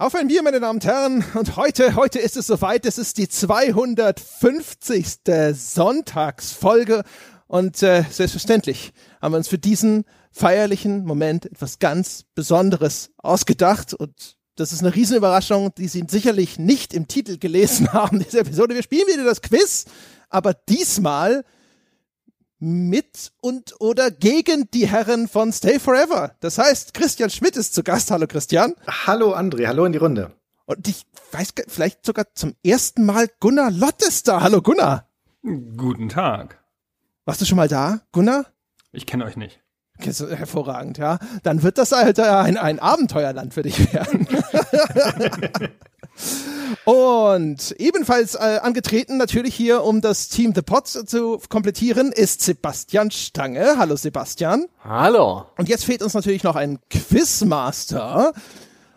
Auf ein Bier, meine Damen und Herren. Und heute, heute ist es soweit. Es ist die 250. Sonntagsfolge. Und äh, selbstverständlich haben wir uns für diesen feierlichen Moment etwas ganz Besonderes ausgedacht. Und das ist eine Riesenüberraschung, die Sie sicherlich nicht im Titel gelesen haben dieser Episode. Wir spielen wieder das Quiz, aber diesmal mit und oder gegen die Herren von Stay Forever. Das heißt, Christian Schmidt ist zu Gast. Hallo Christian. Hallo André, hallo in die Runde. Und ich weiß vielleicht sogar zum ersten Mal Gunnar Lott ist da. Hallo Gunnar. Guten Tag. Warst du schon mal da, Gunnar? Ich kenne euch nicht. Hervorragend, ja. Dann wird das halt ein, ein Abenteuerland für dich werden. Und ebenfalls äh, angetreten, natürlich hier, um das Team The Pots zu komplettieren, ist Sebastian Stange. Hallo Sebastian. Hallo. Und jetzt fehlt uns natürlich noch ein Quizmaster.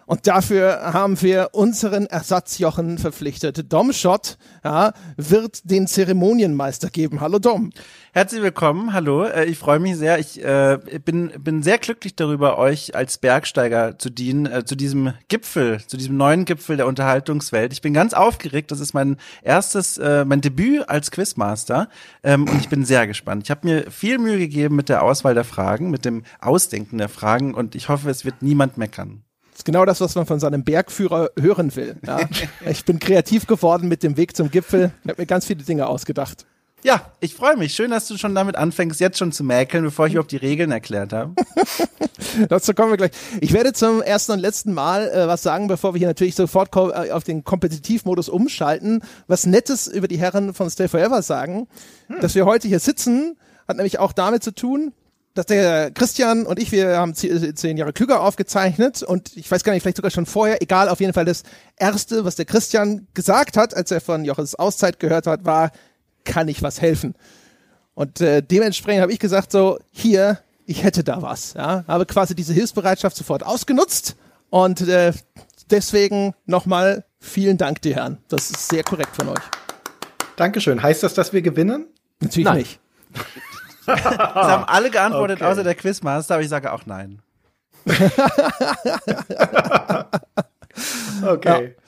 Und dafür haben wir unseren Ersatzjochen verpflichtet. Dom Schott ja, wird den Zeremonienmeister geben. Hallo Dom. Herzlich willkommen, hallo. Äh, ich freue mich sehr. Ich äh, bin, bin sehr glücklich darüber, euch als Bergsteiger zu dienen, äh, zu diesem Gipfel, zu diesem neuen Gipfel der Unterhaltungswelt. Ich bin ganz aufgeregt. Das ist mein erstes, äh, mein Debüt als Quizmaster ähm, und ich bin sehr gespannt. Ich habe mir viel Mühe gegeben mit der Auswahl der Fragen, mit dem Ausdenken der Fragen und ich hoffe, es wird niemand meckern. Das ist genau das, was man von seinem Bergführer hören will. Ja. Ich bin kreativ geworden mit dem Weg zum Gipfel. Ich habe mir ganz viele Dinge ausgedacht. Ja, ich freue mich. Schön, dass du schon damit anfängst, jetzt schon zu mäkeln, bevor ich überhaupt die Regeln erklärt habe. Dazu kommen wir gleich. Ich werde zum ersten und letzten Mal äh, was sagen, bevor wir hier natürlich sofort äh, auf den Kompetitivmodus umschalten. Was Nettes über die Herren von Stay Forever sagen. Hm. Dass wir heute hier sitzen, hat nämlich auch damit zu tun, dass der Christian und ich, wir haben zehn Jahre klüger aufgezeichnet und ich weiß gar nicht, vielleicht sogar schon vorher, egal, auf jeden Fall das Erste, was der Christian gesagt hat, als er von Joches Auszeit gehört hat, war, kann ich was helfen? Und äh, dementsprechend habe ich gesagt, so, hier, ich hätte da was. Ja? Habe quasi diese Hilfsbereitschaft sofort ausgenutzt und äh, deswegen nochmal vielen Dank, die Herren. Das ist sehr korrekt von euch. Dankeschön. Heißt das, dass wir gewinnen? Natürlich nein. nicht. das haben alle geantwortet, okay. außer der Quizmaster, aber ich sage auch nein. okay. Ja.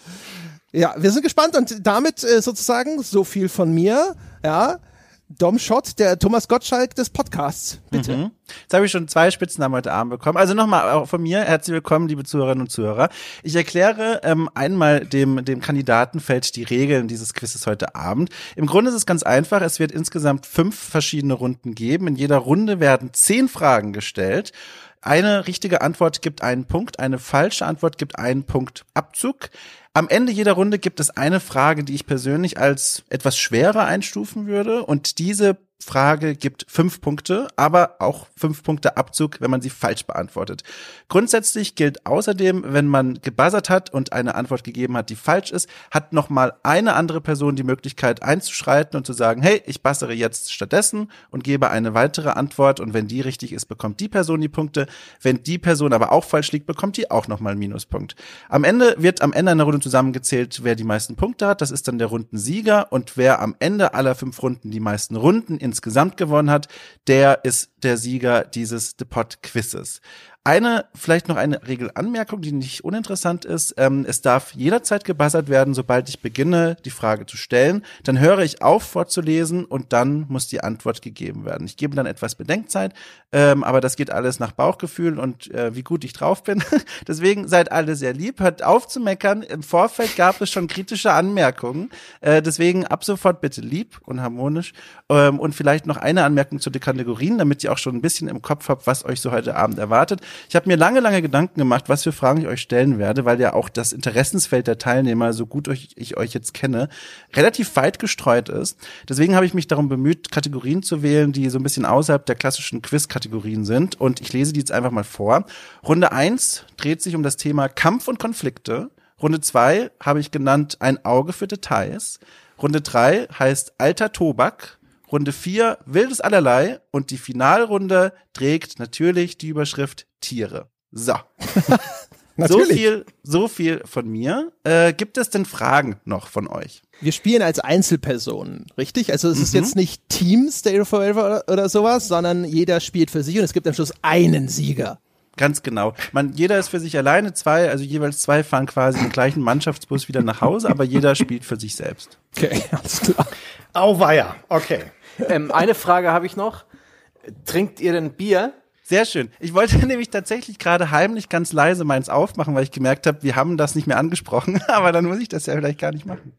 Ja, wir sind gespannt und damit äh, sozusagen so viel von mir. Ja, Dom Schott, der Thomas Gottschalk des Podcasts. Bitte. Mhm. Jetzt habe ich schon zwei Spitznamen heute Abend bekommen. Also nochmal auch von mir, herzlich willkommen, liebe Zuhörerinnen und Zuhörer. Ich erkläre ähm, einmal dem, dem Kandidatenfeld die Regeln dieses Quizzes heute Abend. Im Grunde ist es ganz einfach. Es wird insgesamt fünf verschiedene Runden geben. In jeder Runde werden zehn Fragen gestellt. Eine richtige Antwort gibt einen Punkt, eine falsche Antwort gibt einen Punkt Abzug. Am Ende jeder Runde gibt es eine Frage, die ich persönlich als etwas schwerer einstufen würde. Und diese Frage gibt fünf Punkte, aber auch fünf Punkte Abzug, wenn man sie falsch beantwortet. Grundsätzlich gilt außerdem, wenn man gebuzzert hat und eine Antwort gegeben hat, die falsch ist, hat nochmal eine andere Person die Möglichkeit einzuschreiten und zu sagen, hey, ich buzzere jetzt stattdessen und gebe eine weitere Antwort und wenn die richtig ist, bekommt die Person die Punkte. Wenn die Person aber auch falsch liegt, bekommt die auch nochmal einen Minuspunkt. Am Ende wird am Ende einer Runde zusammengezählt, wer die meisten Punkte hat. Das ist dann der Rundensieger und wer am Ende aller fünf Runden die meisten Runden insgesamt gewonnen hat, der ist der Sieger dieses The Pot Quizzes. Eine, vielleicht noch eine Regelanmerkung, die nicht uninteressant ist. Ähm, es darf jederzeit gebuzzert werden, sobald ich beginne, die Frage zu stellen. Dann höre ich auf vorzulesen und dann muss die Antwort gegeben werden. Ich gebe dann etwas Bedenkzeit, ähm, aber das geht alles nach Bauchgefühl und äh, wie gut ich drauf bin. deswegen seid alle sehr lieb, hört auf zu meckern. Im Vorfeld gab es schon kritische Anmerkungen. Äh, deswegen ab sofort bitte lieb und harmonisch. Ähm, und vielleicht noch eine Anmerkung zu den Kategorien, damit ihr auch schon ein bisschen im Kopf habt, was euch so heute Abend erwartet. Ich habe mir lange, lange Gedanken gemacht, was für Fragen ich euch stellen werde, weil ja auch das Interessensfeld der Teilnehmer, so gut ich euch jetzt kenne, relativ weit gestreut ist. Deswegen habe ich mich darum bemüht, Kategorien zu wählen, die so ein bisschen außerhalb der klassischen Quiz-Kategorien sind. Und ich lese die jetzt einfach mal vor. Runde eins dreht sich um das Thema Kampf und Konflikte. Runde zwei habe ich genannt ein Auge für Details. Runde drei heißt alter Tobak. Runde 4 wildes allerlei und die Finalrunde trägt natürlich die Überschrift Tiere. So. so viel, so viel von mir. Äh, gibt es denn Fragen noch von euch? Wir spielen als Einzelpersonen, richtig? Also es mhm. ist jetzt nicht Team Stay Forever oder, oder sowas, sondern jeder spielt für sich und es gibt am Schluss einen Sieger. Ganz genau. Man, jeder ist für sich alleine, zwei, also jeweils zwei fahren quasi im gleichen Mannschaftsbus wieder nach Hause, aber jeder spielt für sich selbst. Okay, alles klar. Auweia, okay. Ähm, eine Frage habe ich noch. Trinkt ihr denn Bier? Sehr schön. Ich wollte nämlich tatsächlich gerade heimlich ganz leise meins aufmachen, weil ich gemerkt habe, wir haben das nicht mehr angesprochen, aber dann muss ich das ja vielleicht gar nicht machen.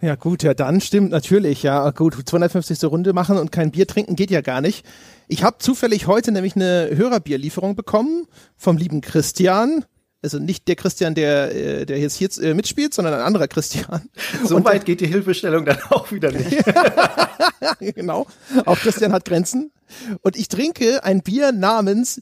Ja gut, ja dann stimmt natürlich, ja gut, 250. Runde machen und kein Bier trinken geht ja gar nicht. Ich habe zufällig heute nämlich eine Hörerbierlieferung bekommen vom lieben Christian. Also nicht der Christian, der, äh, der jetzt hier äh, mitspielt, sondern ein anderer Christian. So Und- weit geht die Hilfestellung dann auch wieder nicht. genau. Auch Christian hat Grenzen. Und ich trinke ein Bier namens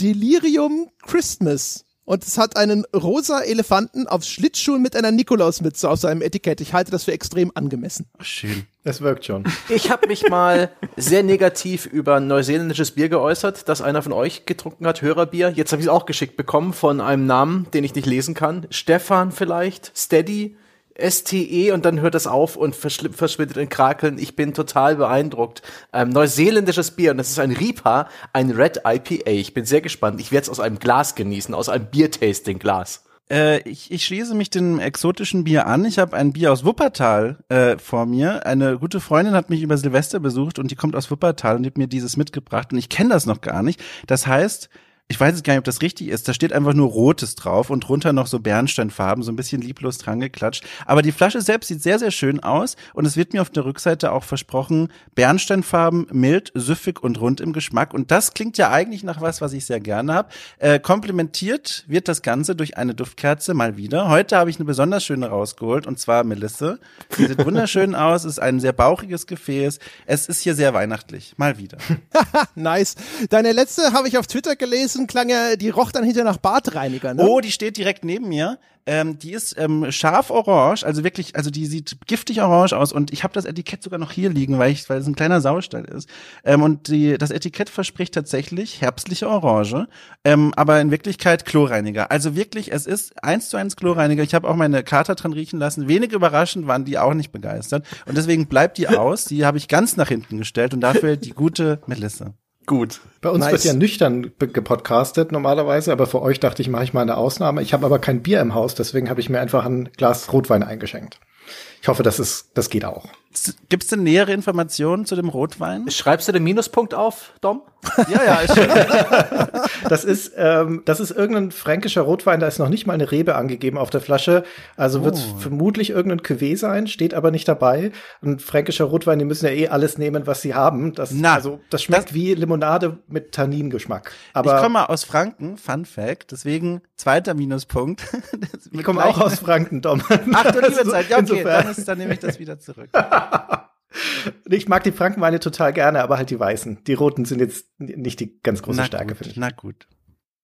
Delirium Christmas. Und es hat einen rosa Elefanten auf Schlittschuhen mit einer Nikolausmütze auf seinem Etikett. Ich halte das für extrem angemessen. Ach, schön. Das wirkt schon. Ich habe mich mal sehr negativ über neuseeländisches Bier geäußert, das einer von euch getrunken hat, Hörerbier. Jetzt habe ich es auch geschickt bekommen von einem Namen, den ich nicht lesen kann. Stefan vielleicht, Steady, STE und dann hört das auf und verschwindet in Krakeln. Ich bin total beeindruckt. Ähm, neuseeländisches Bier und das ist ein Ripa, ein Red IPA. Ich bin sehr gespannt. Ich werde es aus einem Glas genießen, aus einem Biertasting-Glas. Äh, ich, ich schließe mich dem exotischen Bier an. Ich habe ein Bier aus Wuppertal äh, vor mir. Eine gute Freundin hat mich über Silvester besucht und die kommt aus Wuppertal und hat mir dieses mitgebracht und ich kenne das noch gar nicht. Das heißt, ich weiß jetzt gar nicht, ob das richtig ist. Da steht einfach nur Rotes drauf und drunter noch so Bernsteinfarben, so ein bisschen lieblos dran geklatscht. Aber die Flasche selbst sieht sehr, sehr schön aus und es wird mir auf der Rückseite auch versprochen, Bernsteinfarben, mild, süffig und rund im Geschmack. Und das klingt ja eigentlich nach was, was ich sehr gerne habe. Äh, komplementiert wird das Ganze durch eine Duftkerze mal wieder. Heute habe ich eine besonders schöne rausgeholt und zwar Melisse. Die sieht wunderschön aus, ist ein sehr bauchiges Gefäß. Es ist hier sehr weihnachtlich. Mal wieder. Nice. Deine letzte habe ich auf Twitter gelesen, klang ja, die roch dann hinterher nach Bartreiniger, ne? Oh, die steht direkt neben mir. Ähm, die ist ähm, scharf orange, also wirklich, also die sieht giftig orange aus und ich habe das Etikett sogar noch hier liegen, weil ich, weil es ein kleiner Saustall ist. Ähm, und die, das Etikett verspricht tatsächlich herbstliche Orange, ähm, aber in Wirklichkeit Chlorreiniger. Also wirklich, es ist eins zu eins Chlorreiniger. Ich habe auch meine Kater dran riechen lassen. Wenig überraschend waren die auch nicht begeistert und deswegen bleibt die aus. Die habe ich ganz nach hinten gestellt und dafür die gute Melisse. Gut. Bei uns Nice. wird ja nüchtern gepodcastet normalerweise, aber für euch dachte ich, mache ich mal eine Ausnahme. Ich habe aber kein Bier im Haus, deswegen habe ich mir einfach ein Glas Rotwein eingeschenkt. Ich hoffe, das ist, das geht auch. Gibt es denn nähere Informationen zu dem Rotwein? Schreibst du den Minuspunkt auf, Dom? Ja, ja, ist schön. Das ist, ähm, das ist irgendein fränkischer Rotwein, da ist noch nicht mal eine Rebe angegeben auf der Flasche. Also wird es vermutlich irgendein Cuvée sein, steht aber nicht dabei. Ein fränkischer Rotwein, die müssen ja eh alles nehmen, was sie haben. Das, Na, also, das schmeckt wie Limonade mit Tanningeschmack. Aber ich komme aus Franken, Fun Fact, deswegen zweiter Minuspunkt. ich komme auch aus Franken, Dom. Ach du liebe Zeit, ja okay, insofern. dann, ist, dann nehme ich das wieder zurück. Ich mag die Frankenweine total gerne, aber halt die weißen. Die roten sind jetzt nicht die ganz große Stärke, gut, finde ich. na gut.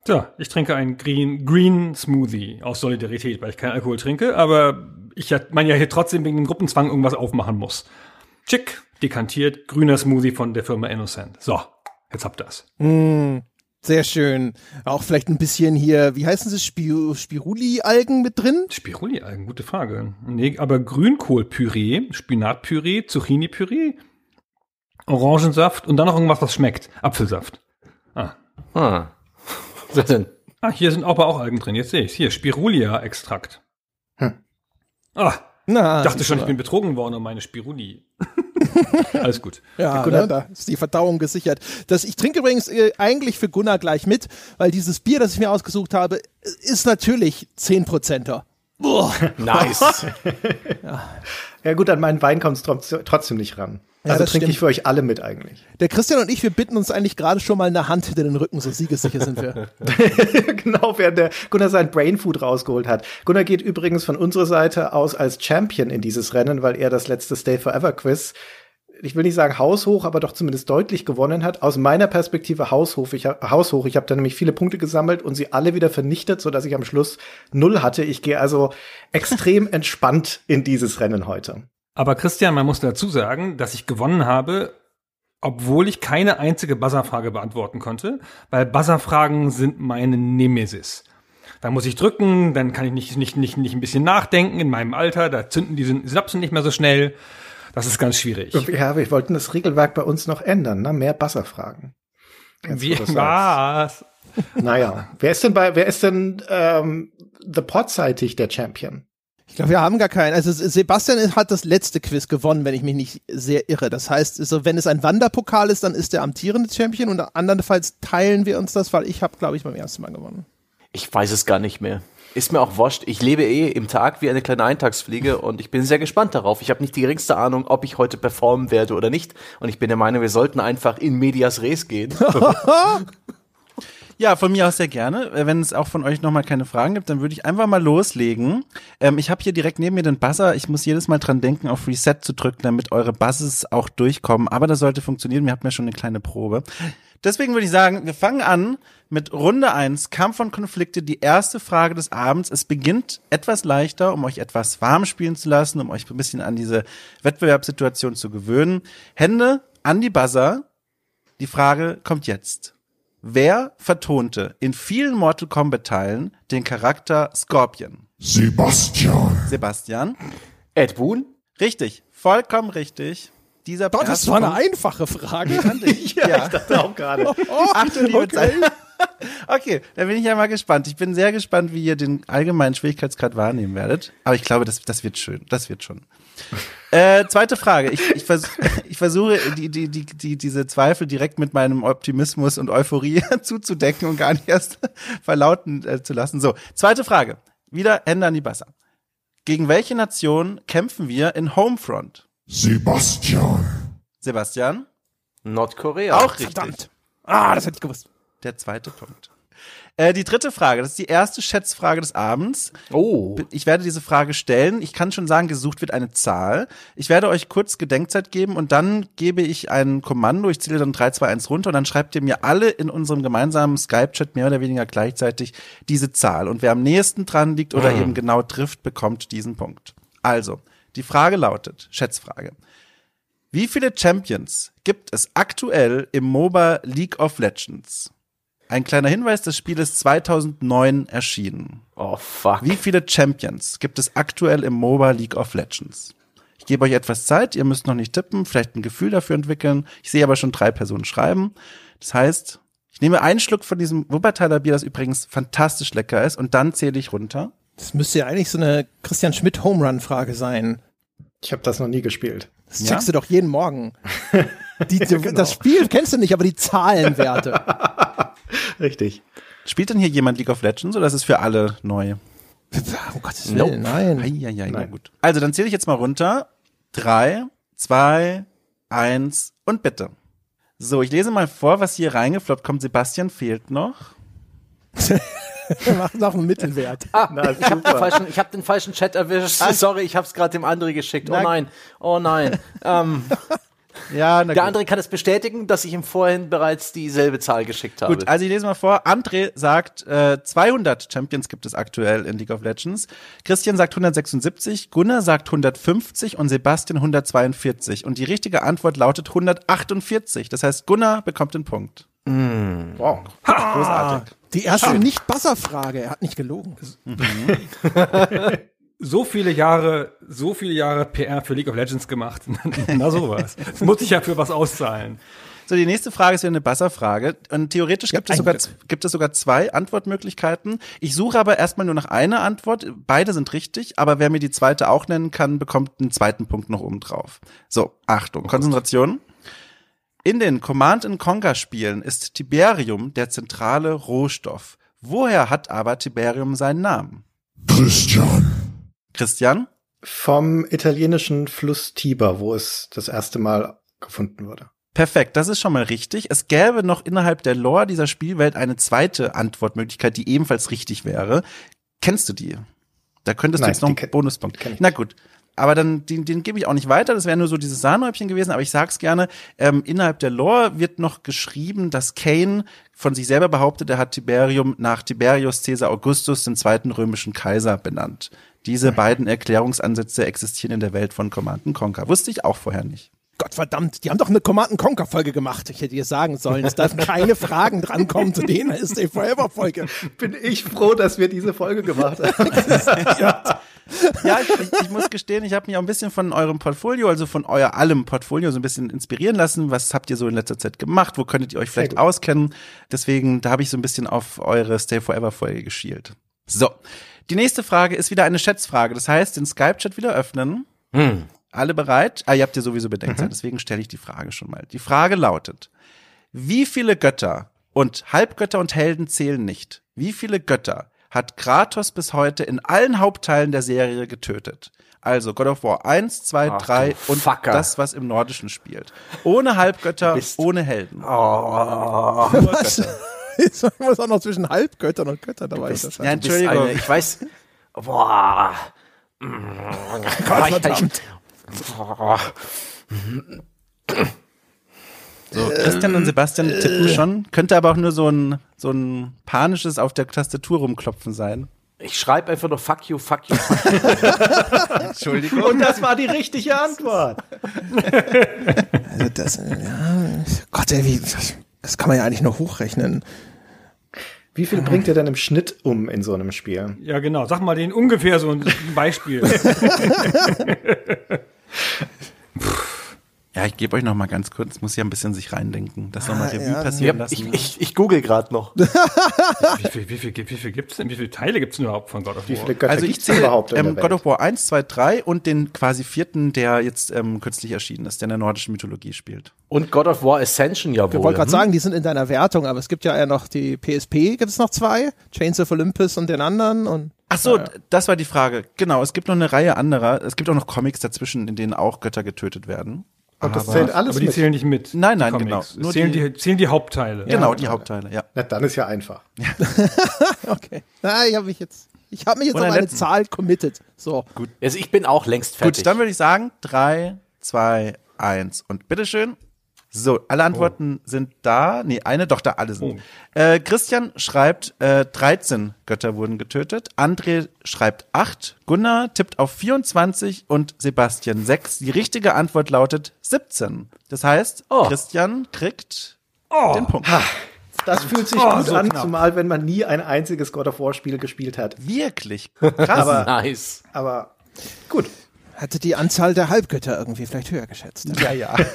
So, ich trinke einen Green, Green Smoothie aus Solidarität, weil ich keinen Alkohol trinke, aber ich man ja hier trotzdem wegen dem Gruppenzwang irgendwas aufmachen muss. Chick, dekantiert, grüner Smoothie von der Firma Innocent. So, jetzt habt ihr's. Mm, sehr schön. Auch vielleicht ein bisschen hier, wie heißen sie, Spi Spiruli-Algen mit drin? Spirulli-Algen, gute Frage. Nee, aber Grünkohlpüree, Spinatpüree, Zucchini-Püree, Orangensaft und dann noch irgendwas, was schmeckt. Apfelsaft. Ah. Ah. Was denn? Ah, hier sind aber auch Algen drin. Jetzt sehe ich's. Hier, Spirulia-Extrakt. Ah, Na, ich dachte schon, ich bin betrogen worden um meine Spiruli. Alles gut. Ja, Gunnar- ne, da ist die Verdauung gesichert. Das, ich trinke übrigens äh, eigentlich für Gunnar gleich mit, weil dieses Bier, das ich mir ausgesucht habe, ist natürlich 10%er. Nice. Ja gut, an meinen Wein kommt es trotzdem nicht ran. Ja, Also das trinke ich für euch alle mit eigentlich. Der Christian und ich, wir bitten uns eigentlich gerade schon mal eine Hand hinter den Rücken, so siegessicher sind wir. genau, während der Gunnar sein Brain Food rausgeholt hat. Gunnar geht übrigens von unserer Seite aus als Champion in dieses Rennen, weil er das letzte Stay Forever Quiz, ich will nicht sagen haushoch, aber doch zumindest deutlich gewonnen hat. Aus meiner Perspektive haushoch. Ich, hab- haushoch. Ich habe da nämlich viele Punkte gesammelt und sie alle wieder vernichtet, so dass ich am Schluss null hatte. Ich gehe also extrem entspannt in dieses Rennen heute. Aber Christian, man muss dazu sagen, dass ich gewonnen habe, obwohl ich keine einzige Buzzerfrage beantworten konnte, weil Buzzerfragen sind meine Nemesis. Da muss ich drücken, dann kann ich nicht, nicht, nicht, nicht ein bisschen nachdenken in meinem Alter, da zünden die Synapsen nicht mehr so schnell. Das ist ganz schwierig. Ja, wir wollten das Regelwerk bei uns noch ändern, ne? Mehr Basserfragen. Jetzt, Wie, was? Naja, wer ist denn bei, wer ist denn ähm, The Pod-seitig der Champion? Ich glaube, wir haben gar keinen. Also Sebastian hat das letzte Quiz gewonnen, wenn ich mich nicht sehr irre. Das heißt, also, wenn es ein Wanderpokal ist, dann ist der amtierende Champion und andernfalls teilen wir uns das, weil ich habe, glaube ich, beim ersten Mal gewonnen. Ich weiß es gar nicht mehr. Ist mir auch wurscht. Ich lebe eh im Tag wie eine kleine Eintagsfliege und ich bin sehr gespannt darauf. Ich habe nicht die geringste Ahnung, ob ich heute performen werde oder nicht. Und ich bin der Meinung, wir sollten einfach in medias res gehen. Ja, von mir aus sehr gerne. Äh, wenn es auch von euch nochmal keine Fragen gibt, dann würde ich einfach mal loslegen. Ähm, ich habe hier direkt neben mir den Buzzer. Ich muss jedes Mal dran denken, auf Reset zu drücken, damit eure Buzzes auch durchkommen. Aber das sollte funktionieren. Wir hatten ja schon eine kleine Probe. Deswegen würde ich sagen, wir fangen an mit Runde eins Kampf und Konflikte, die erste Frage des Abends. Es beginnt etwas leichter, um euch etwas warm spielen zu lassen, um euch ein bisschen an diese Wettbewerbssituation zu gewöhnen. Hände an die Buzzer. Die Frage kommt jetzt. Wer vertonte in vielen Mortal Kombat Teilen den Charakter Scorpion? Sebastian. Sebastian? Ed Boon? Richtig, vollkommen richtig. Dieser Doch, das war eine einfache Frage. ja, Ich dachte auch gerade. Achtung, liebe Zeit. Okay, da bin ich ja mal gespannt. Ich bin sehr gespannt, wie ihr den allgemeinen Schwierigkeitsgrad wahrnehmen werdet. Aber ich glaube, das, das wird schön. Das wird schon. Äh, zweite Frage. Ich, ich, vers ich versuche, die, die, die, die, diese Zweifel direkt mit meinem Optimismus und Euphorie zuzudecken und gar nicht erst verlauten äh, zu lassen. So, zweite Frage. Wieder Hände an die Basser. Gegen welche Nation kämpfen wir in Homefront? Sebastian. Sebastian? Nordkorea. Auch richtig. Verdammt. Ah, das hätte ich gewusst. Der zweite Punkt. Äh, die dritte Frage, das ist die erste Schätzfrage des Abends. Oh. Ich werde diese Frage stellen. Ich kann schon sagen, gesucht wird eine Zahl. Ich werde euch kurz Gedenkzeit geben und dann gebe ich ein Kommando. Ich zähle dann 3, 2, 1 runter und dann schreibt ihr mir alle in unserem gemeinsamen Skype-Chat mehr oder weniger gleichzeitig diese Zahl. Und wer am nächsten dran liegt oder eben genau trifft, bekommt diesen Punkt. Also, die Frage lautet, Schätzfrage. Wie viele Champions gibt es aktuell im MOBA League of Legends? Ein kleiner Hinweis, das Spiel ist 2009 erschienen. Oh, fuck. Wie viele Champions gibt es aktuell im MOBA League of Legends? Ich gebe euch etwas Zeit, ihr müsst noch nicht tippen, vielleicht ein Gefühl dafür entwickeln. Ich sehe aber schon drei Personen schreiben. Das heißt, ich nehme einen Schluck von diesem Wuppertaler Bier, das übrigens fantastisch lecker ist, und dann zähle ich runter. Das müsste ja eigentlich so eine Christian Schmidt Home Run Frage sein. Ich habe das noch nie gespielt. Das checkst du doch jeden Morgen. Die, die, Das Spiel kennst du nicht, aber die Zahlenwerte. Richtig. Spielt denn hier jemand League of Legends oder ist es für alle neu? um Gottes Willen, nein. Eieiei, na gut. Also, dann zähle ich jetzt mal runter. Drei, zwei, eins und bitte. So, ich lese mal vor, was hier reingefloppt kommt. Sebastian fehlt noch. Wir machen noch einen Mittelwert. Ah, Na, ich habe den, hab den falschen Chat erwischt. Sorry, ich habe es gerade dem André geschickt. Oh nein, oh nein. ähm, Ja, na der gut. André kann es bestätigen, dass ich ihm vorhin bereits dieselbe Zahl geschickt habe. Gut, also ich lese mal vor. André sagt, äh, 200 Champions gibt es aktuell in League of Legends. Christian sagt 176, Gunnar sagt 150 und Sebastian 142. Und die richtige Antwort lautet 148. Das heißt, Gunnar bekommt den Punkt. Wow. Großartig. Die erste Nicht-Buzzer-Frage. Er hat nicht gelogen. So viele Jahre, so viele Jahre PR für League of Legends gemacht. Na sowas. Das muss ich ja für was auszahlen. So, die nächste Frage ist ja eine Basserfrage. Und theoretisch gibt es, sogar, gibt es sogar zwei Antwortmöglichkeiten. Ich suche aber erstmal nur nach einer Antwort. Beide sind richtig, aber wer mir die zweite auch nennen kann, bekommt einen zweiten Punkt noch oben drauf. So, Achtung, Konzentration. In den Command Conquer Spielen ist Tiberium der zentrale Rohstoff. Woher hat aber Tiberium seinen Namen? Christian. Christian? Vom italienischen Fluss Tiber, wo es das erste Mal gefunden wurde. Perfekt, das ist schon mal richtig. Es gäbe noch innerhalb der Lore dieser Spielwelt eine zweite Antwortmöglichkeit, die ebenfalls richtig wäre. Kennst du die? Da könntest Nein, du jetzt noch einen Bonuspunkt. Na gut. Aber dann, den, den gebe ich auch nicht weiter. Das wäre nur so dieses Sahnehäubchen gewesen. Aber ich sag's gerne. Ähm, innerhalb der Lore wird noch geschrieben, dass Kane von sich selber behauptet, er hat Tiberium nach Tiberius Caesar Augustus, den zweiten römischen Kaiser, benannt. Diese beiden Erklärungsansätze existieren in der Welt von Command Conquer. Wusste ich auch vorher nicht. Gott verdammt, die haben doch eine Command Conquer Folge gemacht. Ich hätte dir sagen sollen, es darf keine Fragen drankommen zu denen ist die Forever Folge. Bin ich froh, dass wir diese Folge gemacht haben. Ja, ich, ich, ich muss gestehen, ich habe mich auch ein bisschen von eurem Portfolio, also von euer allem Portfolio so ein bisschen inspirieren lassen. Was habt ihr so in letzter Zeit gemacht? Wo könntet ihr euch vielleicht auskennen? Deswegen, da habe ich so ein bisschen auf eure Stay Forever Folge geschielt. So. Die nächste Frage ist wieder eine Schätzfrage. Das heißt, den Skype-Chat wieder öffnen. Alle bereit? Ah, ihr habt ja sowieso Bedenkzeit, deswegen stelle ich die Frage schon mal. Die Frage lautet, wie viele Götter und Halbgötter und Helden zählen nicht? Wie viele Götter hat Kratos bis heute in allen Hauptteilen der Serie getötet? Also God of War 1, 2, Ach, 3 du und Fucker. das, was im Nordischen spielt. Ohne Halbgötter, bist- ohne Helden. Oh, Götter. Jetzt muss auch noch zwischen Halbgöttern und Göttern dabei bist- unterscheiden. Ja, du bist Entschuldigung. eine, ich weiß. Boah. Gott, verdammt. So, Christian und Sebastian tippen schon. Könnte aber auch nur so ein, so ein panisches auf der Tastatur rumklopfen sein. Ich schreibe einfach nur fuck you, fuck you, fuck you. Entschuldigung. Und das war die richtige Antwort. Also das, ja, Gott, ey, wie, das kann man ja eigentlich nur hochrechnen. Wie viel bringt ihr denn im Schnitt um in so einem Spiel? Ja, genau. Sag mal den ungefähr so ein Beispiel. Ja, ich gebe euch noch mal ganz kurz, muss ja ein bisschen sich reindenken, das nochmal Ah, Revue ja. passieren Ja, lassen. ich, ich, ich google gerade noch. wie viel, wie viel, wie viel gibt's denn? Wie viele Teile gibt's denn überhaupt von God of Wie War? viele Götter also ich gibt's denn zähle ähm, God of War 1, 2, 3 und den quasi vierten, der jetzt ähm, kürzlich erschienen ist, der in der nordischen Mythologie spielt. Und God of War Ascension ja Ich wohl. wollte gerade sagen, die sind in deiner Wertung, aber es gibt ja ja noch die PSP, gibt es noch zwei, Chains of Olympus und den anderen und Ach so, d- das war die Frage. Genau, es gibt noch eine Reihe anderer. Es gibt auch noch Comics dazwischen, in denen auch Götter getötet werden. Und das zählt alles Aber die mit. zählen nicht mit. Nein, nein, genau. Es Nur zählen, die- die, zählen die Hauptteile. genau, die Hauptteile, ja. Na, dann ist ja einfach. okay. Na, ich habe mich jetzt, ich habe mich jetzt auf ein eine letzten. Zahl committed. So. Also ich bin auch längst fertig. Gut, dann würde ich sagen, drei, zwei, eins und bitteschön. So, alle Antworten sind da. Nee, eine, doch, da alle sind. Äh, Christian schreibt, äh, 13 Götter wurden getötet. André schreibt 8. Gunnar tippt auf 24 und Sebastian 6. Die richtige Antwort lautet 17. Das heißt, Oh. Christian kriegt Oh, den Punkt. Das fühlt sich Oh, gut so an, knapp. zumal wenn man nie ein einziges God of War Spiel gespielt hat. Wirklich krass. Aber, nice. aber gut. Hatte die Anzahl der Halbgötter irgendwie vielleicht höher geschätzt. ja, ja.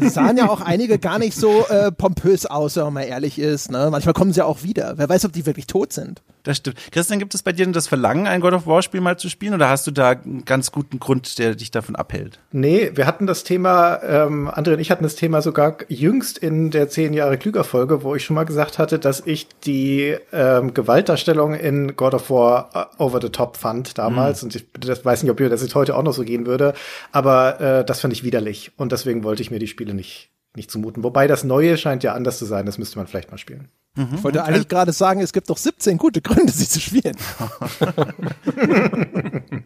Es sahen ja auch einige gar nicht so äh, pompös aus, wenn man mal ehrlich ist. Ne? Manchmal kommen sie ja auch wieder. Wer weiß, ob die wirklich tot sind. Das stimmt. Christian, gibt es bei dir denn das Verlangen, ein God of War Spiel mal zu spielen oder hast du da einen ganz guten Grund, der dich davon abhält? Nee, wir hatten das Thema, ähm, André und ich hatten das Thema sogar jüngst in der 10 Jahre Klüger-Folge, wo ich schon mal gesagt hatte, dass ich die ähm, Gewaltdarstellung in God of War äh, over the top fand damals. Und ich das weiß nicht, ob mir das jetzt heute auch noch so gehen würde, aber äh, das fand ich widerlich. Und deswegen wollte ich mir die Spiele nicht, nicht zumuten. Wobei das Neue scheint ja anders zu sein, das müsste man vielleicht mal spielen. Ich wollte eigentlich gerade sagen, es gibt doch 17 gute Gründe, sie zu spielen.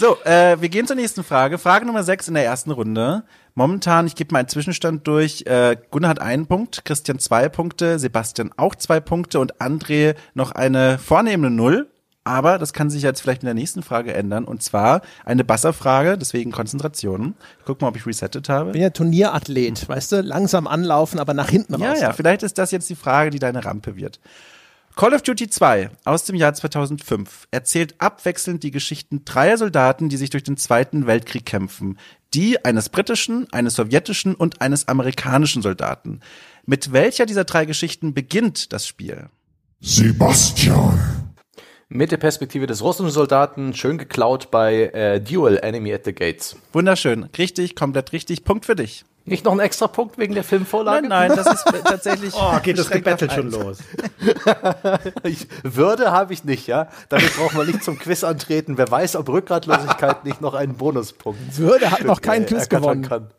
So, äh, wir gehen zur nächsten Frage. Frage Nummer 6 in der ersten Runde. Momentan, ich gebe mal einen Zwischenstand durch. Äh, Gunnar hat einen Punkt, Christian zwei Punkte, Sebastian auch zwei Punkte und André noch eine vornehmende Null. Aber das kann sich jetzt vielleicht in der nächsten Frage ändern. Und zwar eine Basserfrage, deswegen Konzentration. Ich guck mal, ob ich resettet habe. bin ja Turnierathlet, weißt du? Langsam anlaufen, aber nach hinten Ja, raus. ja, vielleicht ist das jetzt die Frage, die deine Rampe wird. Call of Duty 2 aus dem Jahr 2005 erzählt abwechselnd die Geschichten dreier Soldaten, die sich durch den Zweiten Weltkrieg kämpfen. Die eines britischen, eines sowjetischen und eines amerikanischen Soldaten. Mit welcher dieser drei Geschichten beginnt das Spiel? Sebastian, Mit der Perspektive des russischen Soldaten, schön geklaut bei äh, Duel Enemy at the Gates. Wunderschön. Richtig, komplett richtig. Punkt für dich. Nicht noch ein extra Punkt wegen der Filmvorlage? Nein, nein, das ist tatsächlich. Oh, geht das Gebettel schon los. Ich, Würde habe ich nicht, ja. Damit braucht man nicht zum Quiz antreten. Wer weiß, ob Rückgratlosigkeit nicht noch einen Bonuspunkt Würde hat noch keinen äh, Quiz gewonnen. kann.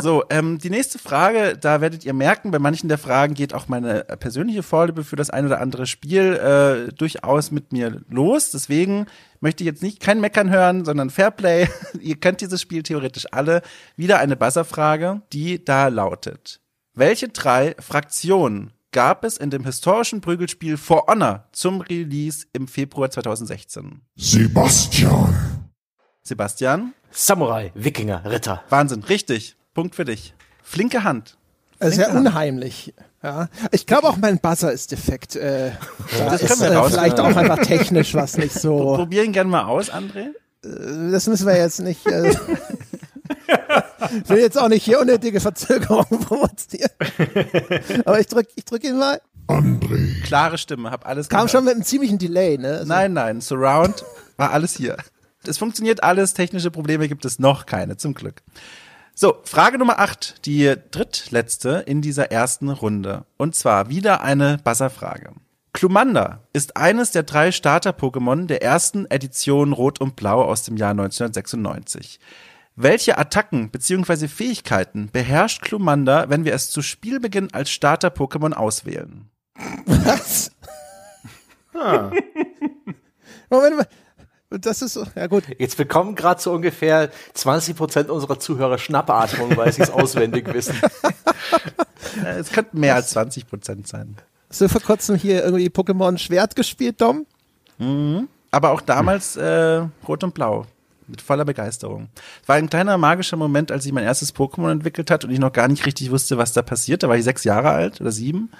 So, ähm, die nächste Frage, da werdet ihr merken, bei manchen der Fragen geht auch meine persönliche Vorliebe für das ein oder andere Spiel äh, durchaus mit mir los. Deswegen möchte ich jetzt nicht kein Meckern hören, sondern Fairplay. ihr kennt dieses Spiel theoretisch alle. Wieder eine Buzzerfrage, die da lautet. Welche drei Fraktionen gab es in dem historischen Prügelspiel For Honor zum Release im Februar 2016? Sebastian, Sebastian? Samurai, Wikinger, Ritter. Wahnsinn, richtig. Punkt für dich. Flinke Hand. Also sehr unheimlich. Ja. Ich glaube auch mein Buzzer ist defekt. Äh, da Das ist können wir äh, raus- vielleicht auch einfach technisch was nicht so. Probier ihn gerne mal aus, André. Das müssen wir jetzt nicht. Äh, ich will jetzt auch nicht hier unnötige Verzögerungen provozieren. Aber ich drück, ich drück ihn mal. André, Klare Stimme, hab alles Kam gehört. schon mit einem ziemlichen Delay, ne? Also, Nein, nein, Surround war alles hier. Es funktioniert alles, technische Probleme gibt es noch keine, zum Glück. So, Frage Nummer 8, die drittletzte in dieser ersten Runde. Und zwar wieder eine Buzzer-Frage. Klumanda ist eines der drei Starter-Pokémon der ersten Edition Rot und Blau aus dem Jahr 1996. Welche Attacken bzw. Fähigkeiten beherrscht Klumanda, wenn wir es zu Spielbeginn als Starter-Pokémon auswählen? Was? Moment mal. Das ist so. Ja, gut. Jetzt bekommen gerade so ungefähr 20 Prozent unserer Zuhörer Schnappatmung, weil sie es auswendig wissen. Es könnten mehr als 20 Prozent sein. Hast du vor kurzem hier irgendwie Pokémon Schwert gespielt, Dom? Aber auch damals äh, Rot und Blau. Mit voller Begeisterung. Es war ein kleiner magischer Moment, als ich mein erstes Pokémon entwickelt hat und ich noch gar nicht richtig wusste, was da passiert. Da war ich sechs Jahre alt oder sieben.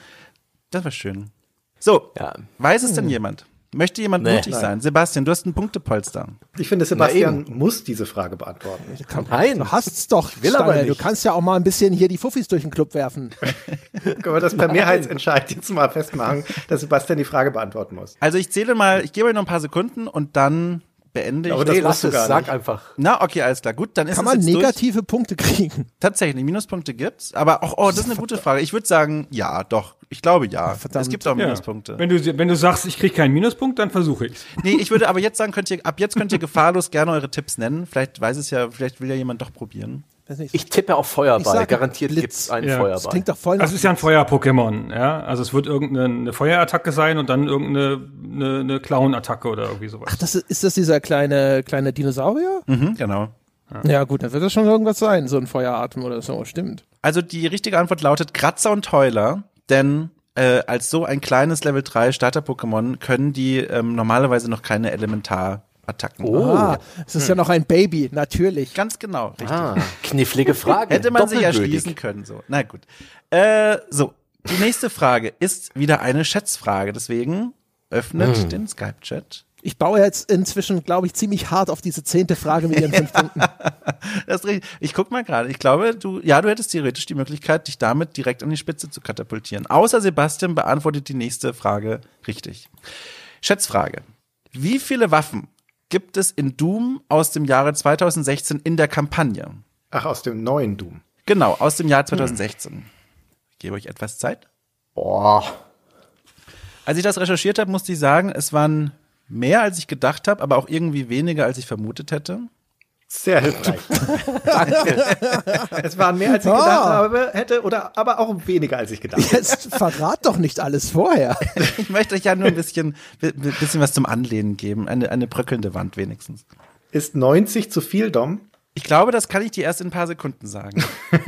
Das war schön. So, Ja. weiß es denn jemand? Möchte jemand Nee. mutig sein? Sebastian, du hast einen Punktepolster. Ich finde, Sebastian muss diese Frage beantworten. Nein, Du hast's doch, will aber Stange. Du nicht. kannst ja auch mal ein bisschen hier die Fuffis durch den Club werfen. Können wir das per Mehrheitsentscheid jetzt mal festmachen, dass Sebastian die Frage beantworten muss? Also ich zähle mal, ich gebe euch noch ein paar Sekunden und dann beende ich. Aber das nee, lass es, sag nicht. einfach. Na, okay, alles klar. Gut, dann ist Kann es man jetzt durch. negative Punkte kriegen? Tatsächlich, Minuspunkte gibt's. Aber auch, oh, das ist eine gute Frage. Ich würde sagen, ja, doch. Ich glaube ja. Verdammt. Es gibt auch Ja. Minuspunkte. Wenn du, wenn du sagst, ich kriege keinen Minuspunkt, dann versuche ich's. Nee, ich würde aber jetzt sagen, könnt ihr, ab jetzt könnt ihr gefahrlos gerne eure Tipps nennen. Vielleicht weiß es ja, vielleicht will ja jemand doch probieren. Weiß nicht. Ich tippe auf Feuerball. sag Garantiert Blitz. gibt's einen Ja. das Feuerball. klingt doch voll nach Also es ist ja ein Feuer-Pokémon, ja. Also es wird irgendeine eine Feuerattacke sein und dann irgendeine eine, eine Clown-Attacke oder irgendwie sowas. Ach, das ist, ist das dieser kleine, kleine Dinosaurier? Mhm, genau. Ja, gut, dann wird das schon irgendwas sein, so ein Feueratem oder so, stimmt. Also die richtige Antwort lautet Kratzer und Heuler, denn äh, als so ein kleines Level 3 Starter-Pokémon können die ähm, normalerweise noch keine Elementarattacken. Oh. Ah, es ist ja noch ein Baby, natürlich. Ganz genau, richtig. Ah, knifflige Frage. Hätte man sich ja schließen können, so. Na gut. Äh, so, die nächste Frage ist wieder eine Schätzfrage, deswegen öffnet den Skype-Chat. Ich baue jetzt inzwischen, glaube ich, ziemlich hart auf diese zehnte Frage mit ihren fünf Punkten. Das ist richtig. Ich guck mal gerade. Ich glaube, du, ja, du hättest theoretisch die Möglichkeit, dich damit direkt an die Spitze zu katapultieren. Außer Sebastian beantwortet die nächste Frage richtig. Schätzfrage. Wie viele Waffen gibt es in Doom aus dem Jahre 2016 in der Kampagne? Ach, aus dem neuen Doom. Genau, aus dem Jahr 2016. Ich gebe euch etwas Zeit. Boah. Als ich das recherchiert habe, musste ich sagen, es waren mehr, als ich gedacht habe, aber auch irgendwie weniger, als ich vermutet hätte. Sehr hilfreich. es waren mehr, als ich gedacht Ah. habe, hätte, oder aber auch weniger, als ich gedacht hätte. Jetzt verrat doch nicht alles vorher. Ich möchte euch ja nur ein bisschen, bi- bi- bisschen was zum Anlehnen geben. Eine, eine bröckelnde Wand wenigstens. Ist 90 zu viel, Dom? Ich glaube, das kann ich dir erst in ein paar Sekunden sagen.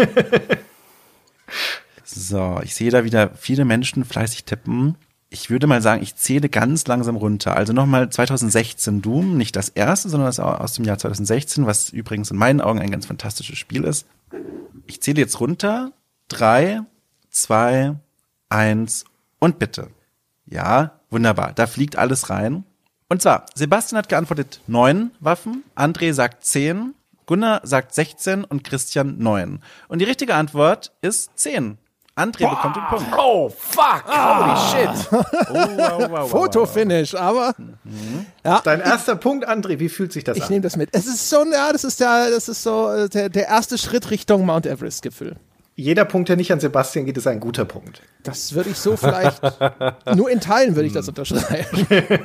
so, ich sehe da wieder viele Menschen fleißig tippen. Ich würde mal sagen, ich zähle ganz langsam runter. Also nochmal 2016 Doom, nicht das erste, sondern das aus dem Jahr 2016, was übrigens in meinen Augen ein ganz fantastisches Spiel ist. Ich zähle jetzt runter. Drei, zwei, eins und bitte. Ja, wunderbar. Da fliegt alles rein. Und zwar, Sebastian hat geantwortet neun Waffen, André sagt zehn, Gunnar sagt 16 und Christian neun. Und die richtige Antwort ist zehn. André bekommt den Punkt. Oh, fuck. Holy shit. Oh, wow, wow, wow, Fotofinish, aber Dein erster Punkt, André, wie fühlt sich das ich an? nehme das mit. Es ist so, ja, das ist ja, das ist so äh, der, der erste Schritt Richtung Mount Everest-Gipfel. Jeder Punkt, der nicht an Sebastian geht, ist ein guter Punkt. Das würde ich so vielleicht, nur in Teilen würde ich das unterschreiben.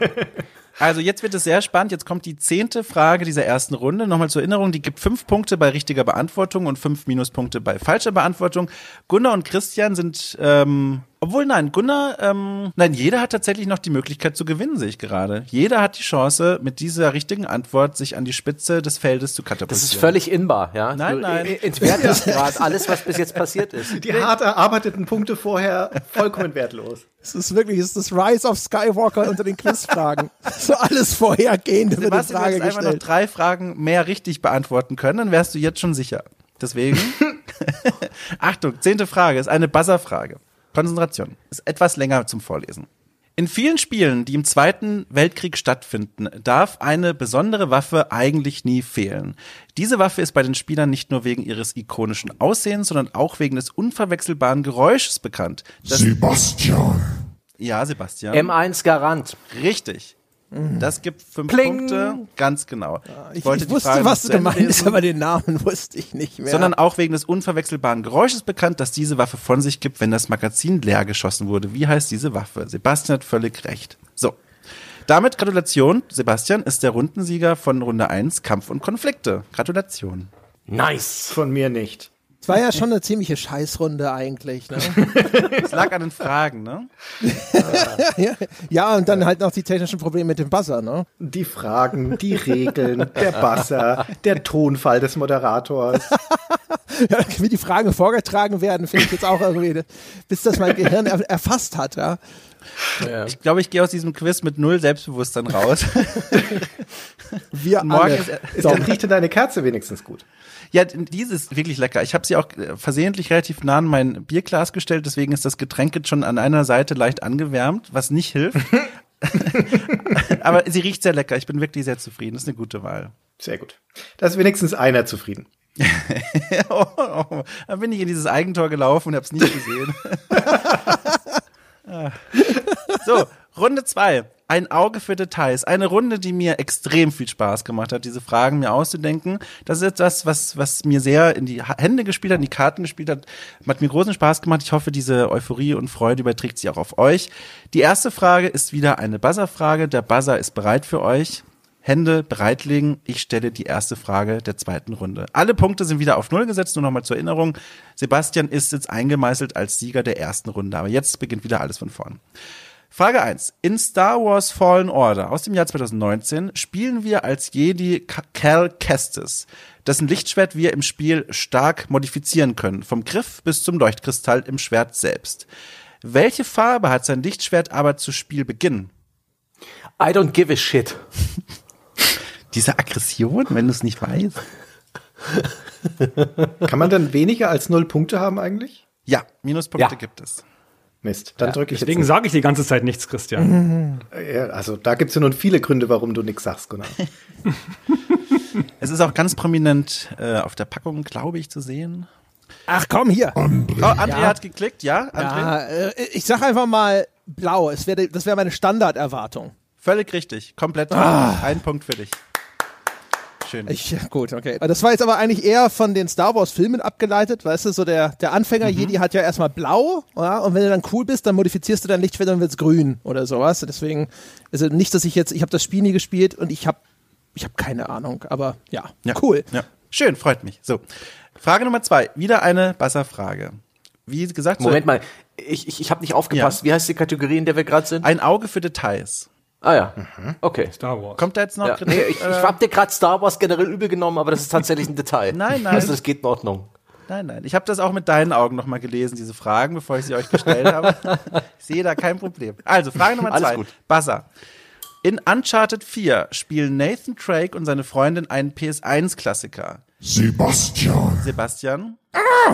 Also jetzt wird es sehr spannend. Jetzt kommt die zehnte Frage dieser ersten Runde. Nochmal zur Erinnerung, die gibt fünf Punkte bei richtiger Beantwortung und fünf Minuspunkte bei falscher Beantwortung. Gunnar und Christian sind, ähm, obwohl nein, Gunnar, ähm, nein, jeder hat tatsächlich noch die Möglichkeit zu gewinnen, sehe ich gerade. Jeder hat die Chance, mit dieser richtigen Antwort sich an die Spitze des Feldes zu katapultieren. Das ist völlig inbar, ja? Nein, du nein. e- entwertest gerade alles, was bis jetzt passiert ist. Die hart erarbeiteten Punkte vorher vollkommen wertlos. Es ist wirklich, es ist das Rise of Skywalker unter den Quizfragen. So alles vorhergehende wird in du Frage hättest einfach noch gestellt. drei Fragen mehr richtig beantworten können, dann wärst du jetzt schon sicher. Deswegen Achtung, zehnte Frage ist eine Buzzer-Frage. Konzentration. Ist etwas länger zum Vorlesen. In vielen Spielen, die im Zweiten Weltkrieg stattfinden, darf eine besondere Waffe eigentlich nie fehlen. Diese Waffe ist bei den Spielern nicht nur wegen ihres ikonischen Aussehens, sondern auch wegen des unverwechselbaren Geräusches bekannt. Das, Sebastian. ja, Sebastian. M1 Garant. Richtig. Das gibt fünf Pling. Punkte, ganz genau. Ich, wollte ich die wusste, Frage was gemeint hast, lesen. aber den Namen wusste ich nicht mehr. sondern auch wegen des unverwechselbaren Geräusches bekannt, das diese Waffe von sich gibt, wenn das Magazin leer geschossen wurde. Wie heißt diese Waffe? Sebastian hat völlig recht. So. Damit Gratulation, Sebastian ist der Rundensieger von Runde 1 Kampf und Konflikte. Gratulation. Nice. Von mir nicht. Es war ja schon eine ziemliche Scheißrunde eigentlich. Ne? Es lag an den Fragen, ne? ja, ja, und dann halt noch die technischen Probleme mit dem Buzzer. Ne? Die Fragen, die Regeln, der Basser, der Tonfall des Moderators. Ja, wie die Fragen vorgetragen werden, finde ich jetzt auch irgendwie, bis das mein Gehirn er erfasst hat. Ja. Ich glaube, ich gehe aus diesem Quiz mit null Selbstbewusstsein raus. Wir Morgen alle. ist, Ist dann riecht denn deine Kerze wenigstens gut? Ja, diese ist wirklich lecker. Ich habe sie auch äh, versehentlich relativ nah an mein Bierglas gestellt, deswegen ist das Getränk jetzt schon an einer Seite leicht angewärmt, was nicht hilft. Aber sie riecht sehr lecker. Ich bin wirklich sehr zufrieden. Das ist eine gute Wahl. Sehr gut. Da ist wenigstens einer zufrieden. oh, oh, dann bin ich in dieses Eigentor gelaufen und habe es nicht gesehen. Ah. so, Runde zwei. Ein Auge für Details. Eine Runde, die mir extrem viel Spaß gemacht hat, diese Fragen mir auszudenken. Das ist etwas, was, was mir sehr in die Hände gespielt hat, in die Karten gespielt hat. Hat mir großen Spaß gemacht. Ich hoffe, diese Euphorie und Freude überträgt sich auch auf euch. Die erste Frage ist wieder eine Buzzer-Frage. Der Buzzer ist bereit für euch. Hände bereitlegen. Ich stelle die erste Frage der zweiten Runde. Alle Punkte sind wieder auf Null gesetzt. Nur nochmal zur Erinnerung. Sebastian ist jetzt eingemeißelt als Sieger der ersten Runde. Aber jetzt beginnt wieder alles von vorn. Frage 1. In Star Wars Fallen Order aus dem Jahr 2019 spielen wir als Jedi Cal Kestis, dessen Lichtschwert wir im Spiel stark modifizieren können, vom Griff bis zum Leuchtkristall im Schwert selbst. Welche Farbe hat sein Lichtschwert aber zu Spielbeginn? I don't give a shit. Diese Aggression, wenn du es nicht weißt? Kann man dann weniger als null Punkte haben eigentlich? Ja, Minuspunkte Ja. gibt es. Mist. Dann drücke ich Deswegen sage ich die ganze Zeit nichts, Christian. Ja, also da gibt's ja nun viele Gründe, warum du nichts sagst, Gunnar. Es ist auch ganz prominent äh, auf der Packung, glaube ich, zu sehen. Ach komm, hier. Oh, André Ja. hat geklickt, ja? André? Ja, äh, ich sag einfach mal blau. Es wäre, das wäre meine Standarderwartung. Völlig richtig. Komplett. Ein Punkt für dich. Schön. Ich, ja, gut, okay. Das war jetzt aber eigentlich eher von den Star Wars Filmen abgeleitet, weißt du, so der, der Anfänger Jedi hat ja erstmal blau, ja, und wenn du dann cool bist, dann modifizierst du dein Lichtschwert und wird's grün oder sowas. Deswegen, also nicht, dass ich jetzt, ich habe das Spiel nie gespielt und ich habe ich habe keine Ahnung, aber ja, Ja. cool. Ja. Schön, freut mich. So. Frage Nummer zwei. Wieder eine Buzzer-Frage. Wie gesagt, so Moment mal, ich, ich, ich habe nicht aufgepasst. Wie heißt die Kategorie, in der wir gerade sind? ein Auge für Details. Ah ja, okay. Star Wars. Kommt da jetzt noch Ja. Kritik? Nee, ich ich Äh, hab dir gerade Star Wars generell übel genommen, aber das ist tatsächlich ein Detail. Nein, nein. Also das geht in Ordnung. Nein, nein. Ich habe das auch mit deinen Augen nochmal gelesen, diese Fragen, bevor ich sie euch gestellt habe. Ich sehe da kein Problem. Also, Frage Nummer Alles zwei. gut. Buzzer. In Uncharted 4 spielen Nathan Drake und seine Freundin einen PS1-Klassiker. Sebastian. Sebastian?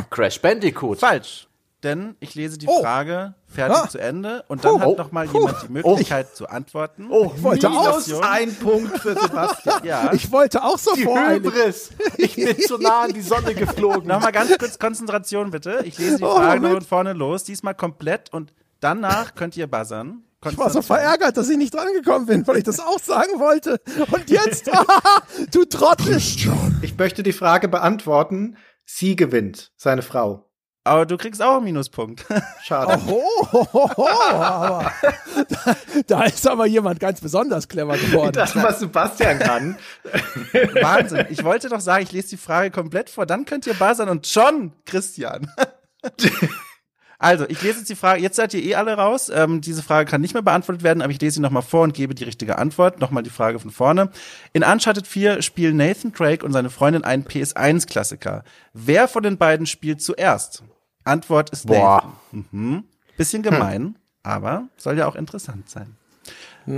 Crash Bandicoot. Falsch. Denn ich lese die Oh. Frage fertig Ah. zu Ende und dann Oh. hat noch mal jemand die Möglichkeit zu antworten. Oh, Ich wollte auch, Minus Ein Punkt für Sebastian. Ja. ich wollte auch so die. Hybris. Ich bin zu nah an die Sonne geflogen. Nochmal ganz kurz Konzentration bitte. Ich lese die Oh, Frage Moment. von vorne los, diesmal komplett und danach könnt ihr buzzern. Ich war so verärgert, dass ich nicht dran gekommen bin, weil ich das auch sagen wollte. Und jetzt, du Trottel. Ich möchte die Frage beantworten. Sie gewinnt, seine Frau. Aber du kriegst auch einen Minuspunkt. Schade. Oh, oh, oh, oh, aber da, da ist aber jemand ganz besonders clever geworden. Das, was Sebastian kann. Wahnsinn. Ich wollte doch sagen, ich lese die Frage komplett vor, dann könnt ihr buzzern und schon, Christian. Also, ich lese jetzt die Frage, jetzt seid ihr eh alle raus. Ähm, diese Frage kann nicht mehr beantwortet werden, aber ich lese sie nochmal vor und gebe die richtige Antwort. Nochmal die Frage von vorne. In Uncharted 4 spielen Nathan Drake und seine Freundin einen PS1-Klassiker. Wer von den beiden spielt zuerst? Antwort ist Boah. Nathan. Mhm. Bisschen gemein, aber soll ja auch interessant sein.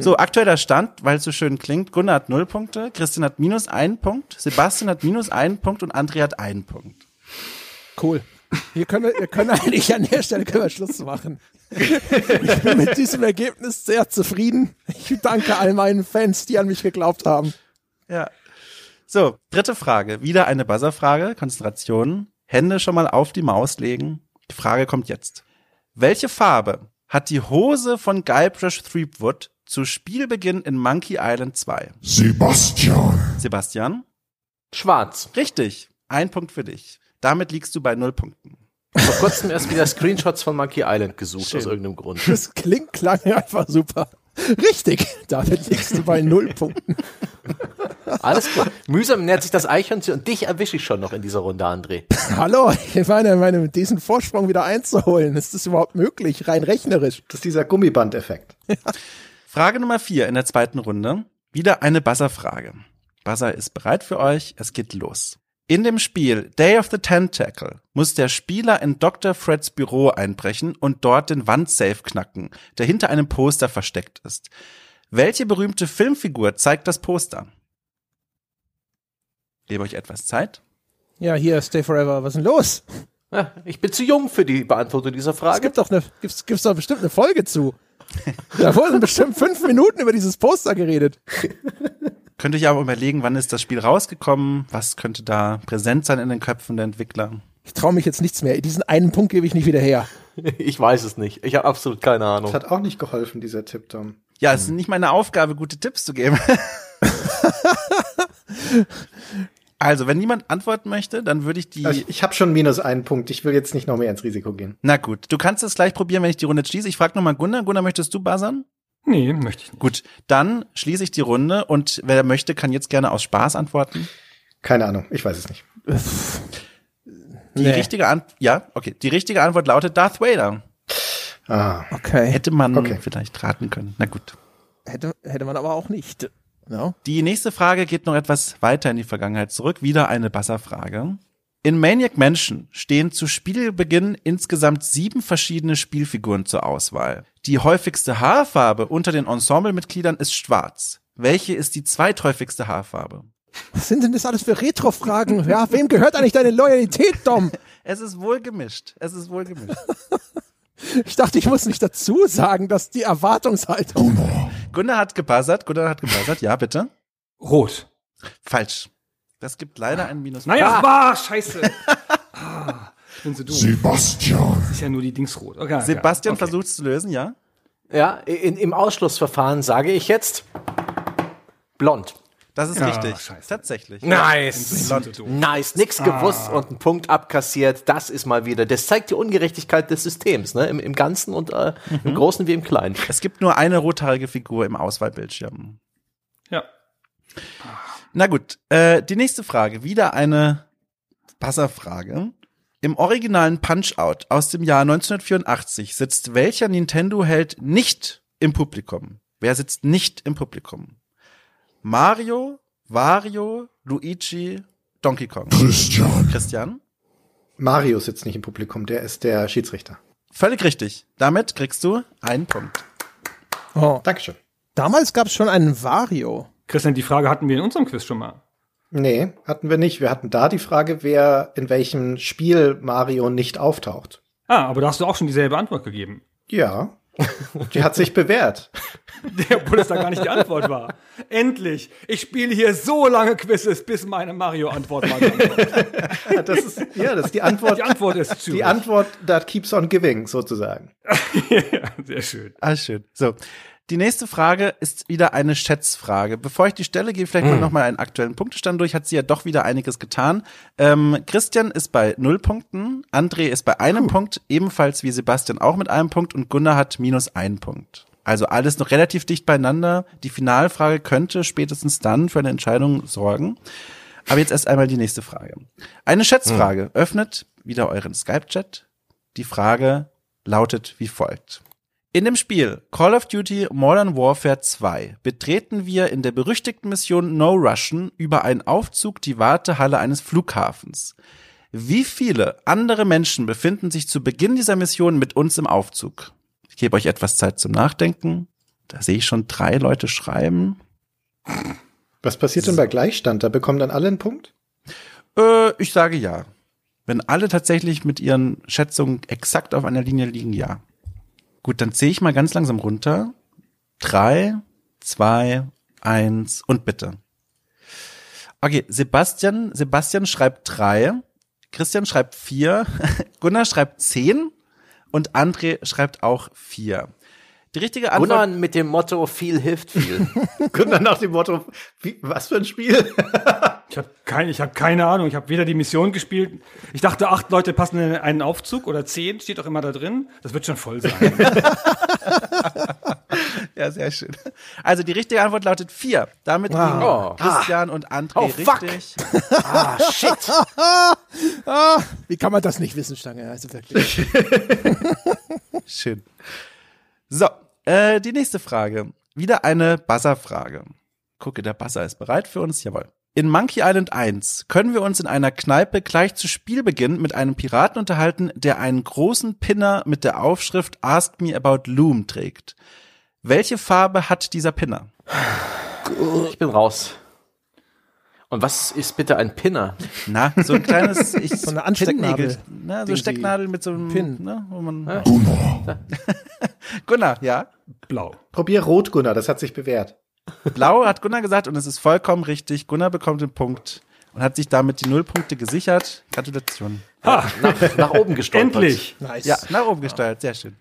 So, aktueller Stand, weil es so schön klingt. Gunnar hat null Punkte, Christian hat minus einen Punkt, Sebastian hat minus einen Punkt und André hat einen Punkt. Cool. Hier können wir, wir können eigentlich an der Stelle können wir Schluss machen. Ich bin mit diesem Ergebnis sehr zufrieden. Ich danke all meinen Fans, die an mich geglaubt haben. Ja. So, dritte Frage. Wieder eine Buzzerfrage. Konzentration. Hände schon mal auf die Maus legen. Die Frage kommt jetzt. Welche Farbe hat die Hose von Guybrush Threepwood zu Spielbeginn in Monkey Island 2? Sebastian, Sebastian? Schwarz. Richtig. Ein Punkt für dich. Damit liegst du bei null Punkten. Vor kurzem erst wieder Screenshots von Monkey Island gesucht, Schön. aus irgendeinem Grund. Das klingt, klang einfach super. Richtig, damit liegst du bei null Punkten. Alles klar. Mühsam nähert sich das Eichhörnchen und dich erwische ich schon noch in dieser Runde, André. Hallo, ich meine, meine, diesen Vorsprung wieder einzuholen, ist das überhaupt möglich, rein rechnerisch? Das ist dieser Gummiband-Effekt. Frage Nummer vier in der zweiten Runde. Wieder eine Buzzer-Frage. Buzzer ist bereit für euch. Es geht los. In dem Spiel Day of the Tentacle muss der Spieler in Dr. Freds Büro einbrechen und dort den Wandsafe knacken, der hinter einem Poster versteckt ist. Welche berühmte Filmfigur zeigt das Poster? Gebe euch etwas Zeit. Ja, hier, Stay Forever, was ist denn los? Ja, ich bin zu jung für die Beantwortung dieser Es Frage. gibt doch eine, gibt's, gibt's doch bestimmt eine Folge zu. Da wurden bestimmt fünf Minuten über dieses Poster geredet. Könnt ihr euch aber überlegen, wann ist das Spiel rausgekommen? Was könnte da präsent sein in den Köpfen der Entwickler? Ich traue mich jetzt nichts mehr. Diesen einen Punkt gebe ich nicht wieder her. Ich weiß es nicht. Ich habe absolut keine Das Ahnung. hat auch nicht geholfen, dieser Tipp, Tom. Ja, es ist nicht meine Aufgabe, gute Tipps zu geben. also, wenn niemand antworten möchte, dann würde ich die. Also ich ich habe schon minus einen Punkt. Ich will jetzt nicht noch mehr ins Risiko gehen. Na gut, du kannst es gleich probieren, wenn ich die Runde schließe. Ich frage nochmal Gunnar. Gunnar, möchtest du buzzern? Nee, möchte ich nicht. Gut, dann schließe ich die Runde und wer möchte, kann jetzt gerne aus Spaß antworten. Keine Ahnung, ich weiß es nicht. Die Nee. richtige Antwort, ja, okay. Die richtige Antwort lautet Darth Vader. Ah, Okay. Hätte man Okay. vielleicht raten können. Na gut. Hätte, hätte man aber auch nicht. Ja. Die nächste Frage geht noch etwas weiter in die Vergangenheit zurück. Wieder eine Buzzer-Frage. In Maniac Mansion stehen zu Spielbeginn insgesamt sieben verschiedene Spielfiguren zur Auswahl. Die häufigste Haarfarbe unter den Ensemblemitgliedern ist schwarz. Welche ist die zweithäufigste Haarfarbe? Was sind denn das alles für Retro-Fragen? Ja, wem gehört eigentlich deine Loyalität, Dom? Es ist wohl gemischt. Es ist wohl gemischt. Ich dachte, ich muss nicht dazu sagen, dass die Erwartungshaltung. Gunnar hat gebuzzert. Gunnar hat gebuzzert. Ja, bitte. Rot. Falsch. Das gibt leider einen Minus. Naja, ah. scheiße. ah, ich bin so dumm. Sebastian, Das ist ja nur die Dingsrot. Okay, okay. Sebastian okay. versucht es zu lösen, ja? Ja, in, im Ausschlussverfahren sage ich jetzt blond. Das ist Ja, richtig. scheiße. Tatsächlich. Nice. Nice, nix gewusst und einen Punkt abkassiert. Das ist mal wieder. Das zeigt die Ungerechtigkeit des Systems, ne? Im, im Ganzen und äh, im Großen wie im Kleinen. Es gibt nur eine rothaarige Figur im Auswahlbildschirm. Ja. Na gut, äh, die nächste Frage, wieder eine Passerfrage. Im originalen Punch-Out aus dem Jahr 1984 sitzt welcher Nintendo-Held nicht im Publikum? Wer sitzt nicht im Publikum? Mario, Wario, Luigi, Donkey Kong. Christian, Christian? Mario sitzt nicht im Publikum, der ist der Schiedsrichter. Völlig richtig. Damit kriegst du einen Punkt. Oh. Dankeschön. Damals gab es schon einen Vario. Christian, die Frage hatten wir in unserem Quiz schon mal. Nee, hatten wir nicht. Wir hatten da die Frage, wer in welchem Spiel Mario nicht auftaucht. Ah, aber da hast du auch schon dieselbe Antwort gegeben. Ja, die hat sich bewährt. Obwohl das da gar nicht die Antwort war. Endlich! Ich spiele hier so lange Quizzes, bis meine Mario-Antwort mal kommt. Das ist, ja, das ist die Antwort. Die Antwort ist Zürich. Die Antwort that keeps on giving, sozusagen. ja, sehr schön. Ah, schön. So. Die nächste Frage ist wieder eine Schätzfrage. Bevor ich die stelle, gehe ich vielleicht mal noch mal einen aktuellen Punktestand durch. Hat sie ja doch wieder einiges getan. Ähm, Christian ist bei null Punkten, André ist bei einem Punkt, ebenfalls wie Sebastian auch mit einem Punkt und Gunnar hat minus einen Punkt. Also alles noch relativ dicht beieinander. Die Finalfrage könnte spätestens dann für eine Entscheidung sorgen. Aber jetzt erst einmal die nächste Frage. Eine Schätzfrage. Öffnet wieder euren Skype-Chat. Die Frage lautet wie folgt. In dem Spiel Call of Duty Modern Warfare 2 betreten wir in der berüchtigten Mission No Russian über einen Aufzug die Wartehalle eines Flughafens. Wie viele andere Menschen befinden sich zu Beginn dieser Mission mit uns im Aufzug? Ich gebe euch etwas Zeit zum Nachdenken. Da sehe ich schon drei Leute schreiben. Was passiert denn bei Gleichstand? Da bekommen dann alle einen Punkt? Äh, ich sage ja. Wenn alle tatsächlich mit ihren Schätzungen exakt auf einer Linie liegen, ja. Gut, dann zähle ich mal ganz langsam runter. Drei, zwei, eins und bitte. Okay, Sebastian, Sebastian schreibt drei, Christian schreibt vier, Gunnar schreibt zehn und André schreibt auch vier. Die richtige Antwort. Gunnar mit dem Motto viel hilft viel. Gunnar nach dem Motto, wie, was für ein Spiel? Ich habe kein, ich hab keine Ahnung. Ich habe weder die Mission gespielt. Ich dachte, acht Leute passen in einen Aufzug oder zehn, steht doch immer da drin. Das wird schon voll sein. Ja, sehr schön. Also die richtige Antwort lautet vier. Damit liegen Oh. Christian und André Oh, fuck. richtig. ah, shit. Ah, wie kann man das nicht wissen, Stange? Also wirklich. Schön. So, äh, die nächste Frage. Wieder eine Buzzer-Frage. Gucke, der Buzzer ist bereit für uns. Jawohl. In Monkey Island 1 können wir uns in einer Kneipe gleich zu Spielbeginn mit einem Piraten unterhalten, der einen großen Pinner mit der Aufschrift Ask Me About Loom trägt. Welche Farbe hat dieser Pinner? Ich bin raus. Und was ist bitte ein Pinner? Na, so ein kleines, ich, So eine Anstecknadel. Ne, so die- Stecknadel mit so einem Pin. Ne, wo man, Gunnar, Gunnar, ja. Blau. Probier Rot, Gunnar, das hat sich bewährt. Blau hat Gunnar gesagt und es ist vollkommen richtig. Gunnar bekommt den Punkt und hat sich damit die Nullpunkte gesichert. Gratulation. Ha, Nach, nach oben gestolpert. endlich. Nice. Ja, nach oben gesteuert, sehr schön.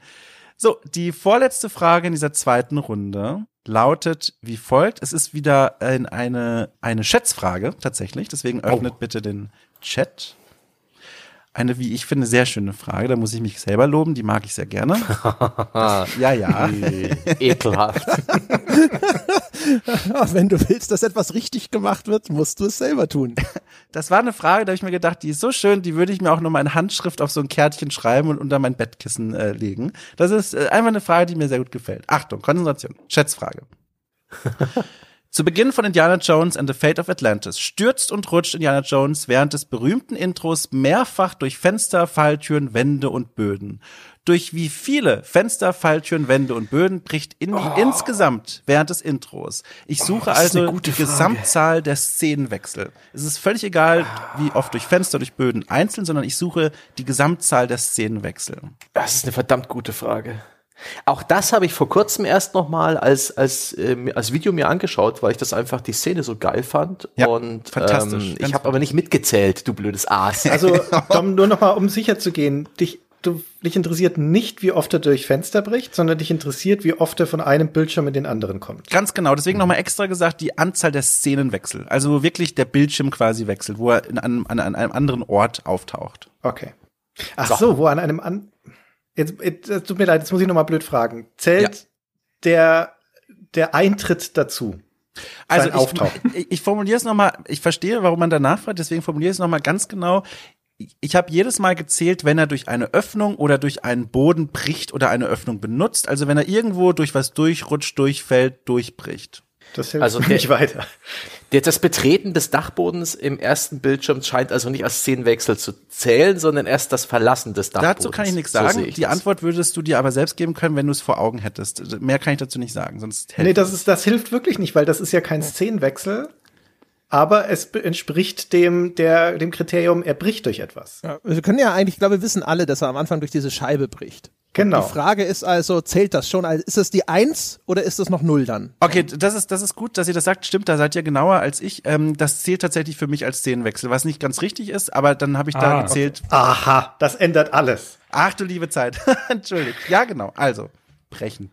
So, die vorletzte Frage in dieser zweiten Runde lautet wie folgt. Es ist wieder ein, eine, eine Schätzfrage tatsächlich, deswegen öffnet bitte den Chat. Eine, wie ich finde, sehr schöne Frage. Da muss ich mich selber loben, die mag ich sehr gerne. Ja, ja. Ekelhaft. Wenn du willst, dass etwas richtig gemacht wird, musst du es selber tun. Das war eine Frage, da habe ich mir gedacht, die ist so schön, die würde ich mir auch noch mal in Handschrift auf so ein Kärtchen schreiben und unter mein Bettkissen äh, legen. Das ist äh, einfach eine Frage, die mir sehr gut gefällt. Achtung, Konzentration. Schätzfrage. Zu Beginn von Indiana Jones and the Fate of Atlantis stürzt und rutscht Indiana Jones während des berühmten Intros mehrfach durch Fenster, Falltüren, Wände und Böden. Durch wie viele Fenster, Falltüren, Wände und Böden bricht Indy insgesamt während des Intros? Ich suche das ist eine also gute die Frage. Gesamtzahl der Szenenwechsel. Es ist völlig egal, wie oft durch Fenster, durch Böden einzeln, sondern ich suche die Gesamtzahl der Szenenwechsel. Das ist eine verdammt gute Frage. Auch das habe ich vor kurzem erst noch mal als als äh, als Video mir angeschaut, weil ich das einfach die Szene so geil fand Ja, und fantastisch, ähm, ich habe aber nicht mitgezählt, du blödes Aas. Also, Dom, nur noch mal, um sicher zu gehen, dich, du, dich interessiert nicht, wie oft er durch Fenster bricht, sondern dich interessiert, wie oft er von einem Bildschirm in den anderen kommt. Ganz genau, deswegen nochmal extra gesagt, die Anzahl der Szenenwechsel. Also wo wirklich der Bildschirm quasi wechselt, wo er in einem, an, an einem anderen Ort auftaucht. Okay. Ach so, wo an einem an jetzt, jetzt es tut mir leid, jetzt muss ich noch mal blöd fragen. Zählt der der Eintritt dazu? Also ich, ich, ich formuliere es nochmal, ich verstehe, warum man danach fragt, deswegen formuliere ich es nochmal ganz genau. Ich- habe jedes Mal gezählt, wenn er durch eine Öffnung oder durch einen Boden bricht oder eine Öffnung benutzt. Also wenn er irgendwo durch was durchrutscht, durchfällt, durchbricht. Das hilft Also der- nicht weiter. Der- Das Betreten des Dachbodens im ersten Bildschirm scheint also nicht als Szenenwechsel zu zählen, sondern erst das Verlassen des Dachbodens. Dazu kann ich nichts So sagen. sehe ich Die das. Antwort würdest du dir aber selbst geben können, wenn du es vor Augen hättest. Mehr kann ich dazu nicht sagen, sonst Nee, das ist das hilft wirklich nicht, weil das ist ja kein Szenenwechsel, aber es entspricht dem der dem Kriterium, er bricht durch etwas. Ja, wir können ja eigentlich, ich glaube, wir wissen alle, dass er am Anfang durch diese Scheibe bricht. Genau. Die Frage ist also, zählt das schon? Also, ist das die Eins oder ist das noch Null dann? Okay, das ist, das ist gut, dass ihr das sagt. Stimmt, da seid ihr genauer als ich. Ähm, das zählt tatsächlich für mich als Szenenwechsel, was nicht ganz richtig ist, aber dann habe ich da Ah, gezählt. Aha, das ändert alles. Ach du liebe Zeit. Entschuldigt. Ja, genau. Also, brechen.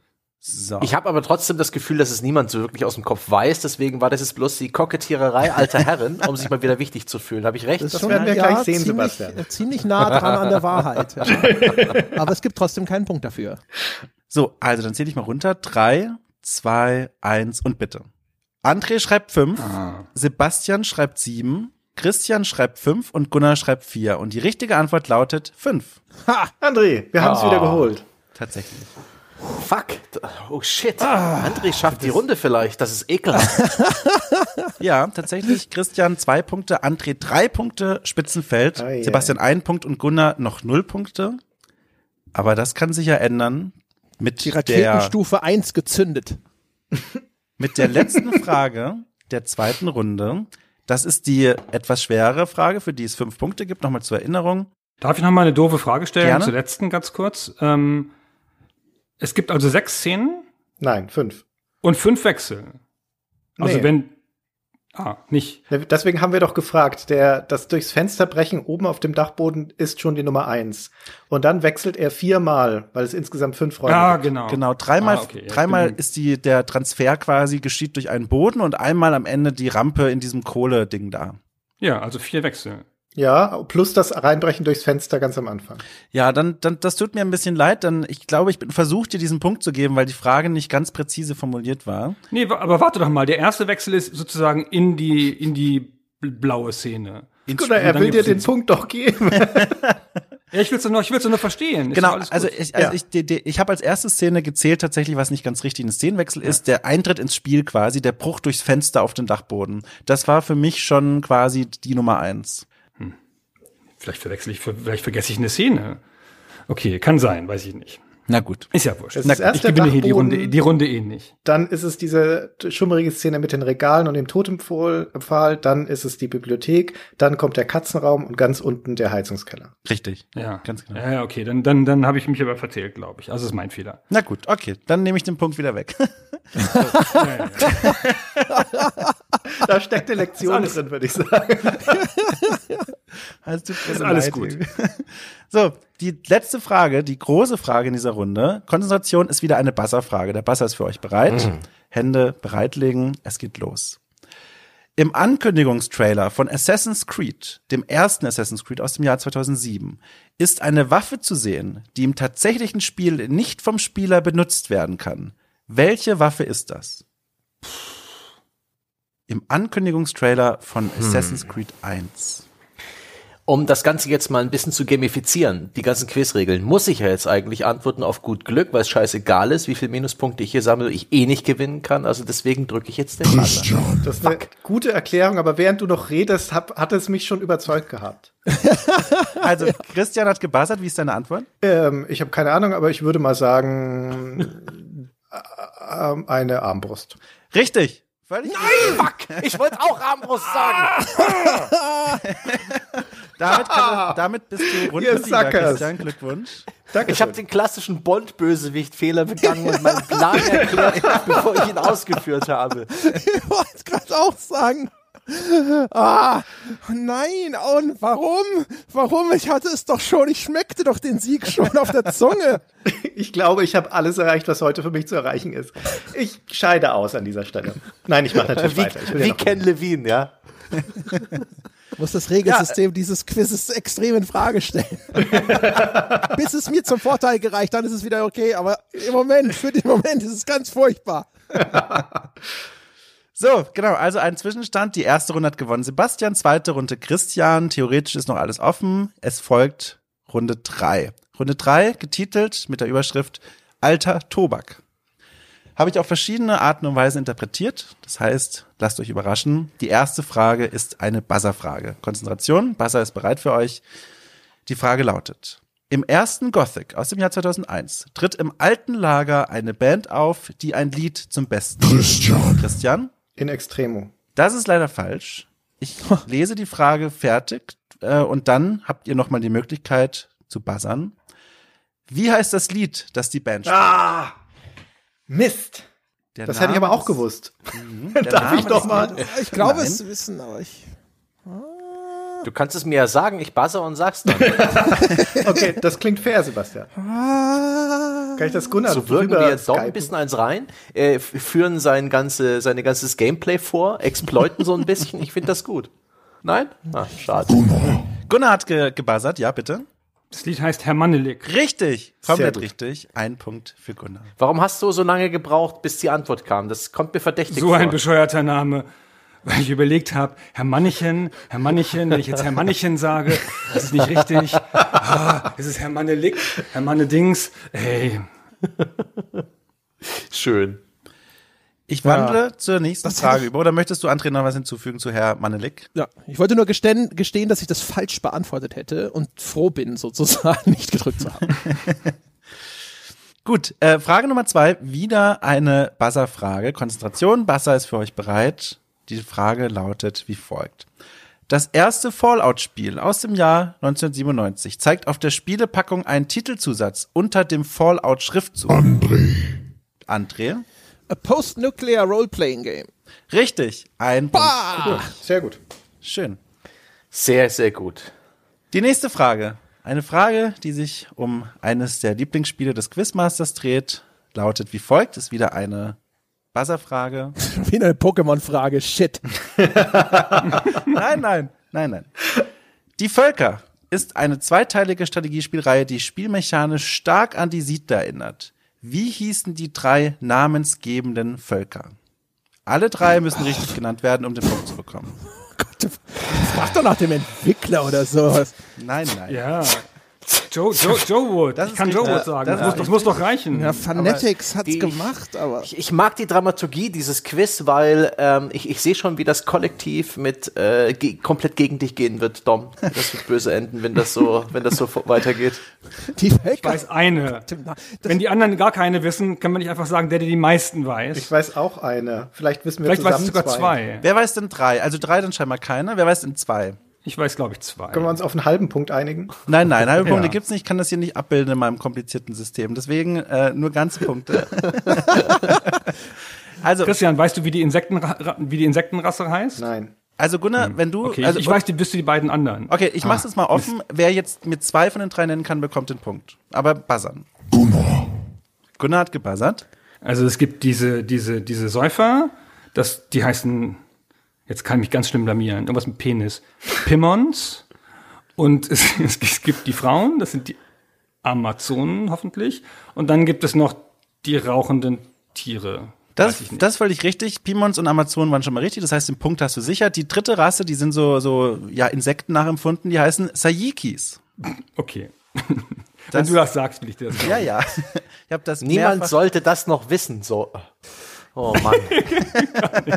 So. Ich habe aber trotzdem das Gefühl, dass es niemand so wirklich aus dem Kopf weiß. Deswegen war das jetzt bloß die Kokettiererei alter Herren, um sich mal wieder wichtig zu fühlen. Habe ich recht? Das werden wir gleich sehen, ziemlich, Sebastian. äh, Ziemlich nah dran an der Wahrheit. Ja. Aber es gibt trotzdem keinen Punkt dafür. so, also dann zähle ich mal runter. Drei, zwei, eins und bitte. André schreibt fünf, Sebastian schreibt sieben, Christian schreibt fünf und Gunnar schreibt vier. Und die richtige Antwort lautet fünf. André, wir haben es Ah. wieder geholt. Tatsächlich. Fuck. Oh shit. André schafft die Runde vielleicht. Das ist ekelhaft. Ja, tatsächlich. Christian zwei Punkte, André drei Punkte, Spitzenfeld, Oh yeah. Sebastian ein Punkt und Gunnar noch null Punkte. Aber das kann sich ja ändern mit Die der, Raketenstufe 1 gezündet. mit der letzten Frage der zweiten Runde. Das ist die etwas schwerere Frage, für die es fünf Punkte gibt. Nochmal zur Erinnerung. Darf ich noch mal eine doofe Frage stellen Gerne. zur letzten ganz kurz? Ähm, es gibt also sechs Szenen Nein, fünf. und fünf Wechsel. Also Nee. wenn ah nicht Deswegen haben wir doch gefragt, der, das durchs Fenster brechen oben auf dem Dachboden ist schon die Nummer eins. Und dann wechselt er viermal, weil es insgesamt fünf Räume ah gibt. genau Genau, dreimal, Ah, okay. Dreimal ist die, der Transfer quasi geschieht durch einen Boden und einmal am Ende die Rampe in diesem Kohle-Ding da. ja also vier Wechsel. Ja, plus das Reinbrechen durchs Fenster ganz am Anfang. Ja, dann, dann, das tut mir ein bisschen leid, dann, ich glaube, ich bin versucht, dir diesen Punkt zu geben, weil die Frage nicht ganz präzise formuliert war. Nee, aber warte doch mal, der erste Wechsel ist sozusagen in die in die bl- blaue Szene. Ins Oder er will dir den Punkt doch geben. Ja, ich will's doch nur, ich will's nur verstehen. Ist Genau, also ich, also Ja. ich, die, die, ich habe als erste Szene gezählt tatsächlich, was nicht ganz richtig ein Szenenwechsel ist, der Eintritt ins Spiel quasi, der Bruch durchs Fenster auf den Dachboden. Das war für mich schon quasi die Nummer eins. Vielleicht verwechsel ich, vielleicht vergesse ich eine Szene. Okay, kann sein, weiß ich nicht. Na gut. Ist ja wurscht. Es ist erst ich gewinne hier die. Runde, die Runde eh nicht. Dann ist es diese schummerige Szene mit den Regalen und dem Totempfahl. Dann ist es die Bibliothek. Dann kommt der Katzenraum und ganz unten der Heizungskeller. Richtig. Ja, Ganz genau. Ja, okay, dann dann dann habe ich mich aber verzählt, glaube ich. Also ist mein Fehler. Na gut, okay, dann nehme ich den Punkt wieder weg. Da steckt eine Lektion drin, würde ich sagen. Ist so alles gut. So, die letzte Frage, die große Frage in dieser Runde. Konzentration ist wieder eine Buzzer-Frage. Der Buzzer ist für euch bereit. Hände bereitlegen. Es geht los. Im Ankündigungstrailer von Assassin's Creed, dem ersten Assassin's Creed aus dem Jahr 2007, ist eine Waffe zu sehen, die im tatsächlichen Spiel nicht vom Spieler benutzt werden kann. Welche Waffe ist das? Im Ankündigungstrailer von Assassin's Creed 1. Um das Ganze jetzt mal ein bisschen zu gamifizieren, die ganzen Quizregeln, muss ich ja jetzt eigentlich antworten auf gut Glück, weil es scheißegal ist, wie viele Minuspunkte ich hier sammle, ich eh nicht gewinnen kann. Also deswegen drücke ich jetzt den. Christian, Das ist eine gute Erklärung, aber während du noch redest, hab, hat es mich schon überzeugt gehabt. Also, Christian hat gebuzzert. Wie ist deine Antwort? Ähm, ich habe keine Ahnung, aber ich würde mal sagen, äh, ähm, eine Armbrust. Richtig. Völlig Fuck! Ich wollte auch Armbrust sagen. damit, kann, damit bist du Sackers. Christian. Glückwunsch. Danke. Ich habe den klassischen Bond-Bösewicht-Fehler begangen und meinen Plan erklärt, bevor ich ihn ausgeführt habe. Ich wollte gerade auch sagen. Ah, nein, und warum? Warum? Ich hatte es doch schon, ich schmeckte doch den Sieg schon auf der Zunge. Ich glaube, ich habe alles erreicht, was heute für mich zu erreichen ist. Ich scheide aus an dieser Stelle. Nein, ich mache natürlich Wie, weiter. Ja wie Ken Levine, ja. muss das Regelsystem dieses Quizzes extrem in Frage stellen. Bis es mir zum Vorteil gereicht, dann ist es wieder okay, aber im Moment, für den Moment ist es ganz furchtbar. So, genau. Also ein Zwischenstand. Die erste Runde hat gewonnen Sebastian, zweite Runde Christian. Theoretisch ist noch alles offen. Es folgt Runde drei. Runde drei getitelt mit der Überschrift Alter Tobak. Habe ich auf verschiedene Arten und Weisen interpretiert. Das heißt, lasst euch überraschen. Die erste Frage ist eine Buzzer-Frage. Konzentration. Buzzer ist bereit für euch. Die Frage lautet. Im ersten Gothic aus dem Jahr 2001 tritt im alten Lager eine Band auf, die ein Lied zum Besten. Christian, Christian? In Extremo. Das ist leider falsch. Ich lese die Frage fertig äh, und dann habt ihr nochmal die Möglichkeit zu buzzern. Wie heißt das Lied, das die Band spielt? Ah! Mist! Der Das hätte ich Name aber auch gewusst. Der Darf Name ich doch mal? Ich glaube Nein. es zu wissen, aber ich. Du kannst es mir ja sagen, ich buzzer und sag's dann. Okay, das klingt fair, Sebastian. Kann ich das Gunnar So wirken wir jetzt doch ein bisschen eins rein, äh, führen sein ganze, seine ganzes Gameplay vor, exploiten so ein bisschen. Ich finde das gut. Nein? Ah, schade. Gunnar hat ge gebuzzert, ja bitte. Das Lied heißt Herr Mannelik. Richtig, komplett richtig. Ein Punkt für Gunnar. Warum hast du so lange gebraucht, bis die Antwort kam? Das kommt mir verdächtig So vor. ein bescheuerter Name. Weil ich überlegt habe, Herr Mannechen, Herr Mannechen, wenn ich jetzt Herr Mannechen sage, das ist nicht richtig. Ah, es ist Herr Mannelik, Herr Mannedings. Ey, Schön. Ich wandle zur nächsten Frage über. Oder möchtest du, André, noch was hinzufügen zu Herr Manelik? ja, ich wollte nur gestehen, gestehen, dass ich das falsch beantwortet hätte und froh bin, sozusagen nicht gedrückt zu haben. Gut, äh, Frage Nummer zwei, wieder eine Buzzer-Frage. Konzentration, Buzzer ist für euch bereit. Die Frage lautet wie folgt. Das erste Fallout-Spiel aus dem Jahr 1997 zeigt auf der Spielepackung einen Titelzusatz unter dem Fallout-Schriftzug. André. André? A Post-Nuclear Role-Playing Game. Richtig. Ein Punkt. Sehr gut. Schön. Sehr, sehr gut. Die nächste Frage. Eine Frage, die sich um eines der Lieblingsspiele des Quizmasters dreht, lautet wie folgt. Ist wieder eine Buzzerfrage. wie eine Pokémon-Frage. Shit. Nein, nein, nein, nein. Die Völker ist eine zweiteilige Strategiespielreihe, die spielmechanisch stark an die Siedler erinnert. Wie hießen die drei namensgebenden Völker? Alle drei müssen richtig genannt werden, um den Punkt zu bekommen. Gott, frag doch nach dem Entwickler oder sowas. Nein, nein. Ja. Joe, Joe, Joe Wood. Das ich kann Joe. Wood sagen. Das Das, muss, das muss doch reichen. Ja, Fanatics hat's die- gemacht, aber. Ich, ich mag die Dramaturgie dieses Quiz, weil ähm, ich, ich sehe schon, wie das Kollektiv mit äh, ge komplett gegen dich gehen wird, Dom. Das wird böse enden, wenn das so, wenn das so weitergeht. Die Ich weiß eine. Wenn die anderen gar keine wissen, kann man nicht einfach sagen, der, der die meisten weiß. Ich weiß auch eine. Vielleicht wissen wir Vielleicht weiß zusammen ich sogar zwei. Wer weiß denn drei? Also drei dann scheinbar keiner. Wer weiß denn zwei? Ich weiß, glaube ich, zwei. Können wir uns auf einen halben Punkt einigen? Nein, nein, halbe Punkte Ja. gibt's nicht. Ich kann das hier nicht abbilden in meinem komplizierten System. Deswegen äh, nur ganze Punkte. also, Christian, weißt du, wie die, Insektenra wie die Insektenrasse heißt? Nein. also Gunnar, wenn du, Okay, also, ich weiß, die bist du die beiden anderen. okay, ich mach's jetzt mal offen. Wer jetzt mit zwei von den drei nennen kann, bekommt den Punkt. Aber buzzern. Gunnar. Gunnar hat gebuzzert. Also es gibt diese, diese, diese Säufer, das, die heißen, jetzt kann ich mich ganz schlimm blamieren, irgendwas mit Penis. Pimmons. Und es, es gibt die Frauen, das sind die Amazonen hoffentlich. Und dann gibt es noch die rauchenden Tiere. Das, das ist völlig richtig. Pimons und Amazonen waren schon mal richtig. Das heißt, den Punkt hast du sicher. Die dritte Rasse, die sind so, so, ja, Insekten nachempfunden. Die heißen Sayikis. Okay. Das- Wenn du das sagst, will ich dir das sagen. Ja, ja. Ich habe das Niemand sollte das noch wissen. So. Oh Mann.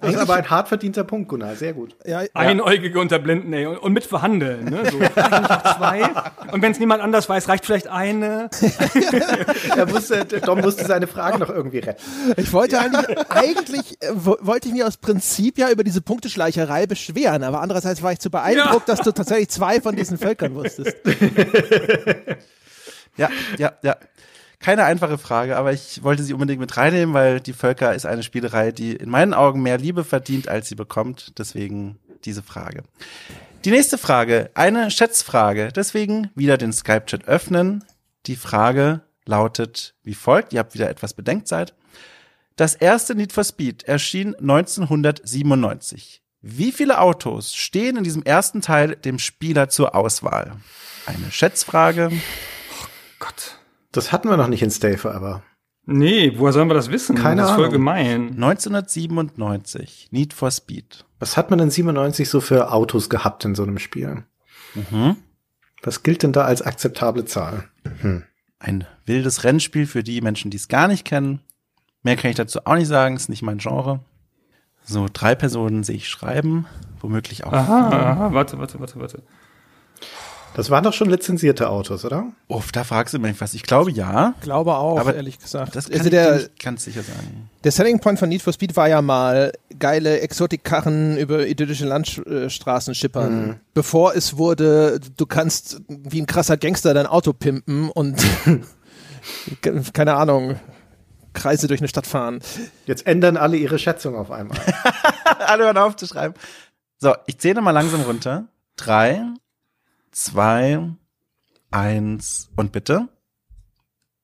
Das ist aber ein hart verdienter Punkt, Gunnar. Sehr gut. Ja, Einäugige unter Blinden, ey. Und, und mit verhandeln, ne? So, zwei. Und wenn es niemand anders weiß, reicht vielleicht eine. Er musste, Dom musste seine Fragen noch irgendwie retten. Ich wollte eigentlich, eigentlich äh, wo- wollte ich mich aus Prinzip ja über diese Punkteschleicherei beschweren, aber andererseits war ich zu beeindruckt, dass du tatsächlich zwei von diesen Völkern wusstest. Ja, ja, ja. Keine einfache Frage, aber ich wollte sie unbedingt mit reinnehmen, weil die Völker ist eine Spielerei, die in meinen Augen mehr Liebe verdient, als sie bekommt. Deswegen diese Frage. Die nächste Frage, eine Schätzfrage. Deswegen wieder den Skype-Chat öffnen. Die Frage lautet wie folgt. Ihr habt wieder etwas Bedenkzeit. Das erste Need for Speed erschien 1997. Wie viele Autos stehen in diesem ersten Teil dem Spieler zur Auswahl? Eine Schätzfrage. Gott. Das hatten wir noch nicht in Stay Forever. Nee, woher sollen wir das wissen? Keine das ist voll Ahnung. gemein. 1997. Need for Speed. Was hat man in 97 so für Autos gehabt in so einem Spiel? Mhm. Was gilt denn da als akzeptable Zahl? Ein wildes Rennspiel für die Menschen, die es gar nicht kennen. Mehr kann ich dazu auch nicht sagen, ist nicht mein Genre. So, drei Personen sehe ich schreiben, womöglich auch. Aha, aha, warte, warte, warte, warte. Das waren doch schon lizenzierte Autos, oder? Oh, da fragst du mich was. Ich glaube ja. Glaube auch, Aber ehrlich gesagt. Das kann also ich dir der, nicht ganz sicher sagen. der Selling Point von Need for Speed war ja mal geile Exotikkarren über idyllische Landstraßen schippern. Bevor es wurde, du kannst wie ein krasser Gangster dein Auto pimpen und keine Ahnung, Kreise durch eine Stadt fahren. Jetzt ändern alle ihre Schätzung auf einmal. Alle hören auf zu schreiben. So, ich zähle mal langsam runter. Drei, zwei, eins und bitte.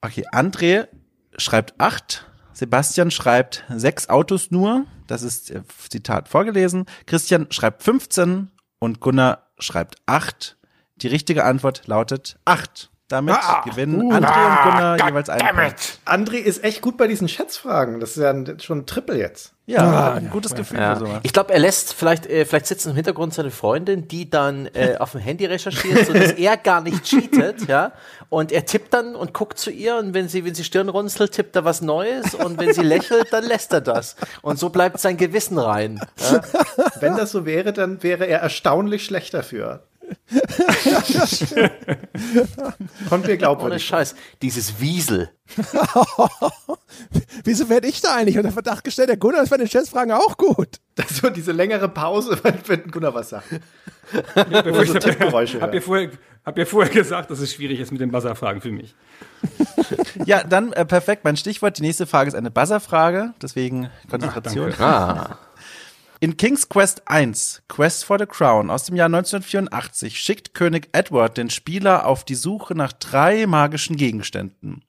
Okay, André schreibt acht. Sebastian schreibt sechs Autos nur. Das ist äh, Zitat vorgelesen. Christian schreibt 15 und Gunnar schreibt acht. Die richtige Antwort lautet acht. Damit gewinnen André und Gunnar jeweils einen Punkt. André ist echt gut bei diesen Schätzfragen. Das ist ja ein, schon ein Triple jetzt. Ja, ein gutes Gefühl Ja. für sowas. Ich glaube, er lässt vielleicht, äh, vielleicht sitzt im Hintergrund seine Freundin, die dann äh, auf dem Handy recherchiert, sodass er gar nicht cheatet, ja. Und er tippt dann und guckt zu ihr und wenn sie, wenn sie Stirn runzelt, tippt er was Neues und wenn sie lächelt, dann lässt er das. Und so bleibt sein Gewissen rein. Ja? Wenn das so wäre, dann wäre er erstaunlich schlecht dafür. Kommt mir Ohne glaubwürdig. Scheiß. Dieses Wiesel. Wieso werde ich da eigentlich unter Verdacht gestellt? Der Gunnar ist bei den Schätzfragen auch gut. So diese längere Pause, wenn Gunnar was sagt. Bevor ich so Tippgeräusche hab, ihr vorher, hab ihr vorher gesagt, dass es schwierig ist mit den Buzzer-Fragen für mich. Ja, dann äh, perfekt. Mein Stichwort. Die nächste Frage ist eine Buzzer-Frage, deswegen Konzentration. danke. Ah. In King's Quest 1, Quest for the Crown aus dem Jahr 1984, schickt König Edward den Spieler auf die Suche nach drei magischen Gegenständen.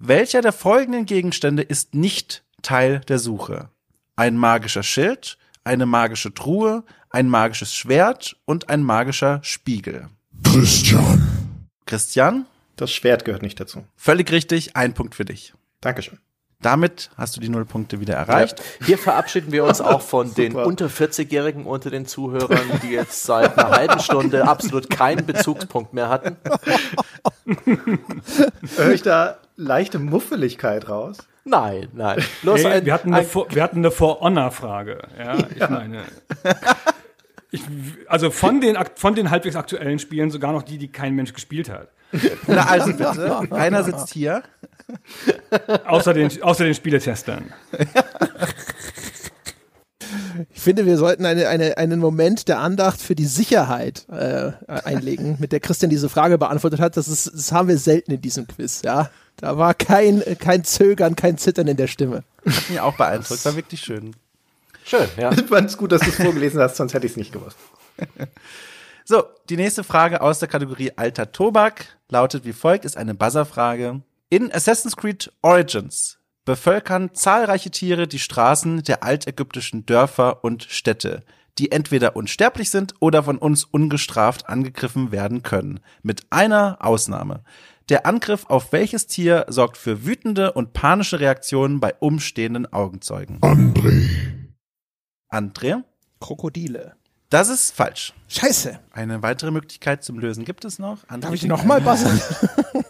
Welcher der folgenden Gegenstände ist nicht Teil der Suche? Ein magischer Schild, eine magische Truhe, ein magisches Schwert und ein magischer Spiegel. Christian, Christian, Das Schwert gehört nicht dazu. völlig richtig, ein Punkt für dich. Dankeschön. Damit hast du die Nullpunkte wieder erreicht. Hier verabschieden wir uns auch von den unter 40-Jährigen unter den Zuhörern, die jetzt seit einer halben Stunde absolut keinen Bezugspunkt mehr hatten. Höre ich da leichte Muffeligkeit raus? Nein, nein. Hey, ein, wir, hatten eine ein, For, wir hatten eine For-Honor-Frage. Ja, ich meine. Ich, also von den, von den halbwegs aktuellen Spielen sogar noch die, die kein Mensch gespielt hat. Na also bitte, einer sitzt hier. Außer den, außer den Spieletestern. Ich finde, wir sollten eine, eine, einen Moment der Andacht für die Sicherheit äh, einlegen, mit der Christian diese Frage beantwortet hat. Das, ist, das haben wir selten in diesem Quiz. Ja, Da war kein, kein Zögern, kein Zittern in der Stimme. Hat mich auch beeindruckt, war wirklich schön. Schön, ja. Ich fand es gut, dass du es vorgelesen hast, sonst hätte ich es nicht gewusst. So, die nächste Frage aus der Kategorie Alter Tobak lautet wie folgt, ist eine Buzzer-Frage. In Assassin's Creed Origins bevölkern zahlreiche Tiere die Straßen der altägyptischen Dörfer und Städte, die entweder unsterblich sind oder von uns ungestraft angegriffen werden können. Mit einer Ausnahme. Der Angriff auf welches Tier sorgt für wütende und panische Reaktionen bei umstehenden Augenzeugen? André, André? Krokodile. Das ist falsch. Scheiße. Eine weitere Möglichkeit zum Lösen gibt es noch. André Darf ich nochmal buzzern?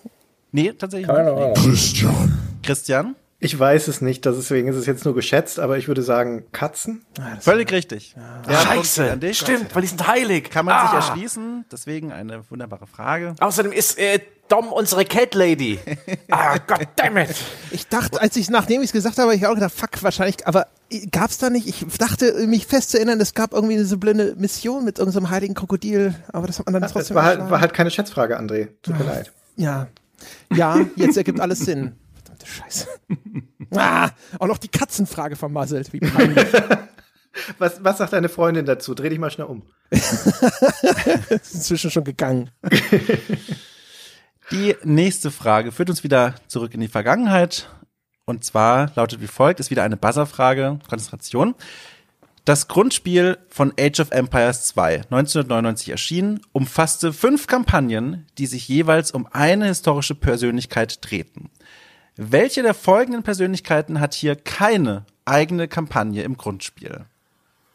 Nee, tatsächlich nicht. Christian, Christian? Ich weiß es nicht, deswegen ist es jetzt nur geschätzt, aber ich würde sagen Katzen. Völlig richtig. Ja. Punkt Scheiße, an dich. stimmt, weil die sind heilig. Kann man ah. sich erschließen, deswegen eine wunderbare Frage. Außerdem ist äh, Dom unsere Cat Lady. ah, goddammit. Ich dachte, als ich, nachdem ich es gesagt habe, hab ich auch gedacht, fuck, wahrscheinlich, aber gab's da nicht, ich dachte, mich fest zu erinnern, es gab irgendwie diese blöde Mission mit irgendeinem heiligen Krokodil, aber das hat man dann Es trotzdem war halt, war halt keine Schätzfrage, André. Tut mir leid. Ja. Ja, jetzt ergibt alles Sinn. Verdammte Scheiße. Ah, auch noch die Katzenfrage vermasselt. Wie peinlich. Was, was sagt deine Freundin dazu? Dreh dich mal schnell um. ist inzwischen schon gegangen. Die nächste Frage führt uns wieder zurück in die Vergangenheit. Und zwar lautet wie folgt, ist wieder eine Buzzer-Frage, Konzentration. Das Grundspiel von Age of Empires 2, 1999 erschienen, umfasste fünf Kampagnen, die sich jeweils um eine historische Persönlichkeit drehten. Welche der folgenden Persönlichkeiten hat hier keine eigene Kampagne im Grundspiel?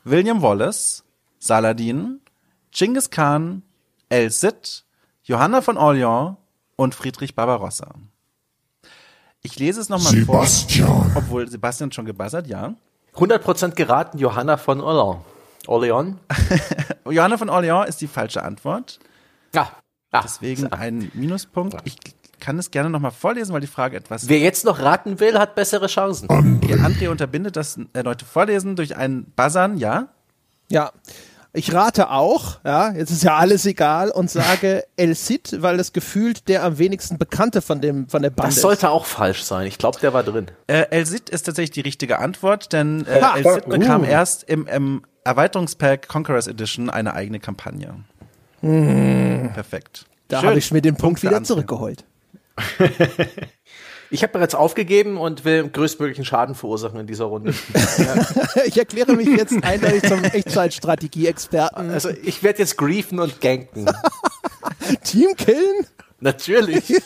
William Wallace, Saladin, Genghis Khan, El Cid, Johanna von Orleans und Friedrich Barbarossa. Ich lese es nochmal vor, Sebastian, obwohl Sebastian schon gebuzzert, ja. 100% geraten, Johanna von Orleans. Orleans? Johanna von Orleans ist die falsche Antwort. Ja. Ah, Deswegen ein Minuspunkt. Ich kann es gerne nochmal vorlesen, weil die Frage etwas. Wer jetzt noch raten will, hat bessere Chancen. Ihr André unterbindet das erneute Vorlesen durch ein Buzzern, ja? Ja. Ich rate auch, ja, jetzt ist ja alles egal und sage El Cid, weil das gefühlt der am wenigsten bekannte von dem, von der Bande Das sollte auch falsch sein. Ich glaube, der war drin. Äh, El Cid ist tatsächlich die richtige Antwort, denn äh, Ha! El Cid bekam Uh. erst im, im Erweiterungspack Conquerors Edition eine eigene Kampagne. Perfekt. ist. Da habe ich mir den Punkt, für wieder zurückgeholt. Ich habe bereits aufgegeben und will größtmöglichen Schaden verursachen in dieser Runde. Ich erkläre mich jetzt eindeutig zum Echtzeitstrategie-Experten. Also ich werde jetzt griefen und ganken. Team killen? Natürlich.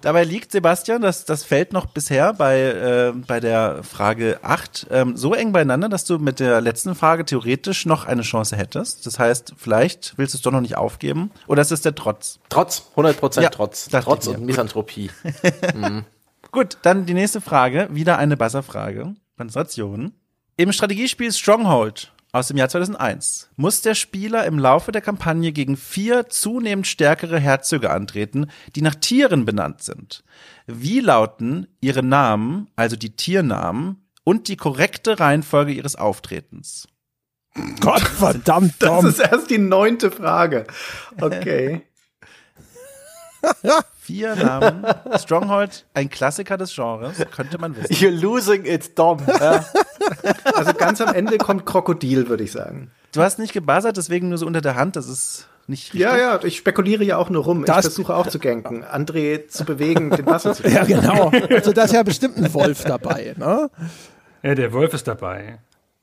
Dabei liegt, Sebastian, das, das fällt noch bisher bei, äh, bei der Frage 8 ähm, so eng beieinander, dass du mit der letzten Frage theoretisch noch eine Chance hättest. Das heißt, vielleicht willst du es doch noch nicht aufgeben. Oder ist es der Trotz? Trotz, 100% Ja, Trotz. Trotz und Misanthropie. Gut, dann die nächste Frage. Wieder eine Buzzer-Frage. Konzentration. Im Strategiespiel Stronghold aus dem Jahr 2001 muss der Spieler im Laufe der Kampagne gegen vier zunehmend stärkere Herzöge antreten, die nach Tieren benannt sind. Wie lauten ihre Namen, also die Tiernamen, und die korrekte Reihenfolge ihres Auftretens? Gott verdammt, Das ist erst die neunte Frage. Okay. Vier Namen. Stronghold, ein Klassiker des Genres, könnte man wissen. You're losing it, Dom. Ja. Also ganz am Ende kommt Krokodil, würde ich sagen. Du hast nicht gebuzzert, deswegen nur so unter der Hand, das ist nicht richtig. Ja, ja, ich spekuliere ja auch nur rum. Das- ich versuche auch zu ganken, André zu bewegen, den Wasser zu Ja, genau. Also da ist ja bestimmt ein Wolf dabei, ne? Ja, der Wolf ist dabei.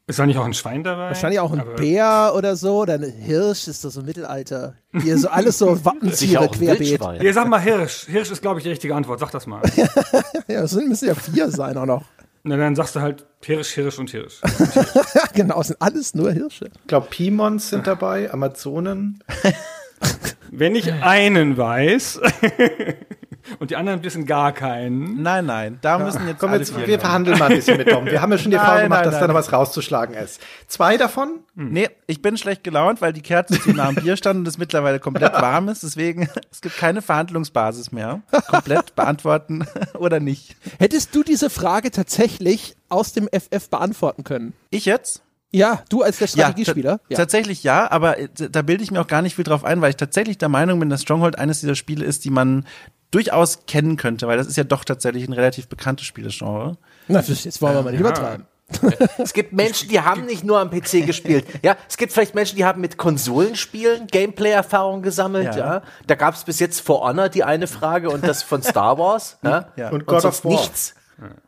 Ist da nicht auch ein Schwein dabei? Wahrscheinlich auch ein Aber- Bär oder so, oder ein Hirsch ist das so Mittelalter. Hier so alles so Wappentiere querbeet. Ja, sag mal Hirsch. Hirsch ist, glaube ich, die richtige Antwort. Sag das mal. Ja, das sind, müssen ja vier sein auch noch. Na, dann sagst du halt Hirsch, Hirsch und Hirsch. Genau, es sind alles nur Hirsche. Ich glaube, Pimons sind dabei, Amazonen. Wenn ich einen weiß und die anderen wissen gar keinen. Nein, nein, da müssen jetzt Komm, jetzt, wir kommen. verhandeln mal ein bisschen mit Dom. Wir haben ja schon die Erfahrung gemacht, nein, dass da noch was rauszuschlagen ist. Zwei davon? Nee, ich bin schlecht gelaunt, weil die Kerze zu nah am Bier stand und es mittlerweile komplett warm ist. Deswegen, es gibt keine Verhandlungsbasis mehr. Komplett beantworten oder nicht. Hättest du diese Frage tatsächlich aus dem FF beantworten können? Ich jetzt? Ja, du als der Ja, Strategiespieler? ta- tatsächlich ja, aber äh, da bilde ich mir auch gar nicht viel drauf ein, weil ich tatsächlich der Meinung bin, dass Stronghold eines dieser Spiele ist, die man durchaus kennen könnte, weil das ist ja doch tatsächlich ein relativ bekanntes Spielegenre. Na, jetzt wollen wir mal nicht übertreiben. Es gibt Menschen, die haben nicht nur am PC gespielt. Ja, es gibt vielleicht Menschen, die haben mit Konsolenspielen Gameplay-Erfahrung gesammelt. Ja. Ja. Da gab es bis jetzt For Honor die eine Frage und das von Star Wars. Ja. Ja. Und God of War. nichts.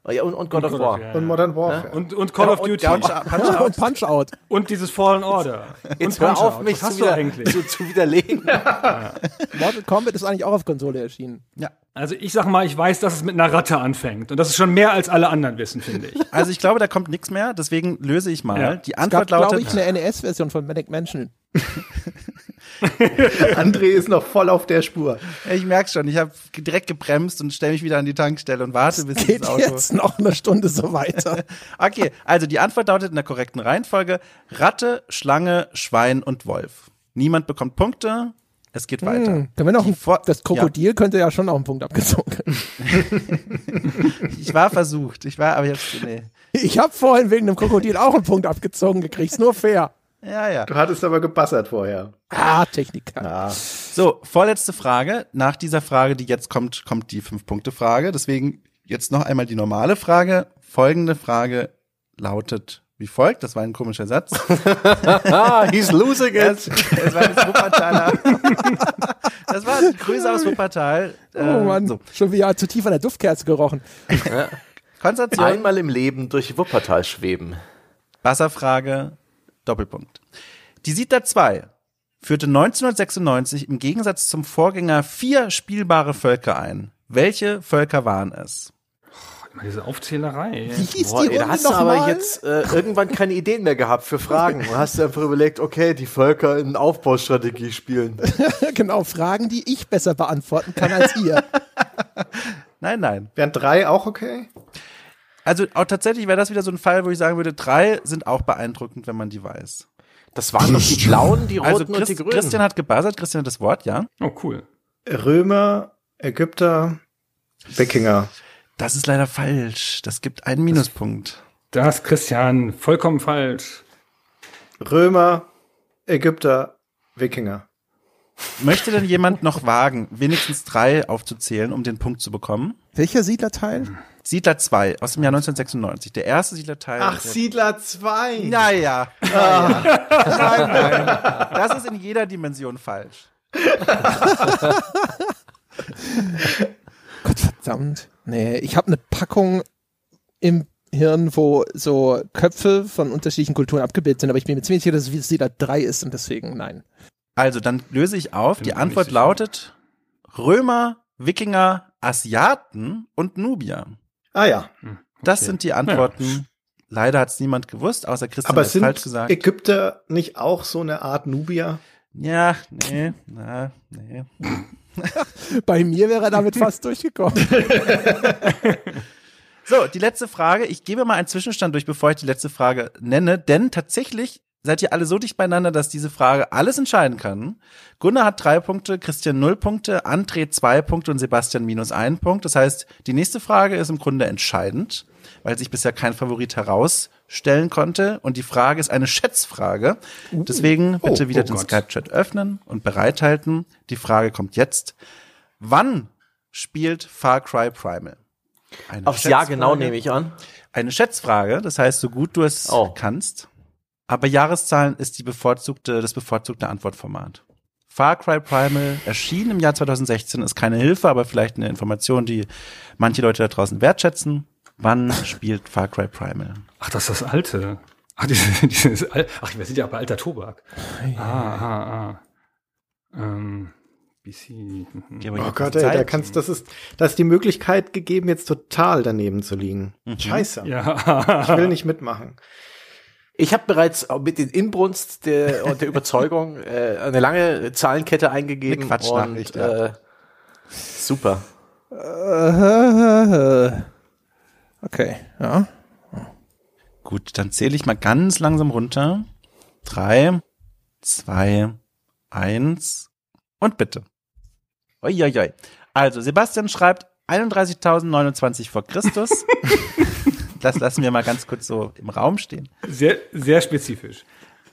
Ja, und, und God of War. Ja. Und Modern Warfare. Und, und Call of und- Duty. ja, Und, und- Und Punch-Out. dieses Fallen Order. Jetzt und hör auf, mich Was zu, hast du wieder, eigentlich? zu, zu widerlegen. Mortal Kombat ist eigentlich auch auf Konsole erschienen. Also ich sag mal, ich weiß, dass es mit einer Ratte anfängt. Und das ist schon mehr als alle anderen wissen, finde ich. Also ich glaube, da kommt nichts mehr, deswegen löse ich mal. Ja. Die Es gab, Antwort glaube lautet, ich, eine NES-Version von Manic Mansion. André ist noch voll auf der Spur. Ja, ich merke schon, ich habe direkt gebremst und stelle mich wieder an die Tankstelle und warte, bis Geht das Auto. jetzt noch eine Stunde so weiter. Okay, also die Antwort lautet in der korrekten Reihenfolge Ratte, Schlange, Schwein und Wolf. Niemand bekommt Punkte. Es geht weiter. Hm, können wir noch Die ein, das Krokodil könnte ja schon noch einen Punkt abgezogen. Ich war versucht. Ich war aber jetzt nee. Ich habe vorhin wegen dem Krokodil auch einen Punkt abgezogen gekriegt. Ist nur fair. Ja, ja. Du hattest aber gebassert vorher. Ah, Techniker. Ah. So, vorletzte Frage. Nach dieser Frage, die jetzt kommt, kommt die Fünf-Punkte-Frage. Deswegen jetzt noch einmal die normale Frage. Folgende Frage lautet wie folgt. Das war ein komischer Satz. ah, he's losing Es, es war das Wuppertaler. das war Grüße aus Wuppertal. Oh Äh, Mann, So, schon wieder zu tief an der Duftkerze gerochen. Konzentration. Einmal im Leben durch Wuppertal schweben. Wasserfrage, Doppelpunkt. Die Siedler 2 führte 1996 im Gegensatz zum Vorgänger vier spielbare Völker ein. Welche Völker waren es? Immer diese Aufzählerei. Wie hieß Boah, die ey, da hast du aber mal? jetzt äh, irgendwann keine Ideen mehr gehabt für Fragen. Und hast du einfach überlegt, okay, die Völker in Aufbaustrategie spielen. genau, Fragen, die ich besser beantworten kann als ihr. Nein, nein. Wären drei auch okay? Also auch tatsächlich wäre das wieder so ein Fall, wo ich sagen würde, drei sind auch beeindruckend, wenn man die weiß. Das waren doch die blauen, die roten Also und die Christ, grünen. Christian hat gebuzzert, Christian hat das Wort, ja. Oh, cool. Römer, Ägypter, Wikinger. Das ist leider falsch. Das gibt einen Minuspunkt. Das, Christian, vollkommen falsch. Römer, Ägypter, Wikinger. Möchte denn jemand noch wagen, wenigstens drei aufzuzählen, um den Punkt zu bekommen? Welcher Siedlerteil? Siedler 2 aus dem Jahr 1996. Der erste Siedlerteil. Ach, Siedler 2. Naja. naja. nein, nein. Das ist in jeder Dimension falsch. Gott verdammt. Nee, ich habe eine Packung im Hirn, wo so Köpfe von unterschiedlichen Kulturen abgebildet sind, aber ich bin mir ziemlich sicher, dass es Siedler 3 ist und deswegen nein. Also, dann löse ich auf. Bin Die Antwort lautet Römer, Wikinger, Asiaten und Nubier. Ah ja. Das Okay. sind die Antworten. Leider hat es niemand gewusst, außer Christian Aber hat es falsch sind gesagt. Ägypter nicht auch so eine Art Nubier? Ja, nee, na, nee. Bei mir wäre er damit fast durchgekommen. So, die letzte Frage. Ich gebe mal einen Zwischenstand durch, bevor ich die letzte Frage nenne, denn tatsächlich seid ihr alle so dicht beieinander, dass diese Frage alles entscheiden kann. Gunnar hat drei Punkte, Christian null Punkte, André zwei Punkte und Sebastian minus einen Punkt. Das heißt, die nächste Frage ist im Grunde entscheidend, weil sich bisher kein Favorit herausstellen konnte. Und die Frage ist eine Schätzfrage. Deswegen bitte Oh, wieder oh den. Skype-Chat öffnen und bereithalten. Die Frage kommt jetzt. Wann spielt Far Cry Primal? Eine Aufs Jahr Schätzfrage. genau nehme ich an. Eine Schätzfrage, das heißt, so gut du es Oh. kannst. Aber Jahreszahlen ist die bevorzugte, das bevorzugte Antwortformat. Far Cry Primal erschien im Jahr 2016, ist keine Hilfe, aber vielleicht eine Information, die manche Leute da draußen wertschätzen. Wann spielt Far Cry Primal? Ach, das ist das Alte. Ach, dieses, dieses Al Ach, wir sind ja bei alter Tobak. Ah, ah, ah. Ähm, BC. mhm. Oh Gott, ey, da kannst, das ist, da ist die Möglichkeit gegeben, jetzt total daneben zu liegen. Scheiße. Ja. Ich will nicht mitmachen. Ich habe bereits mit den Inbrunst der, und der Überzeugung äh, eine lange Zahlenkette eingegeben. Eine Quatschnachricht, und, ja. äh, super. Äh, Okay, ja. Gut, dann zähle ich mal ganz langsam runter. Drei, zwei, eins und bitte. Uiuiui. Also, Sebastian schreibt 31.029 vor Christus. das lassen wir mal ganz kurz so im Raum stehen. Sehr, sehr spezifisch.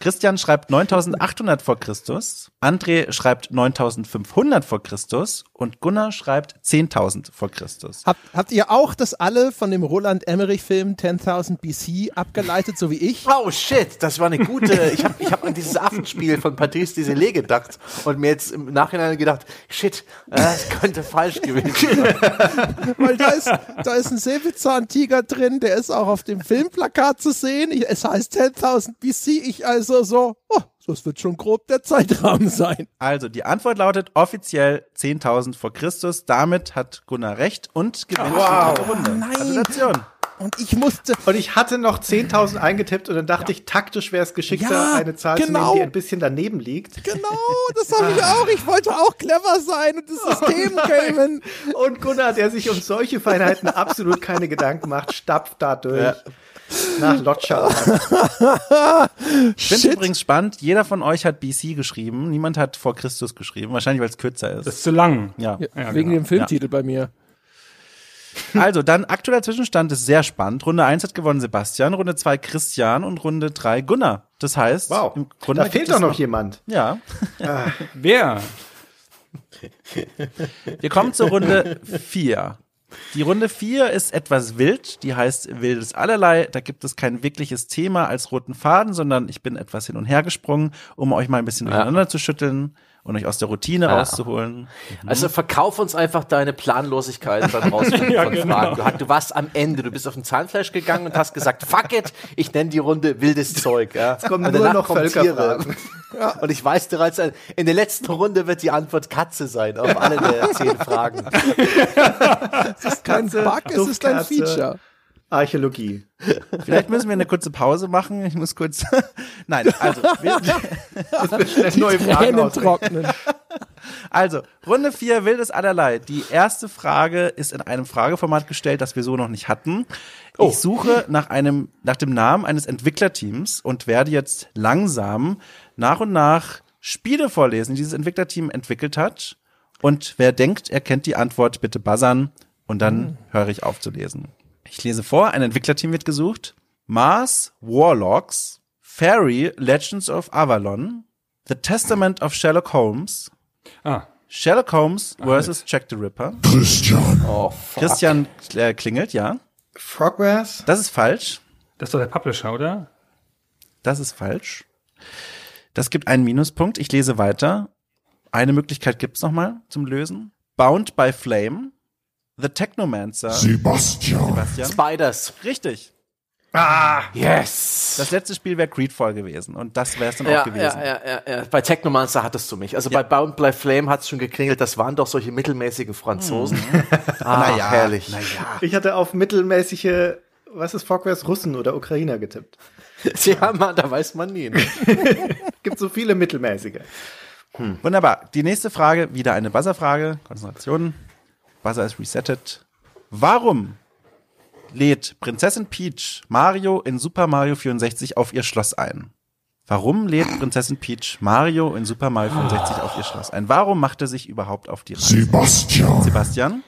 Christian schreibt 9800 vor Christus, André schreibt 9500 vor Christus und Gunnar schreibt 10.000 vor Christus. Habt, habt ihr auch das alle von dem Roland Emmerich-Film 10.000 BC abgeleitet, so wie ich? Oh shit, das war eine gute. Ich habe ich hab an dieses Affenspiel von Patrice Desilets gedacht und mir jetzt im Nachhinein gedacht, shit, äh, das könnte falsch gewesen sein. Weil da ist, da ist ein Säbelzahntiger drin, der ist auch auf dem Filmplakat zu sehen. Ich, es heißt 10.000 BC. Ich also so, oh, das wird schon grob der Zeitrahmen sein. Also, die Antwort lautet offiziell 10.000 vor Christus. Damit hat Gunnar recht und gewinnt Wow. die Runde. Nein. Gratulation. Und ich musste, Und ich hatte noch 10.000 eingetippt und dann dachte ich, taktisch wäre es geschickter, Ja, eine Zahl zu genau. nehmen, die ein bisschen daneben liegt. genau, das habe ich auch. Ich wollte auch clever sein und das System gamen. Und Gunnar, der sich um solche Feinheiten absolut keine Gedanken macht, stapft da durch. Nach Lotschau. Ich finde übrigens spannend, jeder von euch hat BC geschrieben, niemand hat vor Christus geschrieben, wahrscheinlich weil es kürzer ist. Das ist zu lang. ja. Ja, Wegen genau. dem Filmtitel bei mir. Also, dann aktueller Zwischenstand ist sehr spannend. Runde 1 hat gewonnen Sebastian, Runde 2 Christian und Runde 3 Gunnar. Das heißt, Wow. im Grunde Da fehlt doch es noch jemand. Ja. Wer? Wir kommen zur Runde 4. Die Runde 4 ist etwas wild, die heißt wildes Allerlei. Da gibt es kein wirkliches Thema als roten Faden, sondern ich bin etwas hin und her gesprungen, um euch mal ein bisschen durcheinander zu schütteln und euch aus der Routine Ja. rauszuholen. Also verkauf uns einfach deine Planlosigkeit beim Rausfinden Ja, von genau. Fragen. Du, du warst am Ende, du bist auf den Zahnfleisch gegangen und hast gesagt, fuck it, ich nenne die Runde wildes Zeug. Ja. kommen Und nur noch Völkerfragen. Tiere. Und ich weiß bereits, in der letzten Runde wird die Antwort Katze sein, auf alle der zehn Fragen. Es ist kein Bug, es ist ein. Feature. Archäologie. Vielleicht müssen wir eine kurze Pause machen. Ich muss kurz. Nein, also, wir, Schnell neue Fragen trocknen. also Runde 4 wildes Allerlei. Die erste Frage ist in einem Frageformat gestellt, das wir so noch nicht hatten. Ich suche nach einem, nach dem Namen eines Entwicklerteams und werde jetzt langsam nach und nach Spiele vorlesen, die dieses Entwicklerteam entwickelt hat. Und wer denkt, er kennt die Antwort, bitte buzzern und dann höre ich auf zu lesen. Ich lese vor, ein Entwicklerteam wird gesucht. Mars Warlocks, Fairy Legends of Avalon, The Testament of Sherlock Holmes, Ah, Sherlock Holmes versus Jack the Ripper. Christian, Oh, fuck. Christian äh, klingelt, ja. Frogwares? Das ist falsch. das ist doch der Publisher, oder? Das ist falsch. Das gibt einen Minuspunkt. Ich lese weiter. Eine Möglichkeit gibt's noch mal zum Lösen. Bound by Flame, The Technomancer. Sebastian, Sebastian. Spiders. Richtig. Yes. Das letzte Spiel wäre Greedfall gewesen und das wäre es dann ja, auch gewesen. ja, ja, ja, ja. Bei Technomancer hattest du mich. Also bei Bound by Flame hat's schon geklingelt, das waren doch solche mittelmäßigen Franzosen. Ah, Naja, herrlich. naja. Ich hatte auf mittelmäßige, was ist Frogwares, Russen oder Ukrainer getippt. Ja, man, da weiß man nie. Ne? Gibt so viele mittelmäßige. Wunderbar. Die nächste Frage, wieder eine Buzzer-Frage. Konzentration. Buzzer ist resettet. Warum lädt Prinzessin Peach Mario in Super Mario 64 auf ihr Schloss ein? Warum lädt Prinzessin Peach Mario in Super Mario 65 auf ihr Schloss ein? Warum macht er sich überhaupt auf die Reise? Sebastian. Sebastian?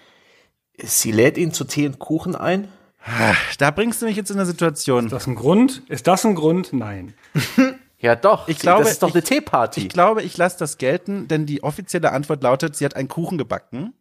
Sie lädt ihn zu Tee und Kuchen ein. Da bringst du mich jetzt in eine Situation. Ist das ein Grund? Ist das ein Grund? Nein. Ja, doch. Ich glaube, das ist doch ich- eine Teeparty. Ich glaube, ich lasse das gelten, denn die offizielle Antwort lautet, sie hat einen Kuchen gebacken.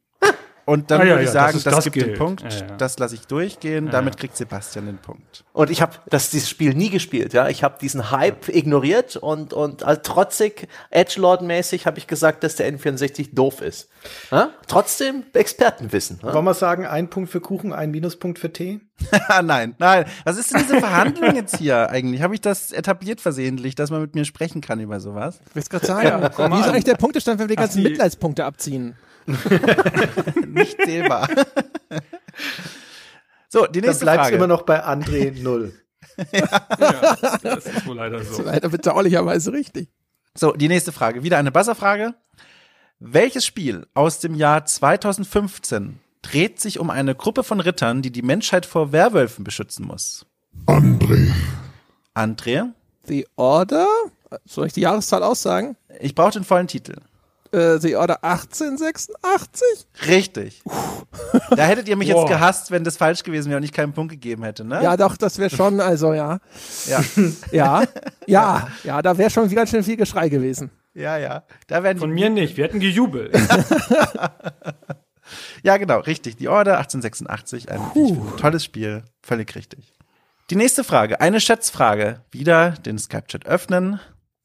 Und dann Ah, ja, würde ich ja, sagen, das das, das gibt den gilt. Punkt. Ja, ja. Das lasse ich durchgehen. Damit kriegt Sebastian den Punkt. Und ich habe das dieses Spiel nie gespielt, ja. Ich habe diesen Hype ignoriert und und als trotzig Edgelord-mäßig habe ich gesagt, dass der N64 doof ist. Ja? Trotzdem Expertenwissen. Ja? Wollen wir sagen, ein Punkt für Kuchen, ein Minuspunkt für Tee? Nein, nein. Was ist denn diese Verhandlung jetzt hier eigentlich? Habe ich das etabliert versehentlich, dass man mit mir sprechen kann über sowas? Ich will gerade sagen, wie ist eigentlich der Punktestand, wenn wir die ganzen die- Mitleidspunkte abziehen? Nicht zählbar. so, die Dann nächste bleibt's Frage. immer noch bei André null. Ja, das ist wohl leider so. Leider bedauerlicherweise richtig. So, die nächste Frage. Wieder eine Buzzer-Frage. Welches Spiel aus dem Jahr 2015 dreht sich um eine Gruppe von Rittern, die die Menschheit vor Werwölfen beschützen muss? André. André? The Order? Soll ich die Jahreszahl aussagen? Ich brauche den vollen Titel. Äh, The Order 1886? Richtig. Da hättet ihr mich Wow. jetzt gehasst, wenn das falsch gewesen wäre und ich keinen Punkt gegeben hätte, ne? Ja, doch, das wäre schon, also ja. ja, Ja, ja, ja, da wäre schon ganz schön viel Geschrei gewesen. ja. ja. Da werden Von die, mir nicht. Wir hätten gejubelt. ja, genau, richtig. Die Order 1886, ein tolles Spiel, völlig richtig. Die nächste Frage, eine Schätzfrage. Wieder den Skype-Chat öffnen.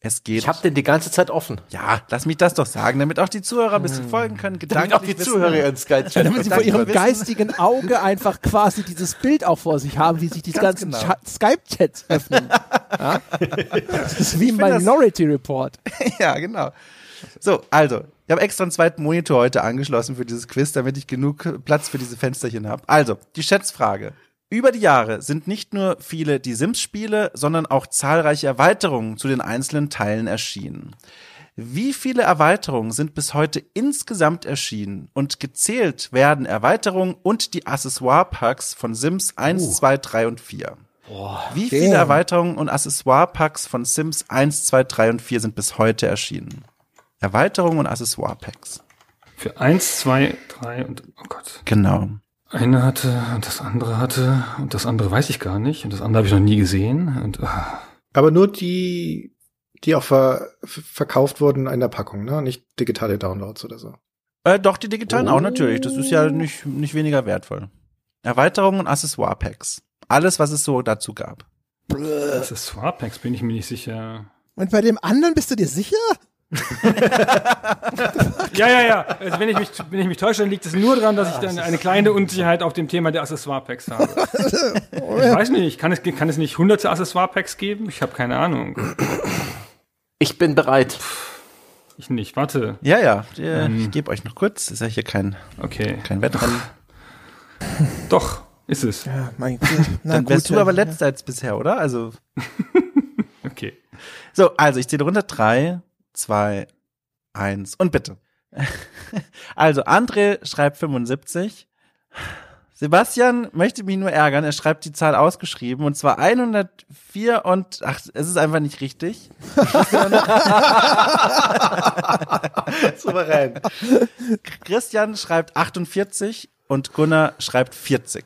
Es geht. Ich habe den die ganze Zeit offen. Ja, lass mich das doch sagen, damit auch die Zuhörer ein bisschen folgen können. Damit Gedanklich auch die wissen- Zuhörer ihren Skype-Chat. Damit sie vor ihrem wissen- geistigen Auge einfach quasi dieses Bild auch vor sich haben, wie sich die Ganz ganzen genau. Cha- Skype-Chats öffnen. Ja? Das ist wie das- Minority Report. ja, genau. So, also, ich habe extra einen zweiten Monitor heute angeschlossen für dieses Quiz, damit ich genug Platz für diese Fensterchen habe. Also, die Schätzfrage. Über die Jahre sind nicht nur viele die Sims-Spiele, sondern auch zahlreiche Erweiterungen zu den einzelnen Teilen erschienen. Wie viele Erweiterungen sind bis heute insgesamt erschienen und gezählt werden Erweiterungen und die Accessoire-Packs von Sims 1, 2, 3 und 4? Wie viele Damn. Erweiterungen und Accessoire-Packs von Sims 1, 2, 3 und 4 sind bis heute erschienen? Erweiterungen und Accessoire-Packs. Für eins, zwei, drei und oh Gott. Genau. Eine hatte und das andere hatte und das andere weiß ich gar nicht und das andere habe ich noch nie gesehen und ah, Aber nur die, die auch ver ver- verkauft wurden in der Packung, ne? Nicht digitale Downloads oder so. Äh, doch, die digitalen auch natürlich. Das ist ja nicht, nicht weniger wertvoll. Erweiterungen und Accessoire-Packs. Alles, was es so dazu gab. Accessoire-Packs bin ich mir nicht sicher. Und bei dem anderen bist du dir sicher? Ja, ja, ja. Also wenn ich mich, wenn ich mich täusche, dann liegt es nur daran, dass ich dann eine kleine Unsicherheit auf dem Thema der Accessoire-Packs habe. Ich weiß nicht, kann es, kann es nicht hunderte Accessoire-Packs geben? Ich habe keine Ahnung. Ich bin bereit. Ich nicht, warte. Ja, ja. äh, Ich gebe euch noch kurz. Ist ja hier kein, Okay. kein Wettrennen. Doch, ist es. Ja, mein Gott. Na Dann wärst gut, du aber ja. letzter als bisher, oder? Also. Okay. So, also ich zähle runter. Drei, zwei, eins und bitte. Also, André schreibt 75. Sebastian möchte mich nur ärgern. Er schreibt die Zahl ausgeschrieben und zwar 104 und ach, es ist einfach nicht richtig. Souverän. Christian schreibt 48 und Gunnar schreibt 40.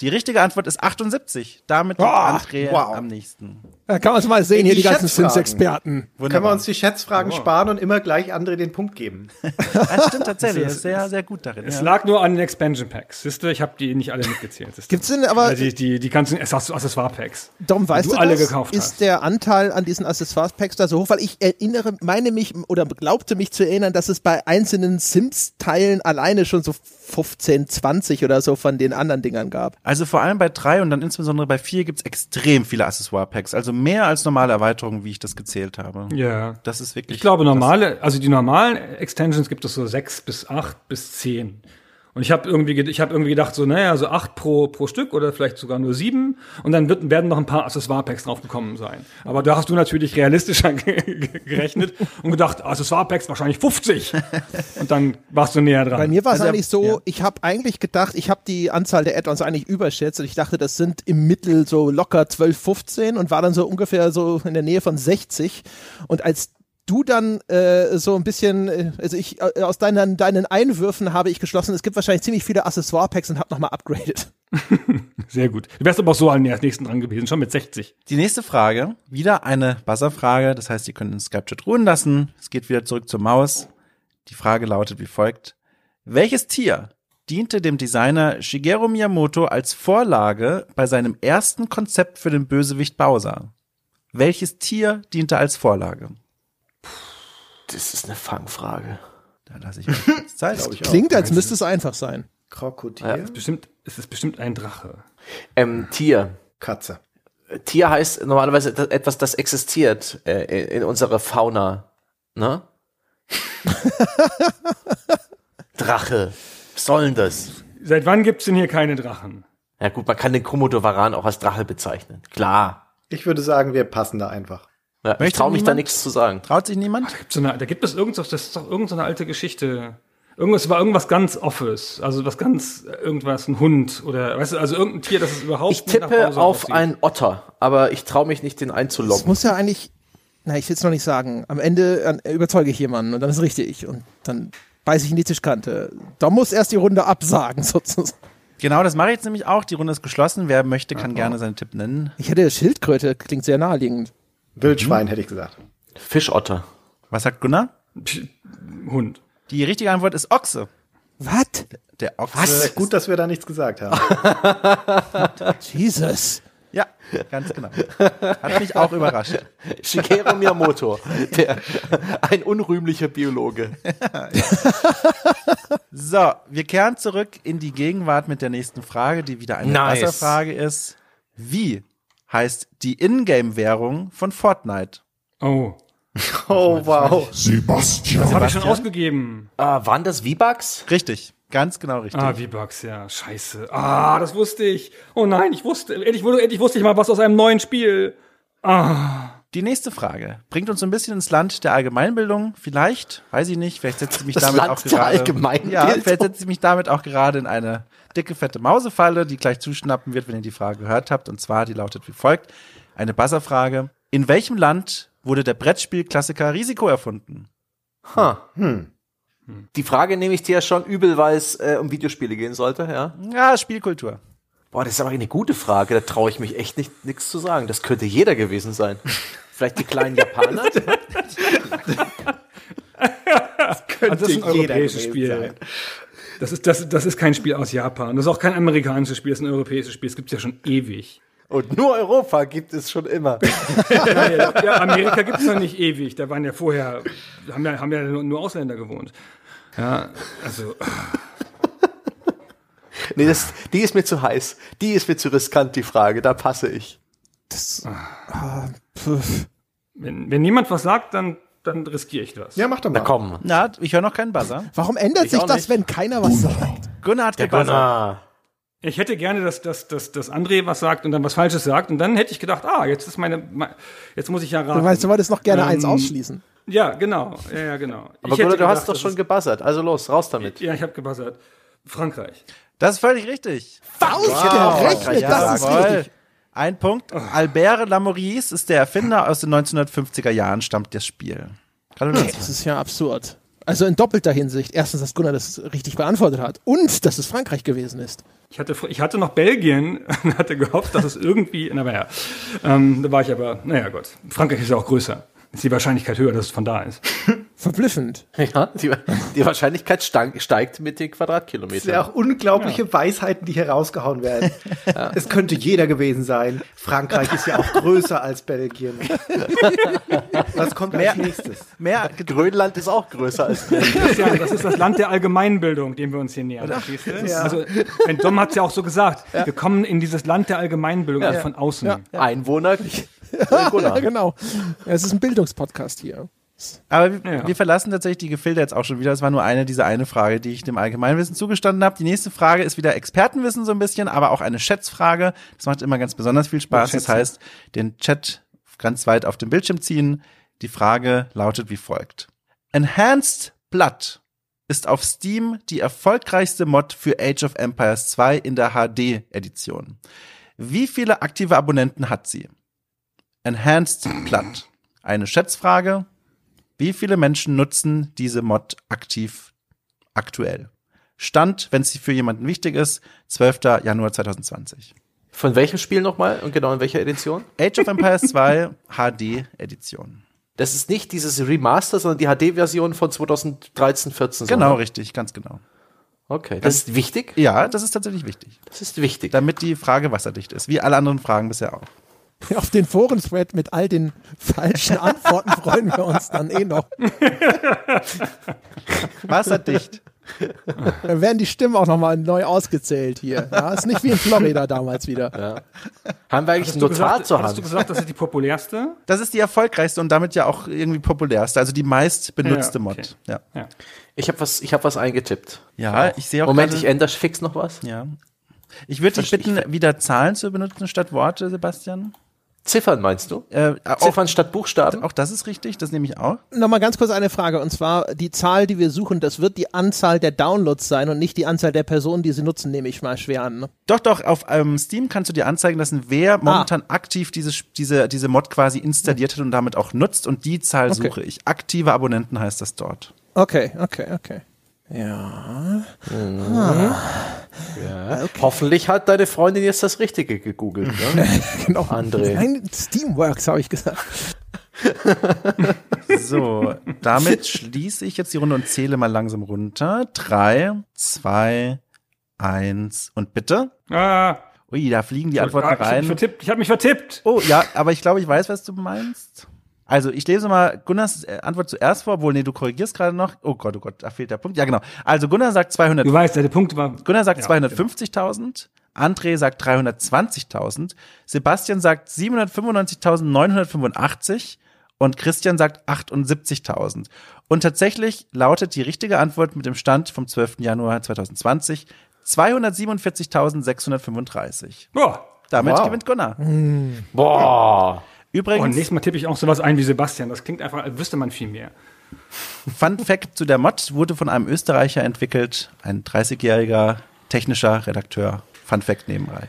Die richtige Antwort ist 78. Damit liegt Ah, André wow. am nächsten. Da kann man es mal sehen, hier Die die ganzen. Sims-Experten. Können wir uns die Schätzfragen sparen und immer gleich André den Punkt geben? Das stimmt tatsächlich. Er ist sehr, sehr gut darin. Es Ja. lag nur an den Expansion Packs. Siehst du, ich habe die nicht alle mitgezählt. Du? Gibt's denn aber, Also die, die, die ganzen Access- Accessoire-Packs. Dom, weißt du du, alle das? gekauft ist hast. der Anteil an diesen Accessoires-Packs da so hoch? Weil ich erinnere, meine mich oder glaubte mich zu erinnern, dass es bei einzelnen Sims-Teilen alleine schon so 15, 20 oder so von den anderen Dingern gab. Also vor allem bei drei und dann insbesondere bei vier gibt's extrem viele Accessoire-Packs. Also mehr als normale Erweiterungen, wie ich das gezählt habe. Ja. Das ist wirklich. Ich glaube, normale, also die normalen Extensions gibt es so sechs bis acht bis zehn. Und ich habe irgendwie, ge- ich habe irgendwie gedacht, so, naja, so acht pro, pro Stück oder vielleicht sogar nur sieben. Und dann wird, werden noch ein paar Accessoire-Packs draufgekommen sein. Aber da hast du natürlich realistischer ge- ge- gerechnet und gedacht, Accessoire-Packs wahrscheinlich 50. Und dann warst du näher dran. Bei mir war es Also, eigentlich so, ja. ich habe eigentlich gedacht, ich habe die Anzahl der Add-ons eigentlich überschätzt und ich dachte, das sind im Mittel so locker 12, 15 und war dann so ungefähr so in der Nähe von 60. Und als du dann äh, so ein bisschen, äh, also ich äh, aus deinen, deinen Einwürfen habe ich geschlossen, es gibt wahrscheinlich ziemlich viele Accessoire-Packs und habe nochmal upgraded. Sehr gut. Du wärst aber auch so an der nächsten dran gewesen, schon mit 60. Die nächste Frage, wieder eine Buzzer-Frage, das heißt, ihr könnt den Skype-Chat ruhen lassen. Es geht wieder zurück zur Maus. Die Frage lautet wie folgt. Welches Tier diente dem Designer Shigeru Miyamoto als Vorlage bei seinem ersten Konzept für den Bösewicht Bowser? Welches Tier diente als Vorlage? Das ist eine Fangfrage. Da lasse ich kurz Zeit. Auch. Klingt, als müsste es einfach sein. Krokodil, Bestimmt, es ist bestimmt ein Drache. Ähm, Tier. Katze. Tier heißt normalerweise etwas, das existiert äh, in unserer Fauna. Ne? Drache. Was soll denn das? Seit wann gibt's denn hier keine Drachen? Ja gut, man kann den Komodowaran auch als Drache bezeichnen. Klar. Ich würde sagen, wir passen da einfach. Ja, ich traue mich da nichts zu sagen. Traut sich niemand? Gibt's so eine, da gibt es irgendwas, das ist doch irgendeine alte Geschichte. Irgendwas war irgendwas ganz Offes, also was ganz, irgendwas, ein Hund oder, weißt du, also irgendein Tier, das ist überhaupt Ich nicht nach tippe auf aussieht. einen Otter, aber ich traue mich nicht, den Das einzuloggen. muss ja eigentlich, na, ich will es noch nicht sagen. Am Ende überzeuge ich jemanden und dann ist richtig und dann beiße ich in die Tischkante. Da muss erst die Runde absagen, sozusagen. Genau, das mache ich jetzt nämlich auch. Die Runde ist geschlossen. Wer möchte, kann gerne seinen Tipp nennen. Ich hätte Schildkröte, klingt sehr naheliegend. Wildschwein, Mhm. hätte ich gesagt. Fischotter. Was sagt Gunnar? Psch, Hund. Die richtige Antwort ist Ochse. Was? Der Ochse. Was? Ist, Gut, dass wir da nichts gesagt haben. Jesus. Ja, ganz genau. Hat mich auch überrascht. Shigeru Miyamoto, der, ein unrühmlicher Biologe. So, wir kehren zurück in die Gegenwart mit der nächsten Frage, die wieder eine Nice. Wasserfrage ist. Wie heißt die Ingame-Währung von Fortnite? Oh. Oh, wow. Sebastian. Habe ich schon ausgegeben. Ah, waren das V-Bucks? Richtig, ganz genau richtig. Ah, V-Bucks, ja. Scheiße. Ah, das wusste ich. Oh nein, ich wusste, endlich, endlich wusste ich mal was aus einem neuen Spiel. Ah. Die nächste Frage bringt uns so ein bisschen ins Land der Allgemeinbildung. Vielleicht, weiß ich nicht, vielleicht setzt sie mich Das damit Land auch der gerade. Allgemeinbildung? Ja, vielleicht setzt sie mich damit auch gerade in eine dicke, fette Mausefalle, die gleich zuschnappen wird, wenn ihr die Frage gehört habt. Und zwar, die lautet wie folgt. Eine Buzzerfrage. In welchem Land wurde der Brettspielklassiker Risiko erfunden? Ha. Die Frage nehme ich dir ja schon übel, weil es äh, um Videospiele gehen sollte, ja? Ja, Spielkultur. Boah, das ist aber eine gute Frage. Da traue ich mich echt nicht nichts zu sagen. Das könnte jeder gewesen sein. Vielleicht die kleinen Japaner? Könnte Also das ist ein jeder europäisches gewesen Spiel. sein. Das ist, das, das ist kein Spiel aus Japan. Das ist auch kein amerikanisches Spiel, das ist ein europäisches Spiel. Das gibt's ja schon ewig. Und nur Europa gibt es schon immer. Ja, ja, ja, Amerika gibt's noch nicht ewig. Da waren ja vorher, haben ja, haben ja nur, nur Ausländer gewohnt. Ja, also, Nee, das, die ist mir zu heiß. Die ist mir zu riskant, die Frage. Da passe ich. Das, ah, pf. wenn, wenn niemand was sagt, dann, dann riskiere ich das. Ja, mach doch mal. Na komm. Na, ich höre noch keinen Buzzer. Warum ändert Ich sich das, nicht. wenn keiner was sagt? Gunnar hat Der gebuzzert. Ich hätte gerne, dass, dass, dass, dass André was sagt und dann was Falsches sagt. Und dann hätte ich gedacht, ah, jetzt ist meine, me- jetzt muss ich ja raten. Du weißt, du wolltest noch gerne Ähm, eins ausschließen. Ja, genau. Ja, ja genau. Aber ich Gunnar, hätte du hast doch schon gebuzzert. Also los, raus damit. Ja, ich habe gebuzzert. Frankreich. Das ist völlig richtig. Ausgerechnet, das ist richtig. Ein Punkt. Albert Lamourice ist der Erfinder aus den 1950er Jahren, stammt das Spiel. Gratulation. Das ist ja absurd. Also in doppelter Hinsicht. Erstens, dass Gunnar das richtig beantwortet hat und dass es Frankreich gewesen ist. Ich hatte, ich hatte noch Belgien und hatte gehofft, dass es irgendwie, na ja, ähm, da war ich aber, naja Gott, Frankreich ist ja auch größer. Ist die Wahrscheinlichkeit höher, dass es von da ist. Verblüffend. Ja, die, die Wahrscheinlichkeit steig, steigt mit den Quadratkilometern. sind ja auch unglaubliche Weisheiten, die hier rausgehauen werden. Es könnte jeder gewesen sein. Frankreich ist ja auch größer als Belgien. Was kommt als nächstes? Mehr Grönland ist auch größer als Ja, das ist das Land der Allgemeinbildung, dem wir uns hier nähern. du? Also, ein Dom hat es ja auch so gesagt. Wir kommen in dieses Land der Allgemeinbildung, also von außen. Ja. Einwohner. Ja, genau. Ja, es ist ein Bildungspodcast hier. Aber wir, Ja. wir verlassen tatsächlich die Gefilde jetzt auch schon wieder. Das war nur eine, diese eine Frage, die ich dem Allgemeinwissen zugestanden habe. Die nächste Frage ist wieder Expertenwissen so ein bisschen, aber auch eine Schätzfrage. Das macht immer ganz besonders viel Spaß. Das heißt, den Chat ganz weit auf den Bildschirm ziehen. Die Frage lautet wie folgt. Enhanced Blood ist auf Steam die erfolgreichste Mod für Age of Empires 2 in der HD-Edition. Wie viele aktive Abonnenten hat sie? Enhanced Blood. Eine Schätzfrage. Wie viele Menschen nutzen diese Mod aktiv aktuell? Stand, wenn sie für jemanden wichtig ist, 12. Januar 2020. Von welchem Spiel nochmal und genau in welcher Edition? Age of Empires 2 HD-Edition. Das ist nicht dieses Remaster, sondern die HD-Version von 2013, 14. Genau, sondern- richtig, ganz genau. Okay, das ist wichtig. Ja, das ist tatsächlich wichtig, Das ist wichtig. damit die Frage wasserdicht ist, wie alle anderen Fragen bisher auch. Auf den Foren-Thread mit all den falschen Antworten freuen wir uns dann eh noch. Wasserdicht. Dann werden die Stimmen auch nochmal neu ausgezählt hier. Ja, ist nicht wie in Florida damals wieder. Haben wir eigentlich Hast du, Notar gesagt, zur hast du Hand? gesagt, das ist die populärste? Das ist die erfolgreichste und damit ja auch irgendwie populärste, also die meist benutzte Ja, okay. Mod. Ja, Ja. Ich habe was, ich hab was eingetippt. ja ich sehe auch Moment, ich ändere fix noch was. Ja. Ich würde dich bitten, wieder Zahlen zu benutzen statt Worte, Sebastian. Ziffern meinst du? Äh, auch, Ziffern statt Buchstaben? auch das ist richtig, das nehme ich auch. Nochmal ganz kurz eine Frage und zwar die Zahl, die wir suchen, das wird die Anzahl der Downloads sein und nicht die Anzahl der Personen, die sie nutzen, nehme ich mal schwer an. Ne? Doch, doch, auf ähm, Steam kannst du dir anzeigen lassen, wer momentan aktiv diese, diese, diese Mod quasi installiert hat und damit auch nutzt und die Zahl Okay. suche ich. Aktive Abonnenten heißt das dort. Okay, okay, okay. Ja. Hoffentlich hat deine Freundin jetzt das Richtige gegoogelt. Ne? Genau. André. Nein, Steamworks habe ich gesagt. So, damit schließe ich jetzt die Runde und zähle mal langsam runter. Drei, zwei, eins und bitte. Ah, Ui, da fliegen die Antworten ah, ich rein. vertippt. Ich habe mich vertippt. Oh, ja, aber ich glaube, ich weiß, was du meinst. Also, ich lese mal Gunnars äh, Antwort zuerst vor, obwohl, nee, du korrigierst gerade noch. Oh Gott, oh Gott, da fehlt der Punkt. Ja, genau. Also, Gunnar sagt 200, Du weißt, der Punkt war. Gunnar sagt Ja, 250.000, André sagt 320.000, Sebastian sagt 795.985 und Christian sagt 78.000. Und tatsächlich lautet die richtige Antwort mit dem Stand vom 12. Januar 2020 247.635. Boah. Damit Wow. gewinnt Gunnar. Boah. Übrigens, Und nächstes Mal tippe ich auch sowas ein wie Sebastian. Das klingt einfach, als wüsste man viel mehr. Fun Fact zu der Mod wurde von einem Österreicher entwickelt, ein 30-jähriger technischer Redakteur. Fun Fact nebenbei.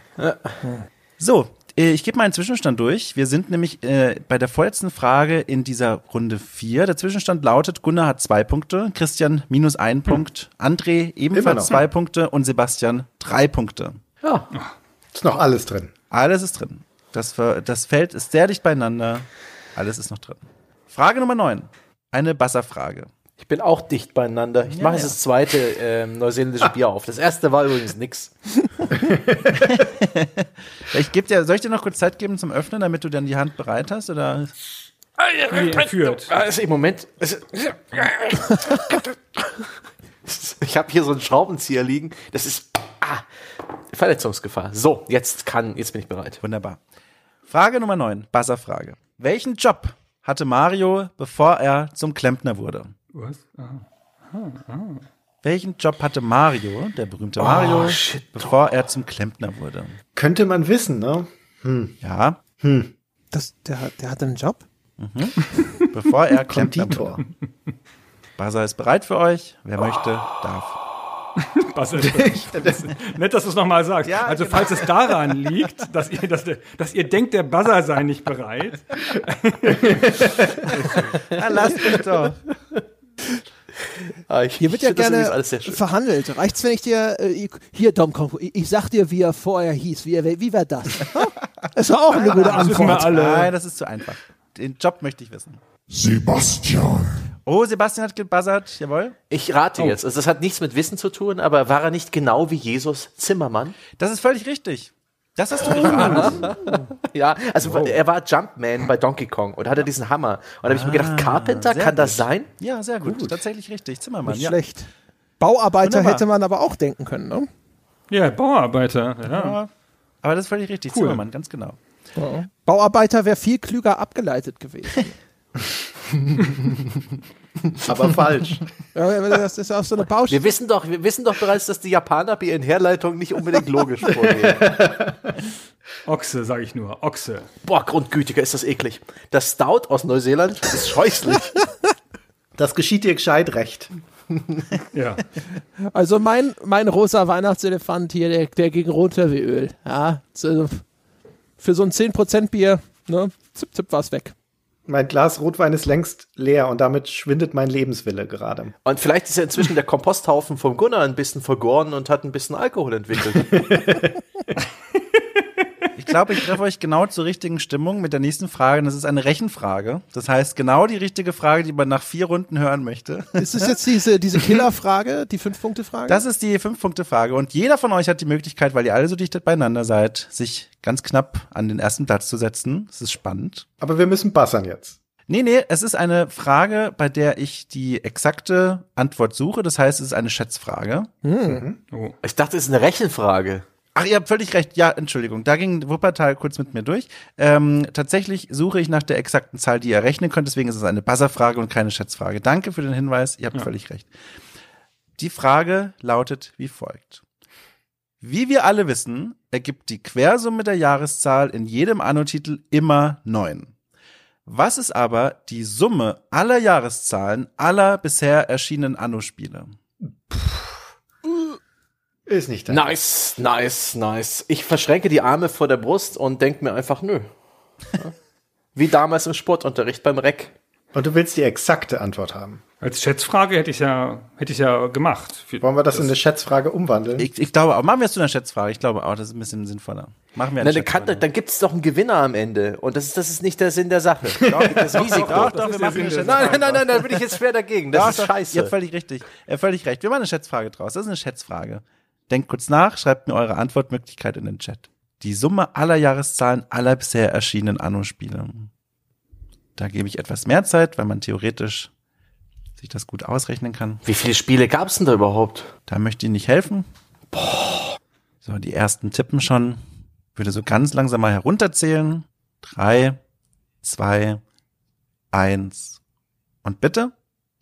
So, äh, ich gebe mal einen Zwischenstand durch. Wir sind nämlich äh, bei der vorletzten Frage in dieser Runde 4. Der Zwischenstand lautet, Gunnar hat zwei Punkte, Christian minus ein Punkt, André ebenfalls zwei Punkte und Sebastian drei Punkte. Ja. Ist noch alles drin. Alles ist drin. Das, das Feld ist sehr dicht beieinander. Alles ist noch drin. Frage Nummer 9. Eine Buzzer-Frage. Ich bin auch dicht beieinander. Ich Ja, mache jetzt ja. das zweite ähm, neuseeländische Bier auf. Das erste war übrigens nix. Ich geb dir, soll ich dir noch kurz Zeit geben zum Öffnen, damit du dann die Hand bereit hast? Oder? Nee, führt. Also im Moment. Ich habe hier so einen Schraubenzieher liegen. Das ist ah, Verletzungsgefahr. So, jetzt kann, jetzt bin ich bereit. Wunderbar. Frage Nummer 9, Buzzer-Frage. Welchen Job hatte Mario, bevor er zum Klempner wurde? Was? Ah. Welchen Job hatte Mario, der berühmte Mario, shit. bevor er zum Klempner wurde? Könnte man wissen, ne? Ja, Das, der, hat- der hat einen Job? bevor er Klempner wurde. Buzzer ist bereit für euch. Wer möchte, darf. Was ist das? Nett, dass du es nochmal sagst. Ja, also, genau. falls es daran liegt, dass ihr, dass, der, dass ihr denkt, der Buzzer sei nicht bereit. Ja, lasst mich doch. Ah, ich, Hier wird ja das gerne verhandelt. Reicht's, wenn ich dir, äh, ich- hier Dom, komm, ich, ich sag dir, wie er vorher hieß. Wie, er, wie war das? Das war auch eine gute Das Antwort. alle. Nein, das ist zu einfach. Den Job möchte ich wissen. Sebastian, Oh, Sebastian hat gebuzzert. Jawohl. Ich rate jetzt. Also das hat nichts mit Wissen zu tun, aber war er nicht genau wie Jesus Zimmermann? Das ist völlig richtig. Das hast du geraten. Ja, also er war Jumpman bei Donkey Kong und hatte diesen Hammer. Und da habe ich mir gedacht, Carpenter, Ah, sehr kann das gut. sein? Ja, sehr gut. Tatsächlich richtig. Zimmermann. Nicht Ja. schlecht. Bauarbeiter Wunderbar. hätte man aber auch denken können, ne? Ja, Bauarbeiter. Ja. Ja. Aber das ist völlig richtig. Cool. Zimmermann, ganz genau. Bauarbeiter wäre viel klüger abgeleitet gewesen. Aber falsch. Ja, das ist auf so eine Baustelle. Wir wissen doch, wir wissen doch bereits, dass die Japaner bei ihren Herleitungen nicht unbedingt logisch vorgehen. Ochse, sage ich nur. Ochse. Boah, Grundgütiger ist das eklig. Das Stout aus Neuseeland ist scheußlich. Das geschieht dir gescheit recht. Ja. Also mein, mein rosa Weihnachtselefant hier, der, der ging runter wie Öl. Ja, so, für so ein 10% Bier, ne, zip, zip war's weg. Mein Glas Rotwein ist längst leer und damit schwindet mein Lebenswille gerade. Und vielleicht ist ja inzwischen der Komposthaufen vom Gunnar ein bisschen vergoren und hat ein bisschen Alkohol entwickelt. Ich glaube, ich treffe euch genau zur richtigen Stimmung mit der nächsten Frage. Und das ist eine Rechenfrage. Das heißt, genau die richtige Frage, die man nach vier Runden hören möchte. Ist es jetzt diese, diese Killerfrage, die Fünf-Punkte-Frage? Das ist die Fünf-Punkte-Frage. Und jeder von euch hat die Möglichkeit, weil ihr alle so dicht beieinander seid, sich ganz knapp an den ersten Platz zu setzen. Das ist spannend. Aber wir müssen bassern jetzt. Nee, nee, es ist eine Frage, bei der ich die exakte Antwort suche. Das heißt, es ist eine Schätzfrage. Oh. Ich dachte, es ist eine Rechenfrage. Ach, ihr habt völlig recht. Ja, Entschuldigung. Da ging Wuppertal kurz mit mir durch. Ähm, tatsächlich suche ich nach der exakten Zahl, die ihr rechnen könnt. Deswegen ist es eine Buzzerfrage und keine Schätzfrage. Danke für den Hinweis. Ihr habt völlig recht. Die Frage lautet wie folgt. Wie wir alle wissen, ergibt die Quersumme der Jahreszahl in jedem Anno-Titel immer neun. Was ist aber die Summe aller Jahreszahlen aller bisher erschienenen Anno-Spiele? Ist nicht da. Nice, nice, nice. Ich verschränke die Arme vor der Brust und denke mir einfach, nö. Ja. Wie damals im Sportunterricht beim Reck. Und du willst die exakte Antwort haben. Als Schätzfrage hätte ich ja, hätte ich ja gemacht. Wollen wir das, in eine Schätzfrage umwandeln? Ich, ich glaube auch. Machen wir es zu einer Schätzfrage. Ich glaube auch, das ist ein bisschen sinnvoller. Machen wir eine Na, dann kann, Schätzfrage. dann gibt es doch einen Gewinner am Ende. Und das ist, das ist nicht der Sinn der Sache. das Risiko. Doch, doch, wir machen eine Schätzfrage. Nein, nein, nein, nein, da bin ich jetzt schwer dagegen. Das Doch, ist doch, scheiße. Ihr habt völlig richtig. Ihr habt völlig recht. Wir machen eine Schätzfrage draus. Das ist eine Schätzfrage. Denkt kurz nach, schreibt mir eure Antwortmöglichkeit in den Chat. Die Summe aller Jahreszahlen aller bisher erschienenen Anno-Spiele. Da gebe ich etwas mehr Zeit, weil man theoretisch sich das gut ausrechnen kann. Wie viele Spiele gab es denn da überhaupt? Da möchte ich nicht helfen. So, die ersten tippen schon. Würde so ganz langsam mal herunterzählen. Drei, zwei, eins und bitte.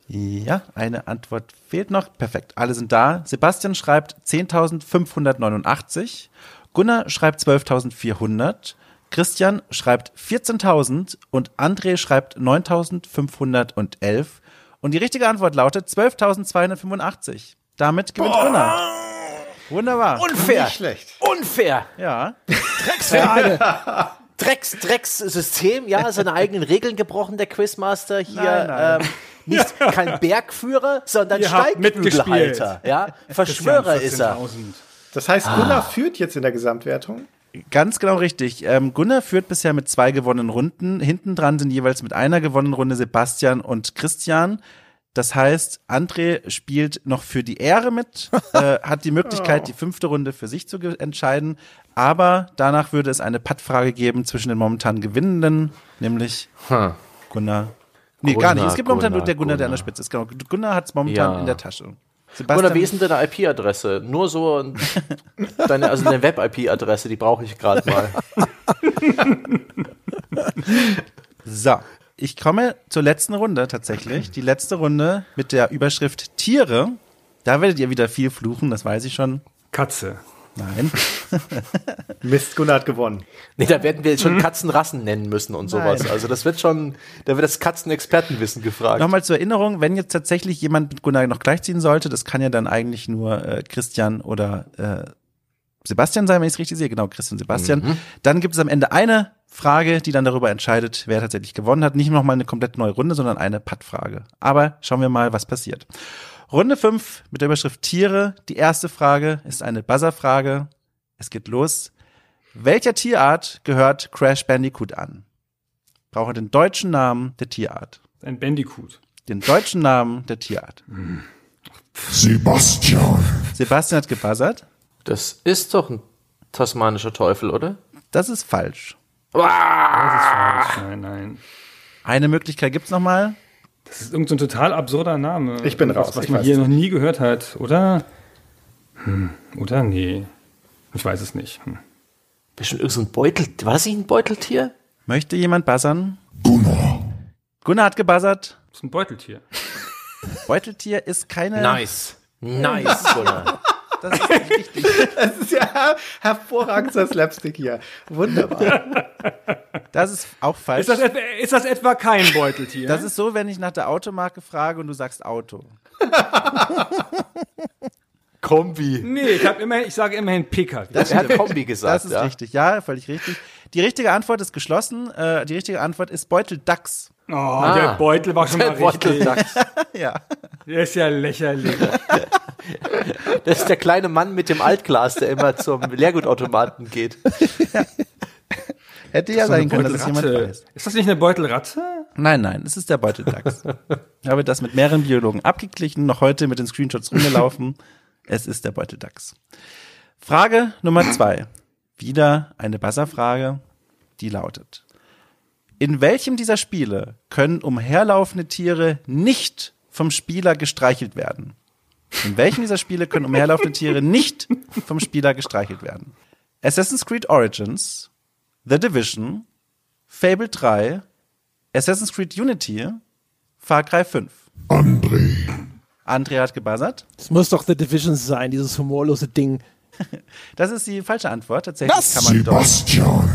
Ja, eine Antwort fehlt noch. Perfekt, alle sind da. Sebastian schreibt 10.589. Gunnar schreibt 12.400. Christian schreibt 14.000 und André schreibt 9.511. Und die richtige Antwort lautet 12.285. Damit gewinnt Gunnar. Wunderbar. Unfair. Nicht schlecht. Unfair. Ja. Drecks, Drecks-System, ja, seine eigenen Regeln gebrochen, der Quizmaster hier. Nein, nein. Ähm, nicht kein Bergführer, sondern Ihr. Steigbügelhalter. Ja, Verschwörer ist er. 14.000. Das heißt, Gunnar führt jetzt in der Gesamtwertung. Ganz genau richtig. Ähm, Gunnar führt bisher mit zwei gewonnenen Runden. Hinten dran sind jeweils mit einer gewonnenen Runde Sebastian und Christian. Das heißt, André spielt noch für die Ehre mit, äh, hat die Möglichkeit, die fünfte Runde für sich zu entscheiden. Aber danach würde es eine Pattfrage geben zwischen den momentan Gewinnenden, nämlich Hm. Gunnar. Nee, gar Gunnar, nicht. Es gibt momentan nur Gunnar, der Gunnar, der an der Gunnar. Spitze ist. Genau. Gunnar hat es momentan Ja. in der Tasche. Oder wie ist denn deine IP-Adresse? Nur so ein- deine, also eine Web-IP-Adresse, die brauche ich gerade mal. So, ich komme zur letzten Runde tatsächlich. Die letzte Runde mit der Überschrift Tiere. Da werdet ihr wieder viel fluchen, das weiß ich schon. Katze. Nein. Mist, Gunnar hat gewonnen. Nee, da werden wir jetzt schon Katzenrassen nennen müssen und sowas. Nein. Also das wird schon, da wird das Katzenexpertenwissen gefragt. Nochmal zur Erinnerung, wenn jetzt tatsächlich jemand mit Gunnar noch gleichziehen sollte, das kann ja dann eigentlich nur äh, Christian oder äh, Sebastian sein, wenn ich es richtig sehe. Genau, Christian Sebastian. Dann gibt es am Ende eine Frage, die dann darüber entscheidet, wer tatsächlich gewonnen hat. Nicht nochmal eine komplett neue Runde, sondern eine Pattfrage. Aber schauen wir mal, was passiert. Runde 5 mit der Überschrift Tiere. Die erste Frage ist eine Buzzer-Frage. Es geht los. Welcher Tierart gehört Crash Bandicoot an? Brauche den deutschen Namen der Tierart. Ein Bandicoot. Den deutschen Namen der Tierart. Sebastian. Sebastian hat gebuzzert. Das ist doch ein tasmanischer Teufel, oder? Das ist falsch. Das ist falsch. Nein, nein. Eine Möglichkeit gibt's noch mal. Das ist irgendein so ein total absurder Name. Ich bin raus, Was ich man hier es noch nie gehört hat, oder? Hm, oder? Nee. Ich weiß es nicht. Hm. Bestimmt irgendein so ein Beutel. War das nicht ein Beuteltier? Möchte jemand buzzern? Gunnar. Gunnar hat gebuzzert. Das ist ein Beuteltier. Beuteltier ist keine. Nice. Nice, Gunnar. Das ist richtig. Das ist ja hervorragender Slapstick hier. Wunderbar. Das ist auch falsch. Ist das, etwa, ist das etwa kein Beuteltier? Das ist so, wenn ich nach der Automarke frage und du sagst Auto. Kombi. nee, ich, hab immer, ich sage immerhin PKW. Er hat Kombi gesagt. Das ist ja. richtig. Ja, völlig richtig. Die richtige Antwort ist geschlossen. Äh, die richtige Antwort ist Beuteldachs. Oh, der Beutel war schon mal Der Beutel richtig. sagt, Ja. Der ist ja lächerlich. Das ist der kleine Mann mit dem Altglas, der immer zum Leergutautomaten geht. Hätte ja sein können, dass es jemand weiß. Ist das nicht eine Beutelratte? Nein, nein, es ist der Beuteldachs. ich habe das mit mehreren Biologen abgeglichen, noch heute mit den Screenshots rumgelaufen. Es ist der Beuteldachs. Frage Nummer zwei. Wieder eine Buzzer-Frage, die lautet. In welchem dieser Spiele können umherlaufende Tiere nicht vom Spieler gestreichelt werden? In welchem dieser Spiele können umherlaufende Tiere nicht vom Spieler gestreichelt werden? Assassin's Creed Origins, The Division, Fable 3, Assassin's Creed Unity, Far Cry 5. André, André hat gebuzzert. Das muss doch The Division sein, dieses humorlose Ding. Das ist die falsche Antwort. Tatsächlich Was? kann man dort. Sebastian,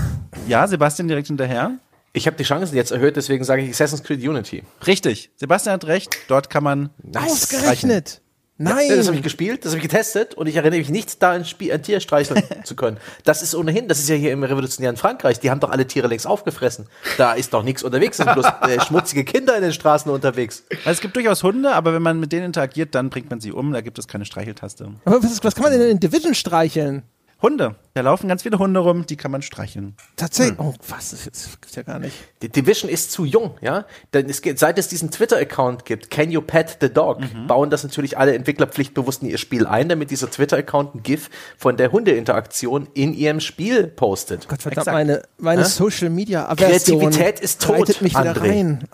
Ja, Sebastian direkt hinterher. Ich habe die Chancen jetzt erhöht, deswegen sage ich Assassin's Creed Unity. Richtig. Sebastian hat recht. Dort kann man. Ausgerechnet. Nein. Ja, das habe ich gespielt, das habe ich getestet und ich erinnere mich nicht, da ein, Spiel, ein Tier streicheln zu können. Das ist ohnehin, das ist ja hier im revolutionären Frankreich, die haben doch alle Tiere längst aufgefressen. Da ist doch nichts unterwegs, sind bloß äh, schmutzige Kinder in den Straßen unterwegs. Also es gibt durchaus Hunde, aber wenn man mit denen interagiert, dann bringt man sie um. Da gibt es keine Streicheltaste. Aber was, was kann man denn in Division streicheln? Hunde. Da laufen ganz viele Hunde rum, die kann man streicheln. Tatsächlich. Oh, was? Das gibt's ja gar nicht. Die Division ist zu jung, ja. Denn es geht, seit es diesen Twitter-Account gibt, Can You Pet the Dog, bauen das natürlich alle Entwickler pflichtbewusst in ihr Spiel ein, damit dieser Twitter-Account ein GIF von der Hundeinteraktion in ihrem Spiel postet. Gott verdammt, Exakt. meine, meine Hä? Social Media Aversion Kreativität ist tot, mich wieder André. rein.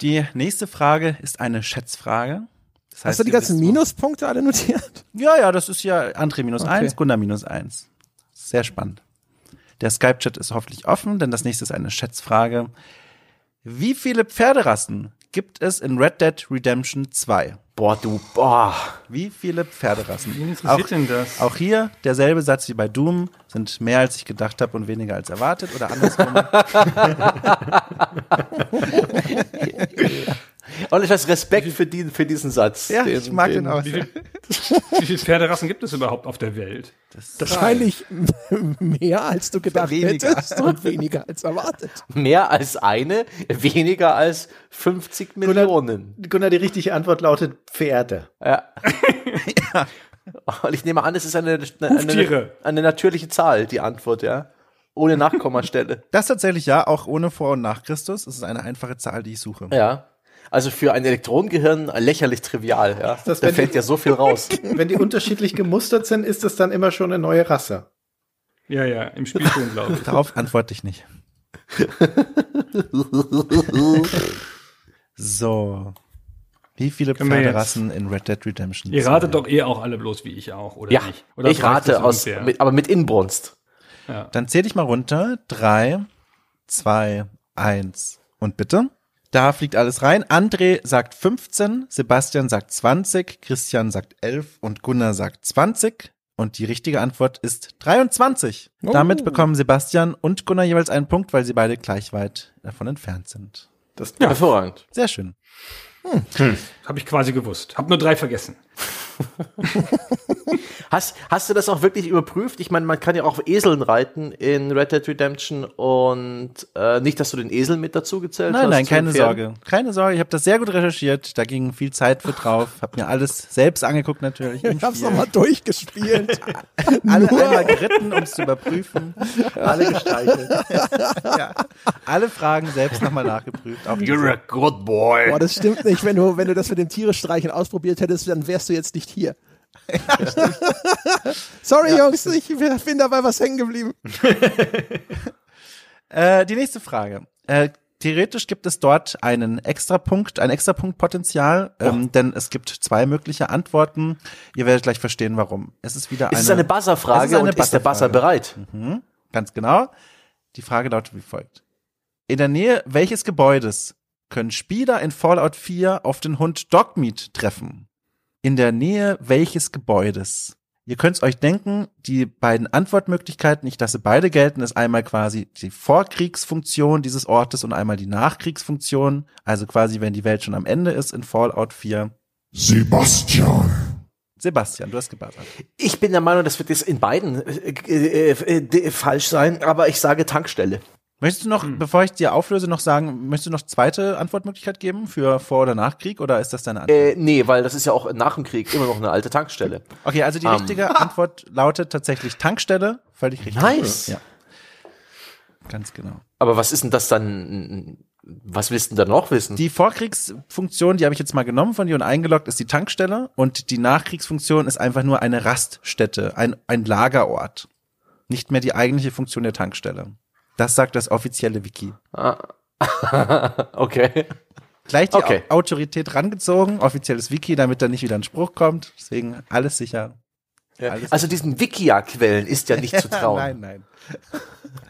Die nächste Frage ist eine Schätzfrage. Das Hast du die ganzen Minuspunkte alle notiert? Ja, ja, das ist ja André minus Okay. eins, Gunnar minus eins. Sehr spannend. Der Skype-Chat ist hoffentlich offen, denn das nächste ist eine Schätzfrage. Wie viele Pferderassen gibt es in Red Dead Redemption 2? Boah, du, boah. Wie viele Pferderassen? Wen interessiert denn das? Auch hier derselbe Satz wie bei Doom, sind mehr als ich gedacht habe und weniger als erwartet oder andersrum. Und ich weiß Respekt für, die, für diesen Satz. ja, ich mag den auch. Wie, viel, wie viele Pferderassen gibt es überhaupt auf der Welt? Wahrscheinlich mehr, als du gedacht Weniger. hättest und weniger als erwartet. Mehr als eine, weniger als 50 Millionen. Gunnar, die richtige Antwort lautet Pferde. Ja. Und ich nehme an, es ist eine, eine, eine, eine natürliche Zahl, die Antwort, ja. Ohne Nachkommastelle. Das tatsächlich ja, auch ohne Vor- und Nach Christus. Es ist eine einfache Zahl, die ich suche. ja. Also für ein Elektronengehirn lächerlich trivial, ja. das, da fällt die- ja so viel raus. Wenn die unterschiedlich gemustert sind, ist das dann immer schon eine neue Rasse. Ja, ja, im Spiel schon, glaube ich. Darauf antworte ich nicht. so. Wie viele Pferderassen in Red Dead Redemption? Ihr 2? ratet doch eh auch alle bloß wie ich auch, oder Ja, nicht? Oder ich rate aus, mit, aber mit Inbrunst. Dann zähle ich mal runter. Drei, zwei, eins und bitte. Da fliegt alles rein. André sagt 15, Sebastian sagt 20, Christian sagt 11 und Gunnar sagt 20. Und die richtige Antwort ist 23. Oh. Damit bekommen Sebastian und Gunnar jeweils einen Punkt, weil sie beide gleich weit davon entfernt sind. Das, Hervorragend. Sehr schön. Habe ich quasi gewusst. Hab nur drei vergessen. Hast, hast du das auch wirklich überprüft? Ich meine, man kann ja auch auf Eseln reiten in Red Dead Redemption und äh, nicht, dass du den Esel mit dazu gezählt hast. Nein, nein, keine? Sorge. Keine Sorge, ich habe das sehr gut recherchiert. Da ging viel Zeit für drauf. Hab mir alles selbst angeguckt natürlich. Ich hab's Spiel. nochmal durchgespielt. alle einmal geritten, um es zu überprüfen. alle gestreichelt. Ja. Alle Fragen selbst nochmal nachgeprüft. You're a good boy. Boah, das stimmt nicht. Wenn du, wenn du das mit dem Tiere streichen ausprobiert hättest, dann wärst du jetzt nicht hier. Sorry, Jungs, ich bin dabei was hängen geblieben. Äh, die nächste Frage. Äh, theoretisch gibt es dort einen Extrapunkt, ein Extrapunktpotenzial, ähm, denn es gibt zwei mögliche Antworten. Ihr werdet gleich verstehen, warum. Es ist wieder Es eine, ist eine Es Buzzer-Frage ist eine und ist der Buzzer Buzzer-Frage. bereit? Mhm, ganz genau. Die Frage lautet wie folgt. In der Nähe welches Gebäudes können Spieler in Fallout 4 auf den Hund Dogmeat treffen? In der Nähe welches Gebäudes? Ihr könnt's euch denken, die beiden Antwortmöglichkeiten, ich lasse beide gelten, ist einmal quasi die Vorkriegsfunktion dieses Ortes und einmal die Nachkriegsfunktion, also quasi wenn die Welt schon am Ende ist in Fallout 4. Sebastian. Sebastian, du hast gebuzzert. Ich bin der Meinung, das wird jetzt in beiden äh, äh, äh, äh, falsch sein, aber ich sage Tankstelle. Möchtest du noch, bevor ich dir auflöse, noch sagen, möchtest du noch zweite Antwortmöglichkeit geben für Vor- oder Nachkrieg oder ist das deine Antwort? Äh, nee, weil das ist ja auch nach dem Krieg immer noch eine alte Tankstelle. Okay, also die Ähm. richtige Antwort lautet tatsächlich Tankstelle. Völlig richtig. Nice. Ja. Ganz genau. Aber was ist denn das dann? Was willst du denn da noch wissen? Die Vorkriegsfunktion, die habe ich jetzt mal genommen von dir und eingeloggt, ist die Tankstelle und die Nachkriegsfunktion ist einfach nur eine Raststätte, ein, ein Lagerort. Nicht mehr die eigentliche Funktion der Tankstelle. Das sagt das offizielle Wiki. okay. Gleich die Okay. Au- Autorität rangezogen, offizielles Wiki, damit da nicht wieder ein Spruch kommt. Deswegen alles sicher. Ja. Alles- Also diesen Wikia-Quellen ist ja nicht zu trauen. nein, nein.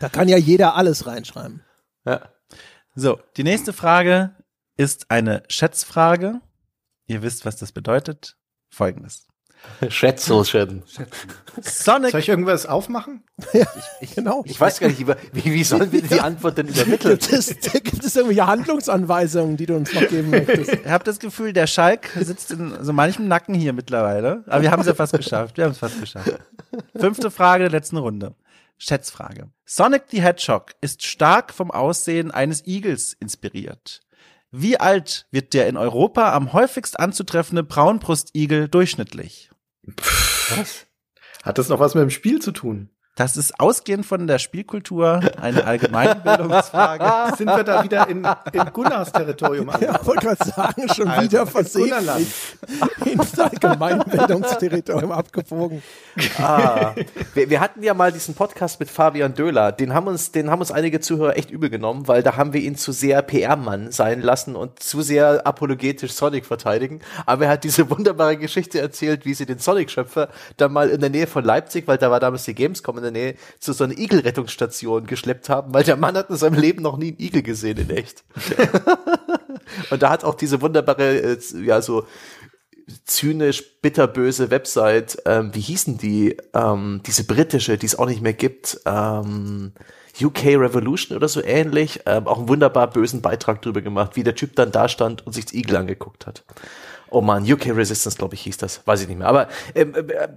Da kann ja jeder alles reinschreiben. Ja. So, die nächste Frage ist eine Schätzfrage. Ihr wisst, was das bedeutet. Folgendes. Schätzelchen. Sonic Soll ich irgendwas aufmachen? Genau. Ich weiß gar nicht, wie, wie wie sollen wir die Antwort denn übermitteln? Gibt es, gibt es irgendwelche Handlungsanweisungen, die du uns noch geben möchtest? Ich habe das Gefühl, der Schalk sitzt in so manchem Nacken hier mittlerweile. Aber wir haben es ja fast geschafft. Wir haben es fast geschafft. Fünfte Frage der letzten Runde. Schätzfrage. Sonic the Hedgehog ist stark vom Aussehen eines Igels inspiriert. Wie alt wird der in Europa am häufigst anzutreffende Braunbrustigel durchschnittlich? Hat das noch was mit dem Spiel zu tun? Das ist ausgehend von der Spielkultur eine Allgemeinbildungsfrage. Sind wir da wieder in, in Gunnars Territorium Ja, angekommen? wollte gerade sagen, schon wieder Gunnerland. versehentlich ins Allgemeinbildungsterritorium abgebogen. Ah, wir, wir hatten ja mal diesen Podcast mit Fabian Döhler. Den haben uns, den haben uns einige Zuhörer echt übel genommen, weil da haben wir ihn zu sehr PR-Mann sein lassen und zu sehr apologetisch Sonic verteidigen. Aber er hat diese wunderbare Geschichte erzählt, wie sie den Sonic-Schöpfer da mal in der Nähe von Leipzig, weil da war damals die Gamescom in der Nähe, zu so einer Igel-Rettungsstation geschleppt haben, weil der Mann hat in seinem Leben noch nie einen Igel gesehen in echt. und da hat auch diese wunderbare, äh, ja, so zynisch, bitterböse Website, ähm, wie hießen die, ähm, diese britische, die es auch nicht mehr gibt, ähm, UK Revolution oder so ähnlich, ähm, auch einen wunderbar bösen Beitrag drüber gemacht, wie der Typ dann da stand und sich das Igel angeguckt hat. Oh man, UK Resistance, glaube ich, hieß das, weiß ich nicht mehr. Aber ähm, äh,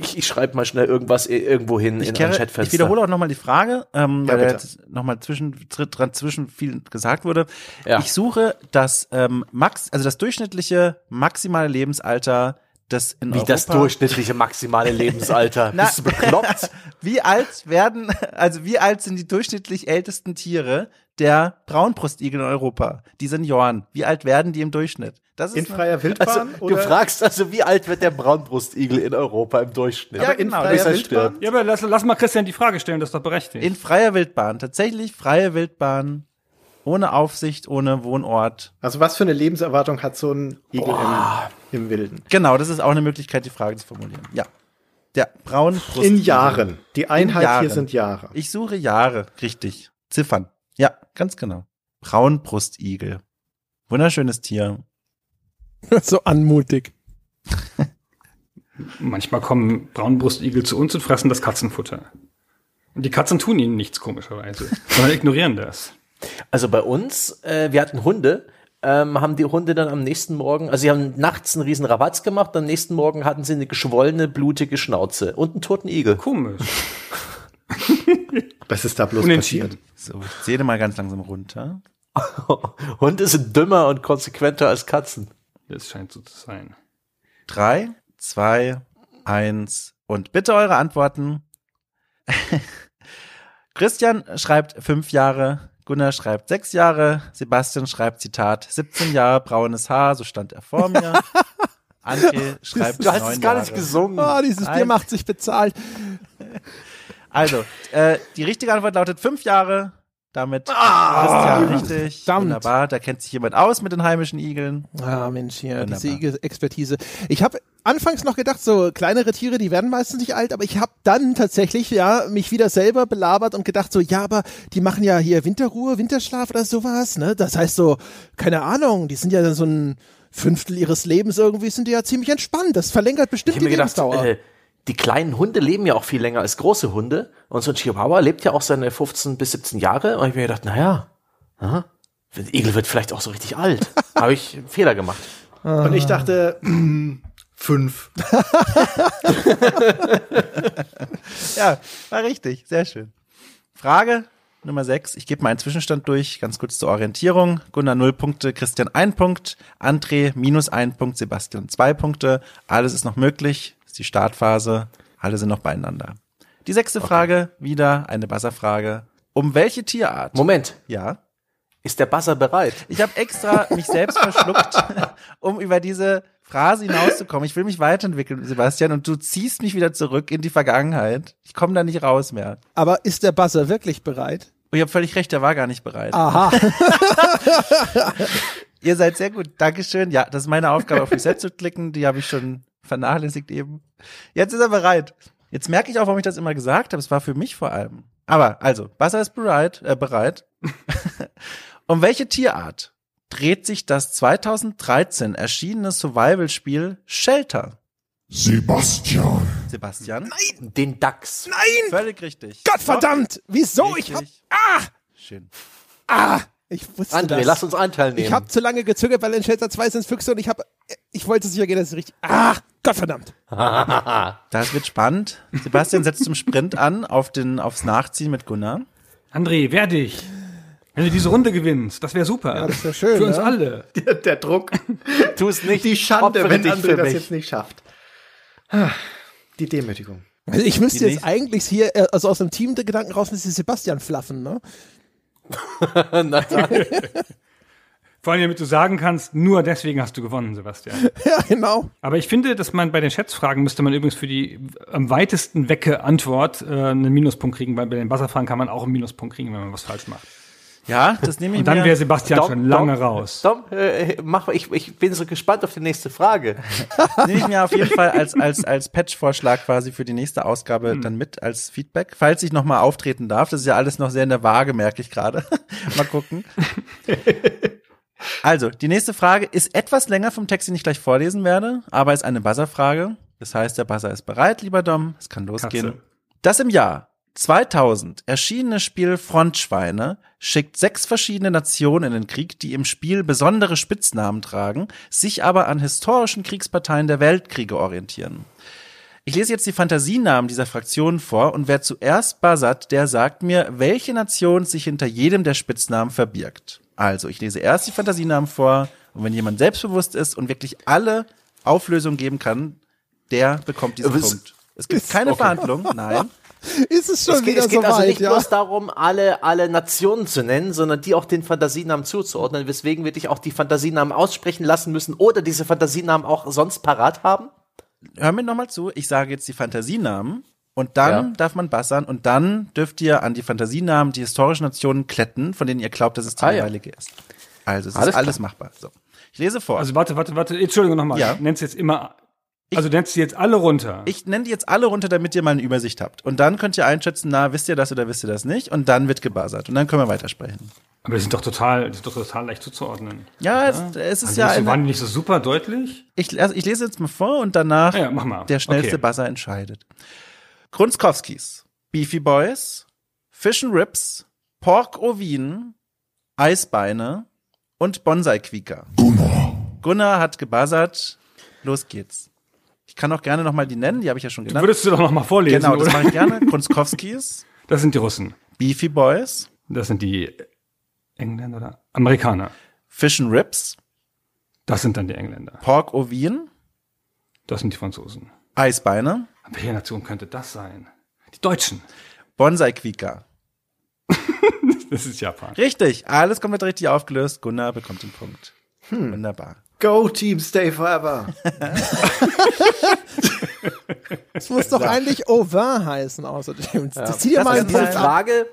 ich, ich schreibe mal schnell irgendwas irgendwo hin Ich, in ein kehre, Chatfenster. ich wiederhole auch nochmal die Frage, ähm, Ja, weil jetzt nochmal zwischen, dran zwischen viel gesagt wurde. Ja. Ich suche das ähm, Max, also das durchschnittliche maximale Lebensalter des in Wie Europa. das durchschnittliche maximale Lebensalter. Na- Bist du bekloppt? Wie alt werden, also wie alt sind die durchschnittlich ältesten Tiere der Braunbrustigel in Europa? Die Senioren. Wie alt werden die im Durchschnitt? Das ist In freier Wildbahn? Also, du fragst also, wie alt wird der Braunbrustigel in Europa im Durchschnitt? Ja, in genau, freier bis er Wildbahn? stirbt. Ja, aber lass, lass mal Christian die Frage stellen, das ist doch berechtigt. in freier Wildbahn. Tatsächlich freie Wildbahn. Ohne Aufsicht, ohne Wohnort. Also was für eine Lebenserwartung hat so ein Igel im, im Wilden? Genau, das ist auch eine Möglichkeit, die Frage zu formulieren. Ja. Der Braunbrustigel. In Jahren. Die Einheit Jahren. hier sind Jahre. Ich suche Jahre, richtig. Ziffern. Ja, ganz genau. Braunbrustigel. Wunderschönes Tier. so anmutig. Manchmal kommen Braunbrustigel zu uns und fressen das Katzenfutter. Und die Katzen tun ihnen nichts komischerweise, sondern ignorieren das. Also bei uns, äh, wir hatten Hunde, ähm, haben die Hunde dann am nächsten Morgen, also sie haben nachts einen riesen Rabatz gemacht, am nächsten Morgen hatten sie eine geschwollene, blutige Schnauze und einen toten Igel. Komisch. Was ist da bloß passiert? So, ich zähle mal ganz langsam runter. Hunde sind dümmer und konsequenter als Katzen. Das scheint so zu sein. Drei, zwei, eins und bitte eure Antworten. Christian schreibt fünf Jahre, Gunnar schreibt sechs Jahre, Sebastian schreibt Zitat 17 Jahre braunes Haar, so stand er vor mir. Anke schreibt Du hast neun es gar nicht Jahre. gesungen. Ah, dieses Bier macht sich bezahlt. Also, äh, die richtige Antwort lautet fünf Jahre. Damit Christian richtig. verdammt. Wunderbar, da kennt sich jemand aus mit den heimischen Igeln. Ah, Mensch, hier, Wunderbar. diese Expertise. Ich habe anfangs noch gedacht, so kleinere Tiere, die werden meistens nicht alt, aber ich habe dann tatsächlich ja mich wieder selber belabert und gedacht so, ja, aber die machen ja hier Winterruhe, Winterschlaf oder sowas, ne? Das heißt so, keine Ahnung, die sind ja dann so ein Fünftel ihres Lebens irgendwie, sind die ja ziemlich entspannt. Das verlängert bestimmt Ich die mir gedacht, Lebensdauer. äh, die kleinen Hunde leben ja auch viel länger als große Hunde. Und so ein Chihuahua lebt ja auch seine 15 bis 17 Jahre. Und ich mir gedacht, naja, aha, der Igel wird vielleicht auch so richtig alt. habe ich einen Fehler gemacht. Und ich dachte, mm, fünf. Ja, war richtig. Sehr schön. Frage Nummer 6. Ich gebe mal einen Zwischenstand durch, ganz kurz zur Orientierung. Gunnar 0 Punkte, Christian 1 Punkt, André minus 1 Punkt, Sebastian 2 Punkte. Alles ist noch möglich. Die Startphase. Alle sind noch beieinander. Die sechste Frage, wieder eine Buzzer-Frage. Um welche Tierart? Moment, Ja. ist der Buzzer bereit? Ich habe extra mich selbst verschluckt, um über diese Phrase hinauszukommen. Ich will mich weiterentwickeln, Sebastian, und du ziehst mich wieder zurück in die Vergangenheit. Ich komme da nicht raus mehr. Aber ist der Buzzer wirklich bereit? Und ich habe völlig recht, der war gar nicht bereit. Aha. Ihr seid sehr gut. Dankeschön. Ja, das ist meine Aufgabe, auf Reset zu klicken. Die habe ich schon vernachlässigt eben. Jetzt ist er bereit. Jetzt merke ich auch, warum ich das immer gesagt habe. Es war für mich vor allem. Aber also, Buzzer ist bereit. Äh, bereit. um welche Tierart dreht sich das 2013 erschienene Survival-Spiel Shelter? Sebastian, Sebastian? Den Dachs. Nein! Völlig richtig. Gottverdammt! Wieso? Ich hab, Richtig. ah! Schön. Ah! Ich wusste André, das. lass uns Anteil nehmen. Ich habe zu lange gezögert, weil in Shelter 2 sind Füchse und ich habe, ich wollte sicher gehen, dass es richtig. Ah, Gottverdammt. Das wird spannend. Sebastian setzt zum Sprint an auf den, aufs Nachziehen mit Gunnar. André, wer dich? Wenn du diese Runde gewinnst, das wäre super. Ja, das wär schön, Für uns ne? alle. Der, der Druck, tu es nicht. die Schande, wenn dich André für das jetzt nicht schafft. Die Demütigung. Also ich müsste jetzt eigentlich hier, äh, also aus dem Team der Gedanken raus, dass sie Sebastian flaffen, ne? Nein. Vor allem, damit du sagen kannst, nur deswegen hast du gewonnen, Sebastian. Ja, genau. Aber ich finde, dass man bei den Schätzfragen müsste man übrigens für die am weitesten wecke Antwort äh, einen Minuspunkt kriegen, weil bei den Buzzerfragen kann man auch einen Minuspunkt kriegen, wenn man was falsch macht. Ja, das nehme ich Und dann wäre Sebastian Dom, schon lange Dom, raus. Dom, äh, mach, ich, ich bin so gespannt auf die nächste Frage. nehme ich mir auf jeden Fall als, als, als Patch-Vorschlag quasi für die nächste Ausgabe dann mit als Feedback, falls ich nochmal auftreten darf. Das ist ja alles noch sehr in der Waage, merke ich gerade. mal gucken. Also, die nächste Frage ist etwas länger vom Text, den ich gleich vorlesen werde, aber ist eine Buzzer-Frage. Das heißt, der Buzzer ist bereit, lieber Dom. Es kann losgehen. Katze. Das im Jahr 2000 erschienene Spiel Frontschweine schickt sechs verschiedene Nationen in den Krieg, die im Spiel besondere Spitznamen tragen, sich aber an historischen Kriegsparteien der Weltkriege orientieren. Ich lese jetzt die Fantasienamen dieser Fraktionen vor und wer zuerst buzzert, der sagt mir, welche Nation sich hinter jedem der Spitznamen verbirgt. Also, ich lese erst die Fantasienamen vor und wenn jemand selbstbewusst ist und wirklich alle Auflösungen geben kann, der bekommt diesen Was- Punkt. Es gibt keine Verhandlung, nein. Ist es schon Es geht, wieder es geht so also weit, nicht ja? bloß darum, alle, alle Nationen zu nennen, sondern die auch den Fantasienamen zuzuordnen, weswegen wir dich auch die Fantasienamen aussprechen lassen müssen oder diese Fantasienamen auch sonst parat haben. hör mir nochmal zu, ich sage jetzt die Fantasienamen und dann Ja. darf man bassern und dann dürft ihr an die Fantasienamen die historischen Nationen kletten, von denen ihr glaubt, dass es die Ah, ja. ist. Also es Alles ist alles machbar. So. Ich lese vor. Also warte, warte, warte, Entschuldigung nochmal. Ja. Du nennst jetzt immer, also du nennst sie jetzt alle runter. ich nenne die jetzt alle runter, damit ihr mal eine Übersicht habt. Und dann könnt ihr einschätzen, na, wisst ihr das oder wisst ihr das nicht? Und dann wird gebuzzert. Und dann können wir weitersprechen. Aber die sind doch total, die sind doch total leicht zuzuordnen. Ja, es, es ist Also ja so, waren eine, die nicht so super deutlich? ich, also ich lese jetzt mal vor und danach Ja, mach mal. der schnellste Okay. Buzzer entscheidet. Grunskowskis, Beefy Boys, Fish and Rips, Pork Ovin, Eisbeine und Bonsai-Quieker. Gunnar, Gunnar hat gebuzzert. Los geht's. Ich kann auch gerne nochmal die nennen, die habe ich ja schon genannt. Würdest du doch noch mal vorlesen, Genau, das oder? mache ich gerne. Grunskowskis, Das sind die Russen. Beefy Boys, Das sind die Engländer oder Amerikaner. Fish and Rips, Das sind dann die Engländer. Pork Ovin, Das sind die Franzosen. Eisbeine, Welche Nation könnte das sein? Die Deutschen. Bonsai-Quieker. Das ist Japan. Richtig, alles komplett richtig aufgelöst. Gunnar bekommt den Punkt. Wunderbar. Go Team Stay Forever. Das muss doch eigentlich Auvin heißen, außerdem. Das zieht ja Das mal ist einen diese Punkt ab. Frage,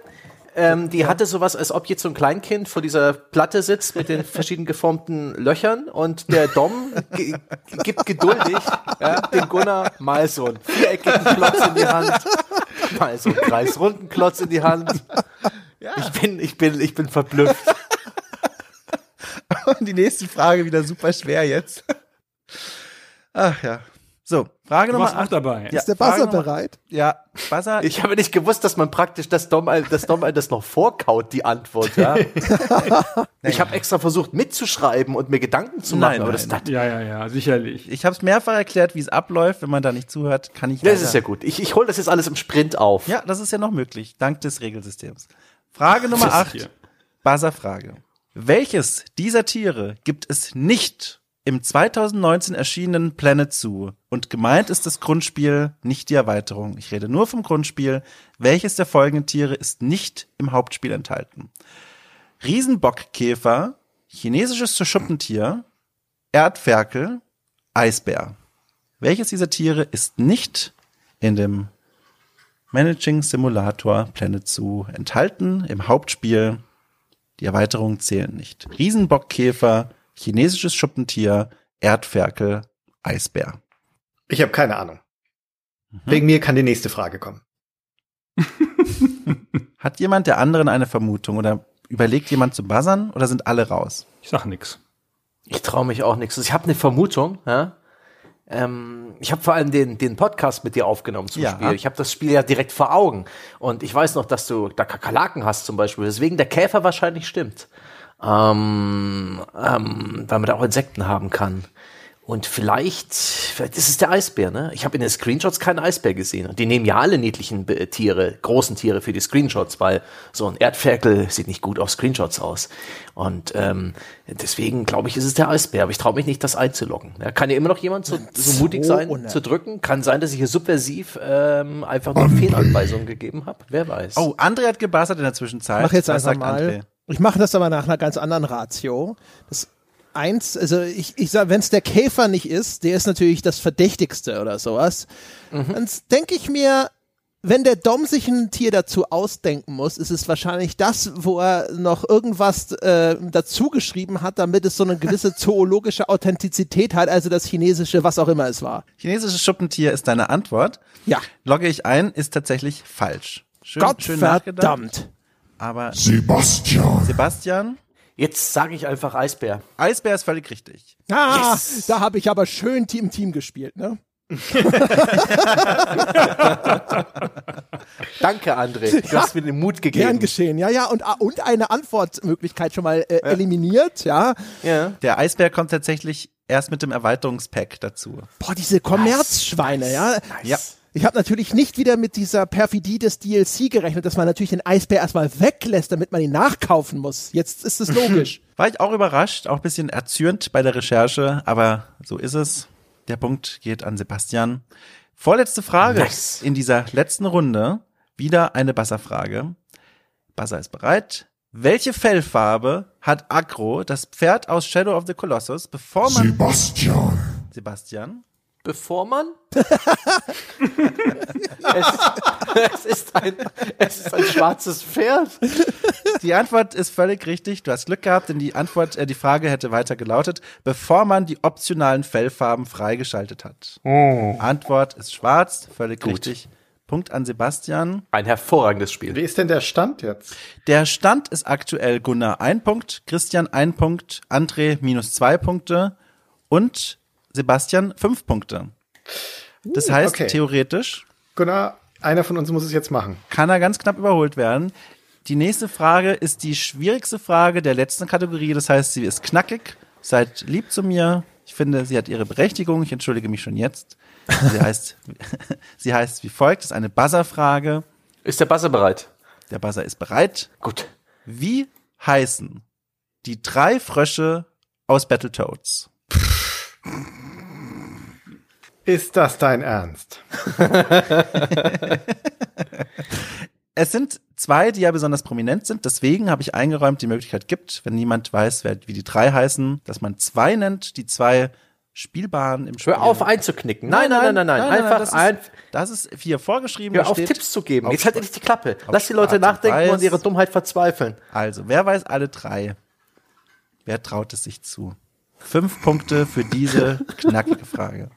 Ähm, die hatte sowas, als ob jetzt so ein Kleinkind vor dieser Platte sitzt mit den verschieden geformten Löchern und der Dom ge- gibt geduldig ja, dem Gunnar mal so einen viereckigen Klotz in die Hand, mal so einen kreisrunden Klotz in die Hand. Ich bin, ich bin, ich bin verblüfft. Und die nächste Frage wieder super schwer jetzt. Ach ja. So, Frage Du Nummer warst auch 8. dabei. Ja, Ist der Frage Buzzer Nummer- bereit? Ja, Buzzer. Ich habe nicht gewusst, dass man praktisch das Dom, das Dom das noch vorkaut, die Antwort. Ja? ich habe extra versucht mitzuschreiben und mir Gedanken zu machen, Nein, aber das, nein. das, Ja, ja, ja, sicherlich. ich habe es mehrfach erklärt, wie es abläuft. Wenn man da nicht zuhört, kann ich das ist ja gut. Ich, ich hole das jetzt alles im Sprint auf. Ja, das ist ja noch möglich, dank des Regelsystems. Frage Nummer Das ist 8. hier. Buzzer-Frage. Welches dieser Tiere gibt es nicht im 2019 erschienenen Planet Zoo? Und gemeint ist das Grundspiel, nicht die Erweiterung. Ich rede nur vom Grundspiel. Welches der folgenden Tiere ist nicht im Hauptspiel enthalten? Riesenbockkäfer, chinesisches Schuppentier, Erdferkel, Eisbär. Welches dieser Tiere ist nicht in dem Managing Simulator Planet Zoo enthalten im Hauptspiel. Die Erweiterungen zählen nicht. Riesenbockkäfer, chinesisches Schuppentier, Erdferkel, Eisbär. Ich habe keine Ahnung. Wegen mir kann die nächste Frage kommen. Hat jemand der anderen eine Vermutung oder überlegt jemand zu buzzern oder sind alle raus? Ich sag nix. Ich traue mich auch nichts. Ich habe eine Vermutung. Ja? Ähm, ich habe vor allem den, den Podcast mit dir aufgenommen zum Ja. Spiel. Ich habe das Spiel ja direkt vor Augen. Und ich weiß noch, dass du da Kakerlaken hast zum Beispiel. Deswegen der Käfer wahrscheinlich stimmt. Ähm, ähm, weil man da auch Insekten haben kann. Und vielleicht, vielleicht ist es der Eisbär, ne? Ich habe in den Screenshots keinen Eisbär gesehen. Und die nehmen ja alle niedlichen Be- Tiere, großen Tiere für die Screenshots, weil so ein Erdferkel sieht nicht gut auf Screenshots aus. Und ähm, deswegen glaube ich, ist es der Eisbär. Aber ich traue mich nicht, das einzuloggen. Ja, kann ja immer noch jemand so, so mutig sein, unnötig. zu drücken. Kann sein, dass ich hier subversiv ähm, einfach nur Fehlanweisungen gegeben habe. Wer weiß. Oh, André hat gebuzzert in der Zwischenzeit. mach jetzt Was einfach sagt mal. André? Ich mache das aber nach einer ganz anderen Ratio. Das eins, also ich, ich sag, wenn es der Käfer nicht ist, der ist natürlich das Verdächtigste oder sowas. Dann denke ich mir, wenn der Dom sich ein Tier dazu ausdenken muss, ist es wahrscheinlich das, wo er noch irgendwas äh, dazu geschrieben hat, damit es so eine gewisse zoologische Authentizität hat, also das chinesische, was auch immer es war. Chinesisches Schuppentier ist deine Antwort. Ja. Logge ich ein, ist tatsächlich falsch. Schön, schön nachgedacht. Aber Sebastian, Sebastian, Jetzt sage ich einfach Eisbär. Eisbär ist völlig richtig. Ah, Yes. da habe ich aber schön Team Team gespielt, ne? Danke, André. Du hast mir den Mut gegeben. Gern geschehen, ja, ja, und, ah, und eine Antwortmöglichkeit schon mal äh, eliminiert, ja. ja. Der Eisbär kommt tatsächlich erst mit dem Erweiterungspack dazu. Boah, diese Kommerzschweine, ja. Ja. Ich habe natürlich nicht wieder mit dieser Perfidie des DLC gerechnet, dass man natürlich den Eisbär erstmal weglässt, damit man ihn nachkaufen muss. Jetzt ist es logisch. War ich auch überrascht, auch ein bisschen erzürnt bei der Recherche, aber so ist es. Der Punkt geht an Sebastian. Vorletzte Frage Nice. in dieser letzten Runde. Wieder eine Buzzer-Frage. Buzzer ist bereit. Welche Fellfarbe hat Agro, das Pferd aus Shadow of the Colossus, bevor man Sebastian, Sebastian? Bevor man? es, es, ist ein, es ist ein schwarzes Pferd. Die Antwort ist völlig richtig. Du hast Glück gehabt, denn die Antwort, äh, die Frage hätte weiter gelautet, bevor man die optionalen Fellfarben freigeschaltet hat. Antwort ist schwarz, völlig richtig. Punkt an Sebastian. Ein hervorragendes Spiel. Wie ist denn der Stand jetzt? Der Stand ist aktuell Gunnar ein Punkt, Christian ein Punkt, André minus zwei Punkte und Sebastian fünf Punkte. Das heißt, okay. theoretisch Gunnar, einer von uns muss es jetzt machen. kann er ganz knapp überholt werden. Die nächste Frage ist die schwierigste Frage der letzten Kategorie. Das heißt, sie ist knackig. Seid lieb zu mir. Ich finde, sie hat ihre Berechtigung. Ich entschuldige mich schon jetzt. Sie heißt, sie heißt wie folgt. Das ist eine Buzzer-Frage. Ist der Buzzer bereit? Der Buzzer ist bereit. Gut. Wie heißen die drei Frösche aus Battletoads? Ist das dein Ernst? Es sind zwei, die ja besonders prominent sind. Deswegen habe ich eingeräumt, die Möglichkeit gibt, wenn niemand weiß, wer, wie die drei heißen, dass man zwei nennt, die zwei Spielbaren im Spiel. Hör auf einzuknicken. Nein, nein, nein, nein, nein. Einfach das, ein, ist, das ist hier vorgeschrieben. hör auf steht, Tipps zu geben. Jetzt halt endlich die Klappe. Lass die Leute nachdenken und ihre Dummheit verzweifeln. Also, wer weiß alle drei? Wer traut es sich zu? Fünf Punkte für diese knackige Frage.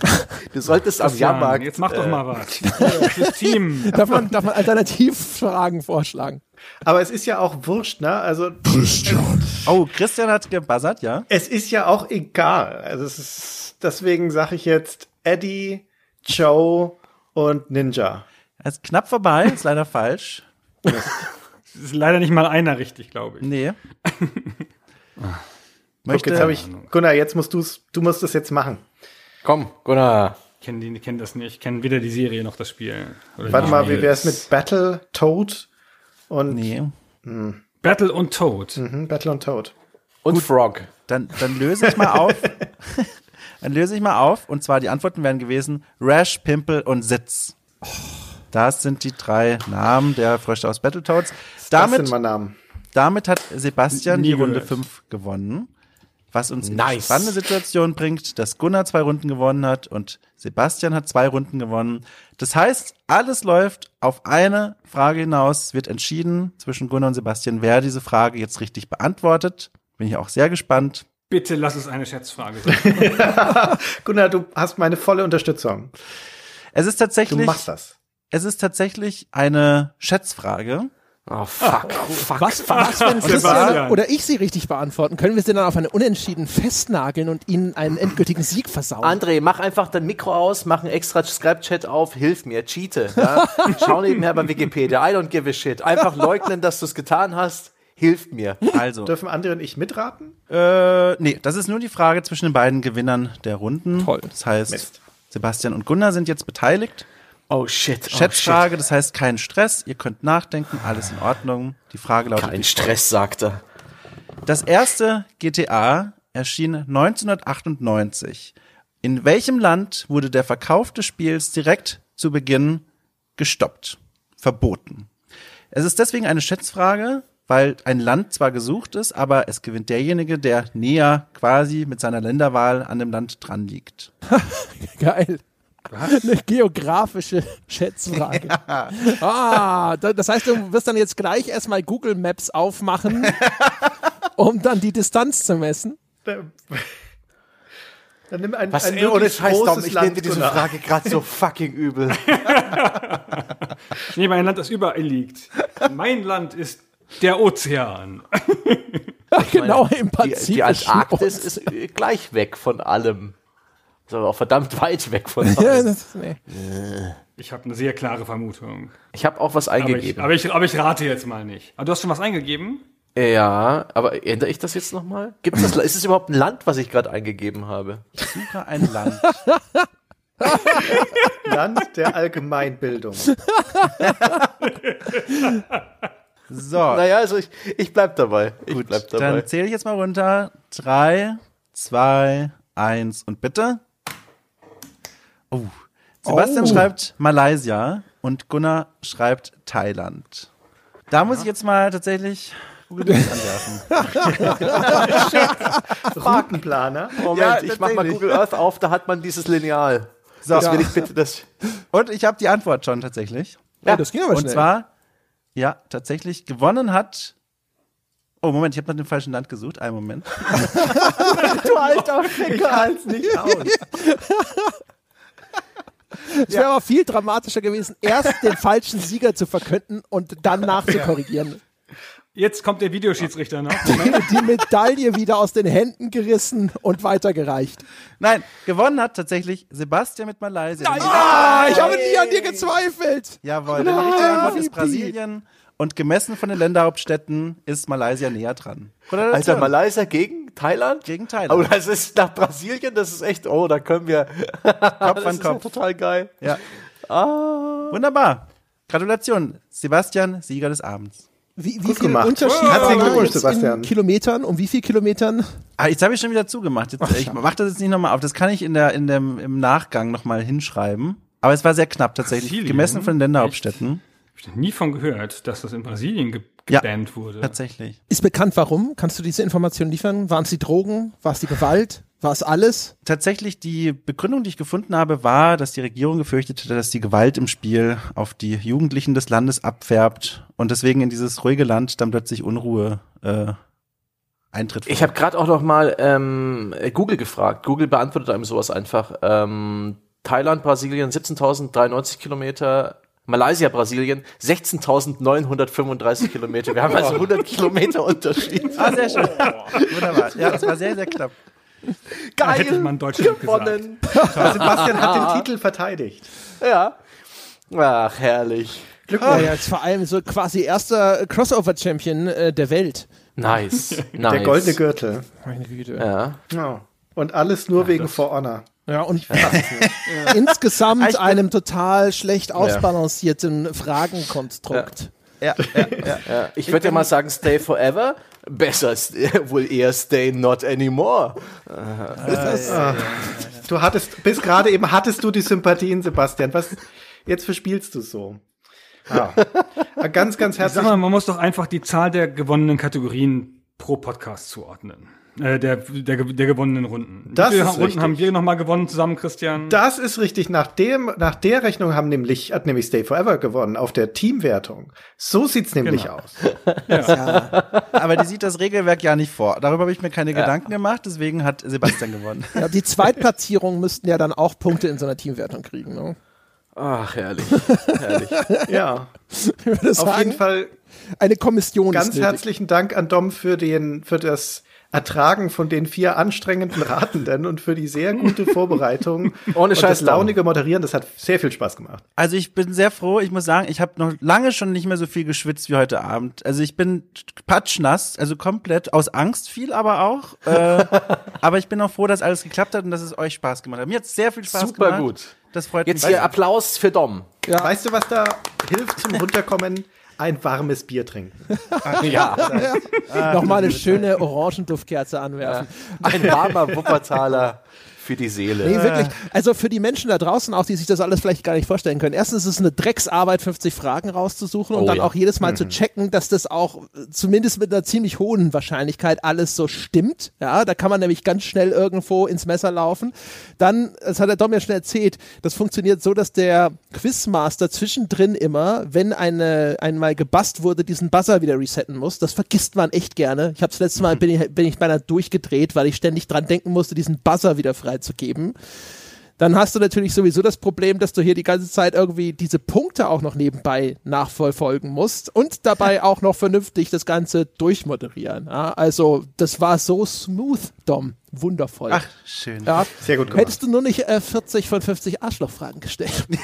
Du solltest am Christian, Jahrmarkt. Jetzt mach doch äh, mal was. Fürs Team. Darf man, darf man Alternativfragen vorschlagen? Aber es ist ja auch wurscht, ne? Also Christian, Oh, Christian hat gebuzzert, ja? es ist ja auch egal. Also es ist, deswegen sage ich jetzt Eddie, Joe und Ninja. Er ist knapp vorbei, ist leider falsch. Es ist leider nicht mal einer richtig, glaube ich. Nee. Guck, Möchte, jetzt habe ich, Gunnar, jetzt musst du's, du musst es jetzt machen. Komm, Gunnar. Ich kenne die, kenn das nicht. Ich kenne weder die Serie noch das Spiel. Oder Warte mal, wie Spiele. wär's mit Battle, Toad und nee. Battle und Toad. mhm, Battle und Toad? Und Frog. Dann, dann löse ich mal auf. dann löse ich mal auf. Und zwar die Antworten wären gewesen Rash, Pimple und Sitz. Das sind die drei Namen der Frösche aus Battletoads. das Damit, sind mal Namen. damit hat Sebastian Nie die Runde gehört. 5 gewonnen. Was uns in die Nice. spannende Situation bringt, dass Gunnar zwei Runden gewonnen hat und Sebastian hat zwei Runden gewonnen. Das heißt, alles läuft auf eine Frage hinaus. Es wird entschieden zwischen Gunnar und Sebastian, wer diese Frage jetzt richtig beantwortet. Bin ich auch sehr gespannt. Bitte lass es eine Schätzfrage sein. Gunnar, du hast meine volle Unterstützung. Es ist Du tatsächlich, machst das. es ist tatsächlich eine Schätzfrage. Oh, fuck. fuck. Was, was wenn Christian oder ich sie richtig beantworten? Können wir sie dann auf eine Unentschieden festnageln und ihnen einen endgültigen Sieg versauen? André, mach einfach dein Mikro aus, mach einen extra Skype-Chat auf, hilf mir, cheate. Ja? Schau nebenher bei Wikipedia, I don't give a shit. Einfach leugnen, dass du es getan hast, hilft mir. Also, Dürfen andere und ich mitraten? äh, nee, das ist nur die Frage zwischen den beiden Gewinnern der Runden. Toll. Das heißt, Mist. Sebastian und Gunnar sind jetzt beteiligt. Oh shit. Oh, Schätzfrage, das heißt kein Stress, ihr könnt nachdenken, alles in Ordnung. Die Frage lautet Kein Stress, sagt er. Das erste GTA erschien 1998. In welchem Land wurde der Verkauf des Spiels direkt zu Beginn gestoppt? Verboten. Es ist deswegen eine Schätzfrage, weil ein Land zwar gesucht ist, aber es gewinnt derjenige, der näher quasi mit seiner Länderwahl an dem Land dran liegt. Geil. Eine geografische Schätzfrage. Ah, da- das heißt, du wirst dann jetzt gleich erstmal Google Maps aufmachen, um dann die Distanz zu messen. Dann nimm ein, Was, ein ey, ohne Scheiß, Dom, ich nehme dir diese. Frage gerade so fucking übel. Ich nehme ein Land, das überall liegt. Mein Land ist der Ozean. genau im Die, Pazifischen. die Antarktis Ozean. ist gleich weg von allem. Ist aber auch verdammt weit weg von Ja, allem. das, nee. Ich habe eine sehr klare Vermutung. Ich habe auch was Aber ich, eingegeben. aber, ich, aber ich rate jetzt mal nicht. Aber du hast schon was eingegeben? ja, aber ändere ich das jetzt nochmal? Gibt es das, ist es überhaupt ein Land, was ich gerade eingegeben habe? Suche ein Land. Land der Allgemeinbildung. So, Naja, also ich, ich bleib dabei. Ich gut, bleib dabei. dann zähle ich jetzt mal runter. Drei, zwei, eins und bitte. Oh. Sebastian Oh. schreibt Malaysia und Gunnar schreibt Thailand. Da muss ich jetzt mal tatsächlich Google Maps anwerfen. Routenplaner. Moment, Ja, ich mach mal. Google Earth auf, da hat man dieses Lineal. So, Das will ich bitte, das. und ich habe die Antwort schon tatsächlich. Ja, das ging aber Und schnell. zwar, ja, tatsächlich gewonnen hat. Oh, Moment, ich habe nach dem falschen Land gesucht. Einen Moment. Du alter Ich halte es nicht aus. Es wäre aber viel dramatischer gewesen, erst den falschen Sieger zu verkünden und dann nachzukorrigieren. Jetzt kommt der Videoschiedsrichter noch. Die Medaille wieder aus den Händen gerissen und weitergereicht. Nein, gewonnen hat tatsächlich Sebastian mit Malaysia. Ah, ich habe nie an dir gezweifelt. Jawohl, die richtige Antwort ist. Brasilien. Und gemessen von den Länderhauptstädten ist Malaysia näher dran. Alter, Gratulation. Malaysia gegen Thailand? Gegen Thailand. Aber das ist nach Brasilien, das ist echt, oh, da können wir. Kopf das an ist ja Kopf. total geil. Ja. Ah. Wunderbar. Gratulation, Sebastian, Sieger des Abends. Wie, wie viel gemacht. Unterschied jetzt in Sebastian. Kilometern? Um wie viel Kilometern? Ah, jetzt habe ich schon wieder zugemacht. Jetzt, ich mache das jetzt nicht nochmal auf. Das kann ich in der, in dem, im Nachgang nochmal hinschreiben. Aber es war sehr knapp tatsächlich, Brasilien? gemessen von den Länderhauptstädten. Hab ich noch nie von gehört, dass das in Brasilien ge Ja. gebannt wurde. Tatsächlich. Ist bekannt, warum? Kannst du diese Information liefern? Waren es die Drogen? War es die Gewalt? War's alles? Tatsächlich, die Begründung, die ich gefunden habe, war, dass die Regierung gefürchtet hatte, dass die Gewalt im Spiel auf die Jugendlichen des Landes abfärbt und deswegen in dieses ruhige Land dann plötzlich Unruhe äh, eintritt. Ich habe gerade auch noch mal ähm, Google gefragt. Google beantwortet einem sowas einfach. Ähm, Thailand, Brasilien 17.093 Kilometer. Malaysia, Brasilien 16.935 Kilometer. Wir haben also 100 Kilometer Unterschied. Ah, sehr schön. Wunderbar. Ja, das war sehr, sehr knapp. Da hätte Geil, man Deutschland gewonnen. Sebastian hat den Titel verteidigt. Ja. Ach, herrlich. Ja, ja, jetzt vor allem so quasi erster Crossover-Champion äh, der Welt. Nice. nice. Der goldene Gürtel. Meine Güte. Ja. Ja. Und alles nur wegen For Honor. Ja, und insgesamt Ich einem total schlecht ausbalancierten Fragenkonstrukt. Ja, ja, ja. Ja, ich würde ja mal sagen, stay forever. Besser ist wohl eher stay not anymore. Du hattest, bis gerade eben hattest du die Sympathien, Sebastian. Was, jetzt verspielst du so. Ja. Ganz, ganz Sag herzlich. mal, man muss doch einfach die Zahl der gewonnenen Kategorien pro Podcast zuordnen. Äh, der, der, der gewonnenen Runden. Das Wie viele ist Runden richtig. haben wir nochmal gewonnen zusammen, Christian? Das ist richtig. Nach dem, nach der Rechnung haben nämlich, hat nämlich Stay Forever gewonnen auf der Teamwertung. So sieht's nämlich Genau. aus. Aber die sieht das Regelwerk ja nicht vor. Darüber habe ich mir keine Gedanken gemacht, deswegen hat Sebastian gewonnen. Ja, die Zweitplatzierungen müssten ja dann auch Punkte in so einer Teamwertung kriegen. Ne? Ach, herrlich. herrlich. Ja. Auf sagen, jeden Fall eine Kommission ganz herzlichen Dank an Dom für den, für das Ertragen von den vier anstrengenden Ratenden und für die sehr gute Vorbereitung. Ohne und Scheiß, das launige Moderieren. Das hat sehr viel Spaß gemacht. Also ich bin sehr froh. Ich muss sagen, ich habe noch lange schon nicht mehr so viel geschwitzt wie heute Abend. Also ich bin patschnass, also komplett aus Angst viel, aber auch. Äh, aber ich bin auch froh, dass alles geklappt hat und dass es euch Spaß gemacht hat. Mir hat sehr viel Spaß Super gemacht. gut. Das freut Jetzt mich. hier Applaus für Dom. Weißt du, was da hilft zum Runterkommen? Ein warmes Bier trinken. Ja. Nochmal eine schöne Orangenduftkerze anwerfen. Ein warmer Wuppertaler für die Seele. Nee, wirklich. Also für die Menschen da draußen auch, die sich das alles vielleicht gar nicht vorstellen können. Erstens ist es eine Drecksarbeit, 50 Fragen rauszusuchen und Oh dann ja. auch jedes Mal zu checken, dass das auch zumindest mit einer ziemlich hohen Wahrscheinlichkeit alles so stimmt. Ja, da kann man nämlich ganz schnell irgendwo ins Messer laufen. Dann, das hat der Dom ja schon erzählt, das funktioniert so, dass der Quizmaster zwischendrin immer, wenn eine einmal gebast wurde, diesen Buzzer wieder resetten muss. Das vergisst man echt gerne. Ich habe das letzte Mal bin ich, bin ich beinahe durchgedreht, weil ich ständig dran denken musste, diesen Buzzer wieder freizugeben dann hast du natürlich sowieso das Problem, dass du hier die ganze Zeit irgendwie diese Punkte auch noch nebenbei nachvollfolgen musst und dabei auch noch vernünftig das Ganze durchmoderieren. Ja, also das war so smooth, Dom. Wundervoll. Ach, schön. ja. Sehr gut gemacht. Hättest du nur nicht äh, 40 von 50 Arschlochfragen gestellt.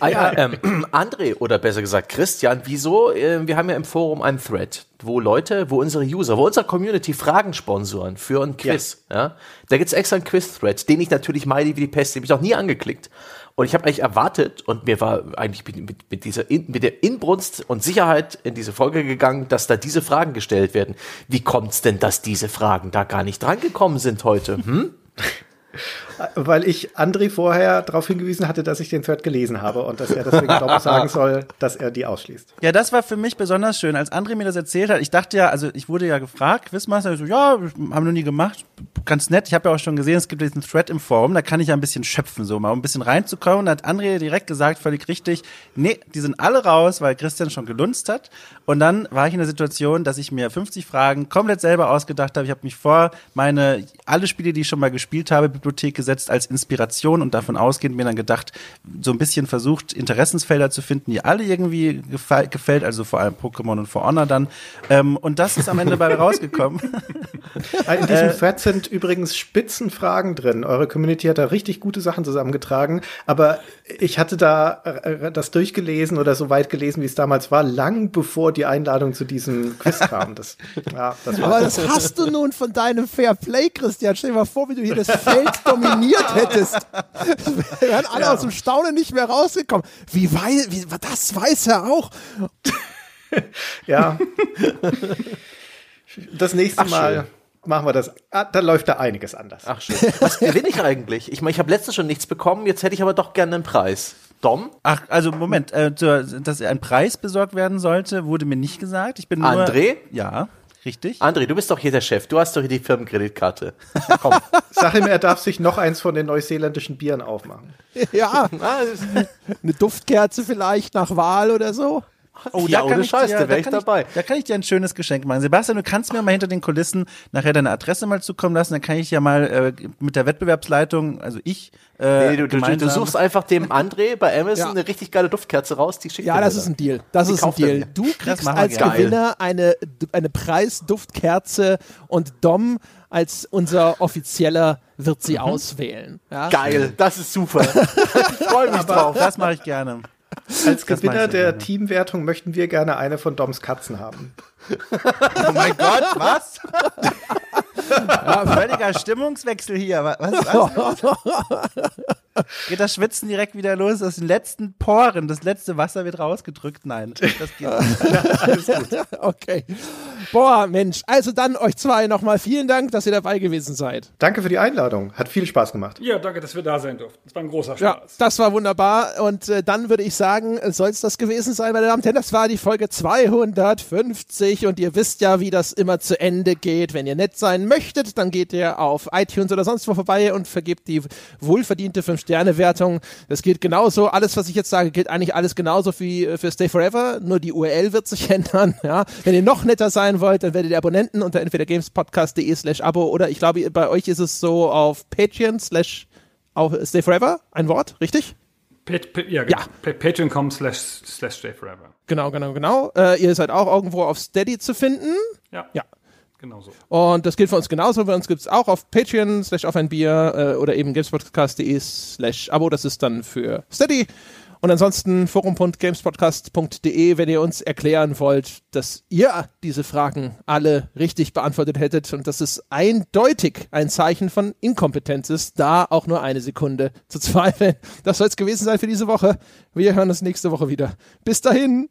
Ah, ja, ähm, André, oder besser gesagt Christian, wieso? Äh, wir haben ja im Forum einen Thread, wo Leute, wo unsere User, wo unsere Community Fragen sponsoren für ein Quiz. Ja. Da gibt's extra einen Quiz-Thread, den ich natürlich meide wie die Pest, den hab ich noch nie angeklickt. Und ich habe eigentlich erwartet und mir war eigentlich mit, mit, dieser in, mit der Inbrunst und Sicherheit in diese Folge gegangen, dass da diese Fragen gestellt werden. Wie kommt's denn, dass diese Fragen da gar nicht drangekommen sind heute? Hm? Weil ich André vorher darauf hingewiesen hatte, dass ich den Thread gelesen habe und dass er deswegen Dom sagen soll, dass er die ausschließt. Ja, das war für mich besonders schön. Als André mir das erzählt hat, ich dachte ja, also ich wurde ja gefragt, Quizmaster, so, ja, haben wir noch nie gemacht, ganz nett. Ich habe ja auch schon gesehen, es gibt diesen Thread im Forum, da kann ich ja ein bisschen schöpfen, so mal um ein bisschen reinzukommen. Da hat André direkt gesagt, völlig richtig, nee, die sind alle raus, weil Christian schon gelunzt hat. Und dann war ich in der Situation, dass ich mir 50 Fragen komplett selber ausgedacht habe. Ich habe mich vor meine, alle Spiele, die ich schon mal gespielt habe, Bibliothek gesetzt als Inspiration und davon ausgehend mir dann gedacht, so ein bisschen versucht, Interessensfelder zu finden, die alle irgendwie gefällt, also vor allem Pokémon und For Honor dann. Ähm, und das ist am Ende bei rausgekommen. In diesem Thread sind übrigens Spitzenfragen drin. Eure Community hat da richtig gute Sachen zusammengetragen. Aber ich hatte da äh, das durchgelesen oder so weit gelesen, wie es damals war, lang bevor die Einladung zu diesem Quiz kam. Das, ja, das war Aber das hast du nun von deinem Fair Play, Christian. Stell dir mal vor, wie du hier das Feld dominiert hättest. Wir wären alle aus dem Staunen nicht mehr rausgekommen. Wie weiß, wie, das weiß er auch. Ja. Das nächste Ach, Mal schön. machen wir das. Ah, da läuft da einiges anders. Ach schön. Was gewinne ich eigentlich? Ich meine, ich habe letztens schon nichts bekommen, jetzt hätte ich aber doch gerne einen Preis. Dom? Ach, also Moment, äh, dass ein Preis besorgt werden sollte, wurde mir nicht gesagt. Ich bin nur, André? Ja. Richtig? André, du bist doch hier der Chef. Du hast doch hier die Firmenkreditkarte. Komm. Sag ihm, er darf sich noch eins von den neuseeländischen Bieren aufmachen. Ja, Ah, eine Duftkerze vielleicht nach Wahl oder so. Oh, da ja, ohne kann ich Scheiß, dir- da wäre ich kann dabei. da kann ich dir ein schönes Geschenk machen. Sebastian, du kannst mir mal hinter den Kulissen nachher deine Adresse mal zukommen lassen. Dann kann ich ja mal äh, mit der Wettbewerbsleitung, also ich, äh, Nee, du, du, du suchst einfach dem André bei Amazon Ja. eine richtig geile Duftkerze raus, die schickt Ja, das ist ein Deal. Das Die ist ein Deal. Du kriegst als gerne. Gewinner eine, eine Preisduftkerze und Dom als unser offizieller wird sie auswählen. Ja? Geil, das ist super. ich freue mich drauf. Das mache ich gerne. Als Gewinner der. Teamwertung möchten wir gerne eine von Doms Katzen haben. Oh mein Gott, was? ja, völliger Stimmungswechsel hier. Was, was? Geht das Schwitzen direkt wieder los? Aus den letzten Poren, das letzte Wasser wird rausgedrückt? Nein, das geht nicht. Okay. Boah, Mensch. Also dann euch zwei nochmal vielen Dank, dass ihr dabei gewesen seid. Danke für die Einladung. Hat viel Spaß gemacht. Ja, danke, dass wir da sein durften. Das war ein großer Ja, Spaß. das war wunderbar. Und äh, dann würde ich sagen, soll es das gewesen sein, meine Damen und Herren. Das war die Folge 250 und ihr wisst ja, wie das immer zu Ende geht. Wenn ihr nett sein möchtet, dann geht ihr auf iTunes oder sonst wo vorbei und vergebt die wohlverdiente 5-Sterne-Wertung. Das geht genauso. Alles, was ich jetzt sage, gilt eigentlich alles genauso wie äh, für Stay Forever. Nur die URL wird sich ändern. Ja. Wenn ihr noch netter sein wollt, dann werdet ihr Abonnenten unter entweder gamespodcast.de slash Abo oder ich glaube, bei euch ist es so auf Patreon slash Stay Forever. Ein Wort, richtig? Pa pa ja, Ja. ja. Patreon.com slash slash stay forever. Genau, genau, genau. Äh, ihr seid auch irgendwo auf Steady zu finden. Ja. Ja. Genau so. Und das gilt für uns genauso. Bei uns gibt es auch auf Patreon slash auf ein Bier äh, oder eben gamespodcast.de slash Abo. Das ist dann für Steady. Und ansonsten forum.gamespodcast.de, wenn ihr uns erklären wollt, dass ihr diese Fragen alle richtig beantwortet hättet und dass es eindeutig ein Zeichen von Inkompetenz ist, da auch nur eine Sekunde zu zweifeln. Das soll es gewesen sein für diese Woche. Wir hören uns nächste Woche wieder. Bis dahin.